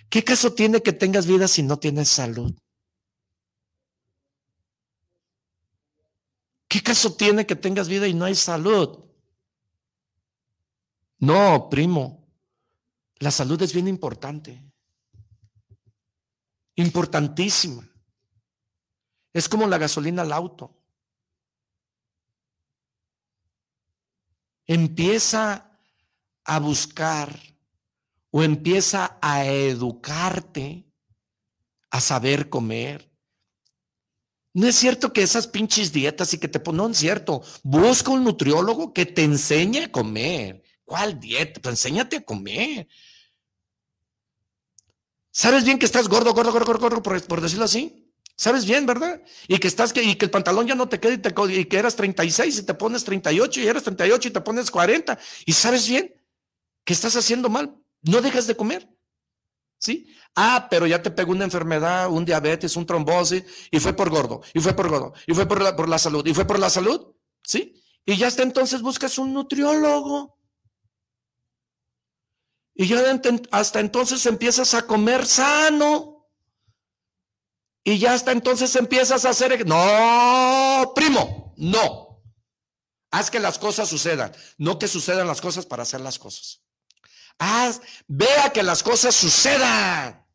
¿Qué caso tiene que tengas vida si no tienes salud? ¿Qué caso tiene que tengas vida y no hay salud? No, primo, la salud es bien importante. Importantísima. Es como la gasolina al auto. Empieza a buscar o empieza a educarte a saber comer. No es cierto que esas pinches dietas y que te ponen, no es cierto. Busca un nutriólogo que te enseñe a comer. ¿Cuál dieta? Pues enséñate a comer. ¿Sabes bien que estás gordo, gordo, gordo, gordo, por, decirlo así? ¿Sabes bien, verdad? Y que estás que, y que el pantalón ya no te queda y, te, y que eras 36 y te pones 38 y eras 38 y te pones 40. ¿Y sabes bien que estás haciendo mal? No dejas de comer. ¿Sí? Ah, pero ya te pegó una enfermedad, un diabetes, un trombosis, y fue por gordo, y fue por gordo, y fue por la, por la salud, y fue por la salud, ¿sí? Y ya hasta entonces buscas un nutriólogo. Y ya hasta entonces empiezas a comer sano. Y ya hasta entonces empiezas a hacer... No, primo, no. Haz que las cosas sucedan, no que sucedan las cosas para hacer las cosas. Haz, vea que las cosas sucedan.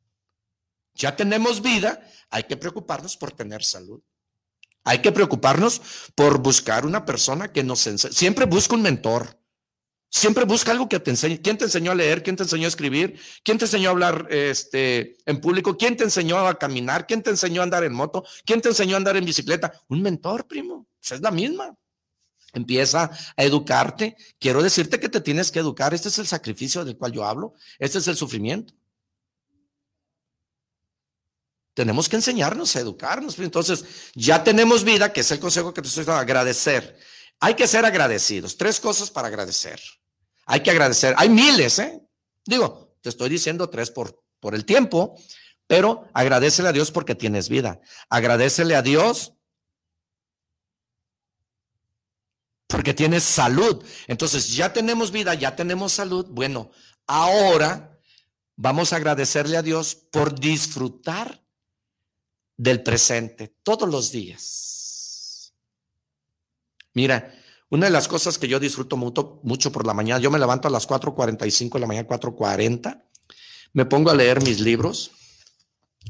Ya tenemos vida, hay que preocuparnos por tener salud. Hay que preocuparnos por buscar una persona que nos enseñe. Siempre busca un mentor. Siempre busca algo que te enseñe. ¿Quién te enseñó a leer? ¿Quién te enseñó a escribir? ¿Quién te enseñó a hablar este, en público? ¿Quién te enseñó a caminar? ¿Quién te enseñó a andar en moto? ¿Quién te enseñó a andar en bicicleta? Un mentor, primo. Pues es la misma. Empieza a educarte. Quiero decirte que te tienes que educar. Este es el sacrificio del cual yo hablo. Este es el sufrimiento. Tenemos que enseñarnos a educarnos. Entonces, ya tenemos vida, que es el consejo que te estoy dando, agradecer. Hay que ser agradecidos. Tres cosas para agradecer. Hay que agradecer. Hay miles, ¿eh? Digo, te estoy diciendo tres por, por el tiempo, pero agradecele a Dios porque tienes vida. Agradecele a Dios porque tienes salud. Entonces, ya tenemos vida, ya tenemos salud. Bueno, ahora vamos a agradecerle a Dios por disfrutar del presente todos los días. Mira, una de las cosas que yo disfruto mucho, por la mañana, yo me levanto a las 4.45 de la mañana, 4.40, me pongo a leer mis libros.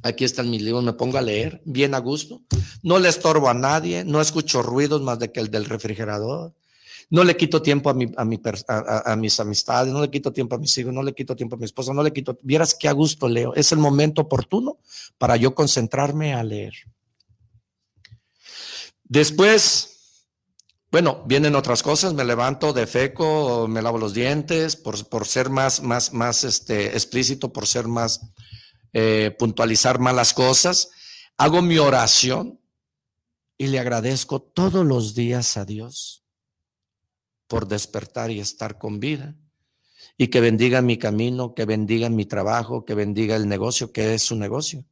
Aquí están mis libros, me pongo a leer bien a gusto. No le estorbo a nadie, no escucho ruidos más de que el del refrigerador. No le quito tiempo a, a, mis amistades, no le quito tiempo a mis hijos, no le quito tiempo a mi esposa, no le quito. Vieras qué a gusto leo. Es el momento oportuno para yo concentrarme a leer. Después bueno, vienen otras cosas, me levanto de feco, me lavo los dientes, por, por ser más, más, más este, explícito, por ser más, eh, puntualizar malas cosas. Hago mi oración y le agradezco todos los días a Dios por despertar y estar con vida. Y que bendiga mi camino, que bendiga mi trabajo, que bendiga el negocio, que es su negocio.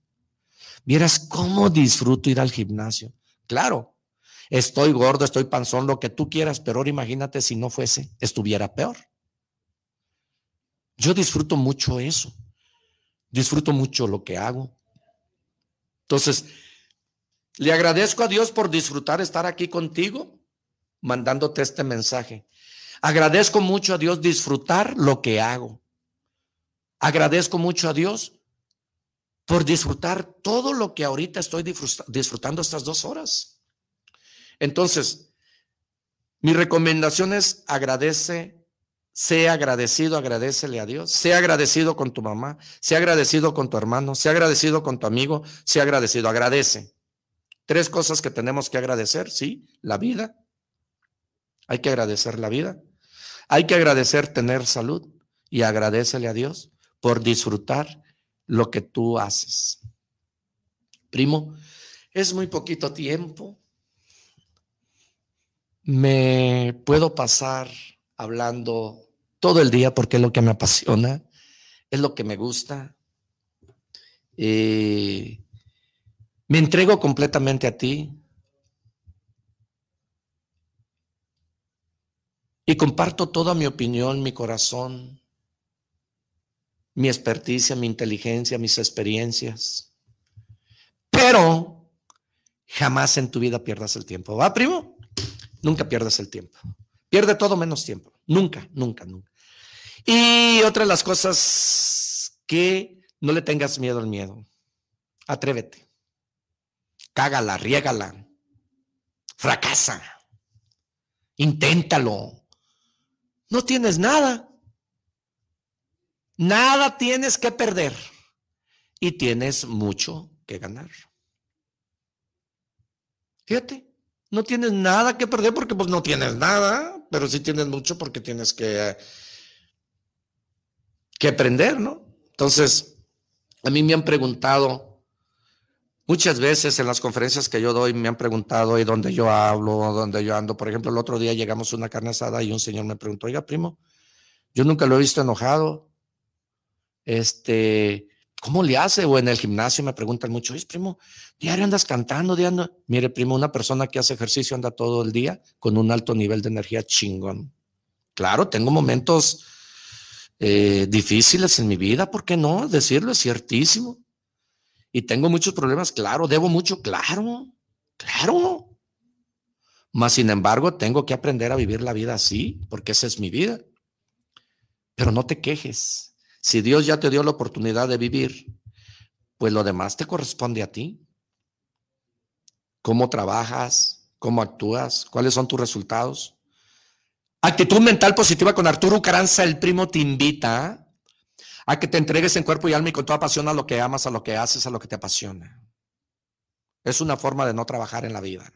Vieras cómo disfruto ir al gimnasio. Claro, estoy gordo, estoy panzón, lo que tú quieras, pero ahora imagínate si no fuese, estuviera peor. Yo disfruto mucho eso, disfruto mucho lo que hago. Entonces, le agradezco a Dios por disfrutar estar aquí contigo, mandándote este mensaje. Agradezco mucho a Dios disfrutar lo que hago. Agradezco mucho a Dios por disfrutar todo lo que ahorita estoy disfrutando estas dos horas. Entonces, mi recomendación es agradece, sea agradecido, agradecele a Dios, sea agradecido con tu mamá, sea agradecido con tu hermano, sea agradecido con tu amigo, sea agradecido, agradece. Tres cosas que tenemos que agradecer, sí, la vida. Hay que agradecer la vida. Hay que agradecer tener salud y agradecele a Dios por disfrutar lo que tú haces. Primo, es muy poquito tiempo me puedo pasar hablando todo el día porque es lo que me apasiona, es lo que me gusta. Eh, me entrego completamente a ti. Y comparto toda mi opinión, mi corazón, mi experticia, mi inteligencia, mis experiencias. Pero jamás en tu vida pierdas el tiempo. ¿Va, primo? Nunca pierdas el tiempo. Pierde todo menos tiempo. Nunca, nunca, nunca. Y otra de las cosas que no le tengas miedo al miedo. Atrévete. Cágala, riégala. Fracasa. Inténtalo. No tienes nada. Nada tienes que perder y tienes mucho que ganar. Fíjate, no tienes nada que perder porque pues no tienes nada, pero sí tienes mucho porque tienes que, que aprender, ¿no? Entonces, a mí me han preguntado muchas veces en las conferencias que yo doy, me han preguntado y donde yo hablo, donde yo ando. Por ejemplo, el otro día llegamos a una carne asada y un señor me preguntó, oiga, primo, yo nunca lo he visto enojado este, ¿cómo le hace? O en el gimnasio me preguntan mucho, es primo, diario andas cantando, diario. Mire, primo, una persona que hace ejercicio anda todo el día con un alto nivel de energía chingón. Claro, tengo momentos eh, difíciles en mi vida, ¿por qué no? Decirlo es ciertísimo. Y tengo muchos problemas, claro, debo mucho, claro, claro. Más sin embargo, tengo que aprender a vivir la vida así, porque esa es mi vida. Pero no te quejes si Dios ya te dio la oportunidad de vivir, pues lo demás te corresponde a ti. ¿Cómo trabajas? ¿Cómo actúas? ¿Cuáles son tus resultados? Actitud mental positiva con Arturo Caranza, el primo, te invita a que te entregues en cuerpo y alma y con toda pasión a lo que amas, a lo que haces, a lo que te apasiona. Es una forma de no trabajar en la vida.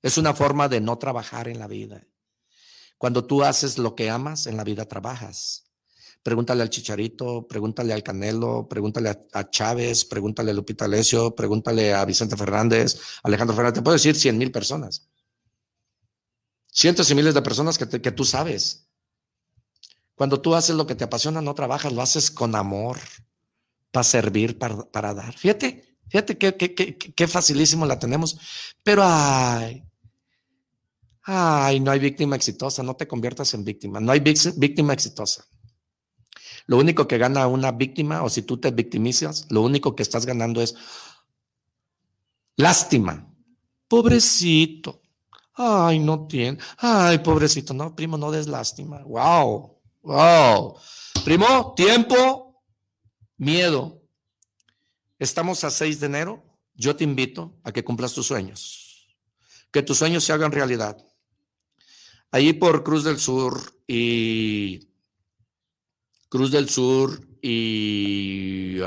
Es una forma de no trabajar en la vida. Cuando tú haces lo que amas, en la vida trabajas. Pregúntale al Chicharito, pregúntale al Canelo, pregúntale a, Chávez, pregúntale a Lupita Alessio, pregúntale a Vicente Fernández, Alejandro Fernández. Te puedo decir cien mil personas. Cientos y miles de personas que, que tú sabes. Cuando tú haces lo que te apasiona, no trabajas, lo haces con amor, para servir, para, para dar. Fíjate, fíjate qué, qué, qué, qué facilísimo la tenemos. Pero ay, ay, no hay víctima exitosa, no te conviertas en víctima, no hay víctima exitosa. Lo único que gana una víctima, o si tú te victimizas, lo único que estás ganando es lástima. Pobrecito. Ay, no tiene. Ay, pobrecito. No, primo, no des lástima. Wow. Wow. Primo, tiempo, miedo. Estamos a 6 de enero. Yo te invito a que cumplas tus sueños. Que tus sueños se hagan realidad. Allí por Cruz del Sur y Cruz del Sur y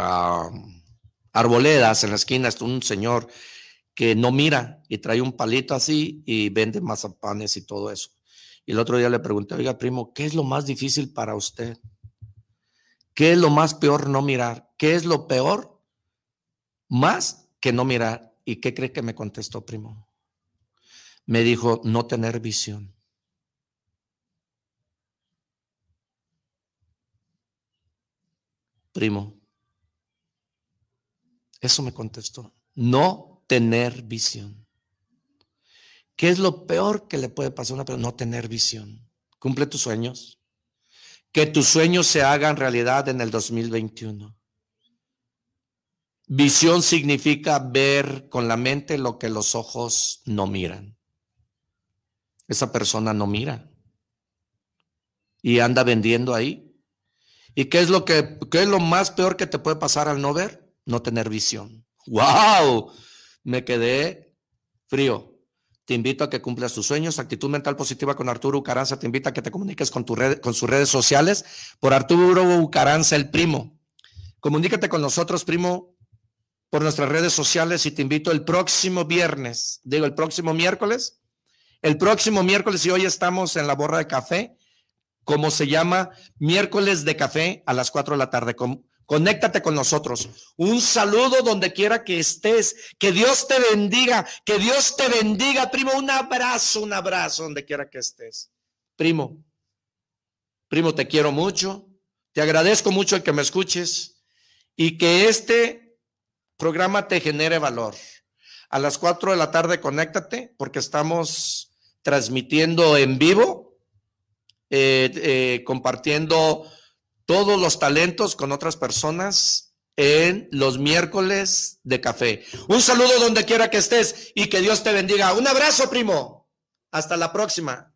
Arboledas en la esquina está un señor que no mira y trae un palito así y vende mazapanes y todo eso. Y el otro día le pregunté, oiga, primo, ¿qué es lo más difícil para usted? ¿Qué es lo más peor no mirar? ¿Qué es lo peor más que no mirar? ¿Y qué cree que me contestó, primo? Me dijo, no tener visión. Primo. Eso me contestó. No tener visión. ¿Qué es lo peor que le puede pasar a una persona? No tener visión. Cumple tus sueños. Que tus sueños se hagan realidad en el 2021. Visión significa ver con la mente lo que los ojos no miran. Esa persona no mira. Y anda vendiendo ahí ¿Y qué es lo que qué es lo más peor que te puede pasar al no ver? No tener visión. ¡Wow! Me quedé frío. Te invito a que cumplas tus sueños. Actitud mental positiva con Arturo Ucaranza. Te invita a que te comuniques con, tu red, con sus redes sociales por Arturo Ucaranza, el primo. Comunícate con nosotros, primo, por nuestras redes sociales y te invito el próximo viernes, digo el próximo miércoles, el próximo miércoles y hoy estamos en la borra de café como se llama, miércoles de café a las 4 de la tarde. conéctate con nosotros. Un saludo donde quiera que estés. Que Dios te bendiga. Que Dios te bendiga, primo. Un abrazo, un abrazo donde quiera que estés. primo, primo, te quiero mucho, te agradezco mucho el que me escuches y que este programa te genere valor. A las 4 de la tarde, conéctate porque estamos transmitiendo en vivo, eh, eh, compartiendo todos los talentos con otras personas en los miércoles de café. Un saludo donde quiera que estés y que Dios te bendiga. Un abrazo, primo. Hasta la próxima.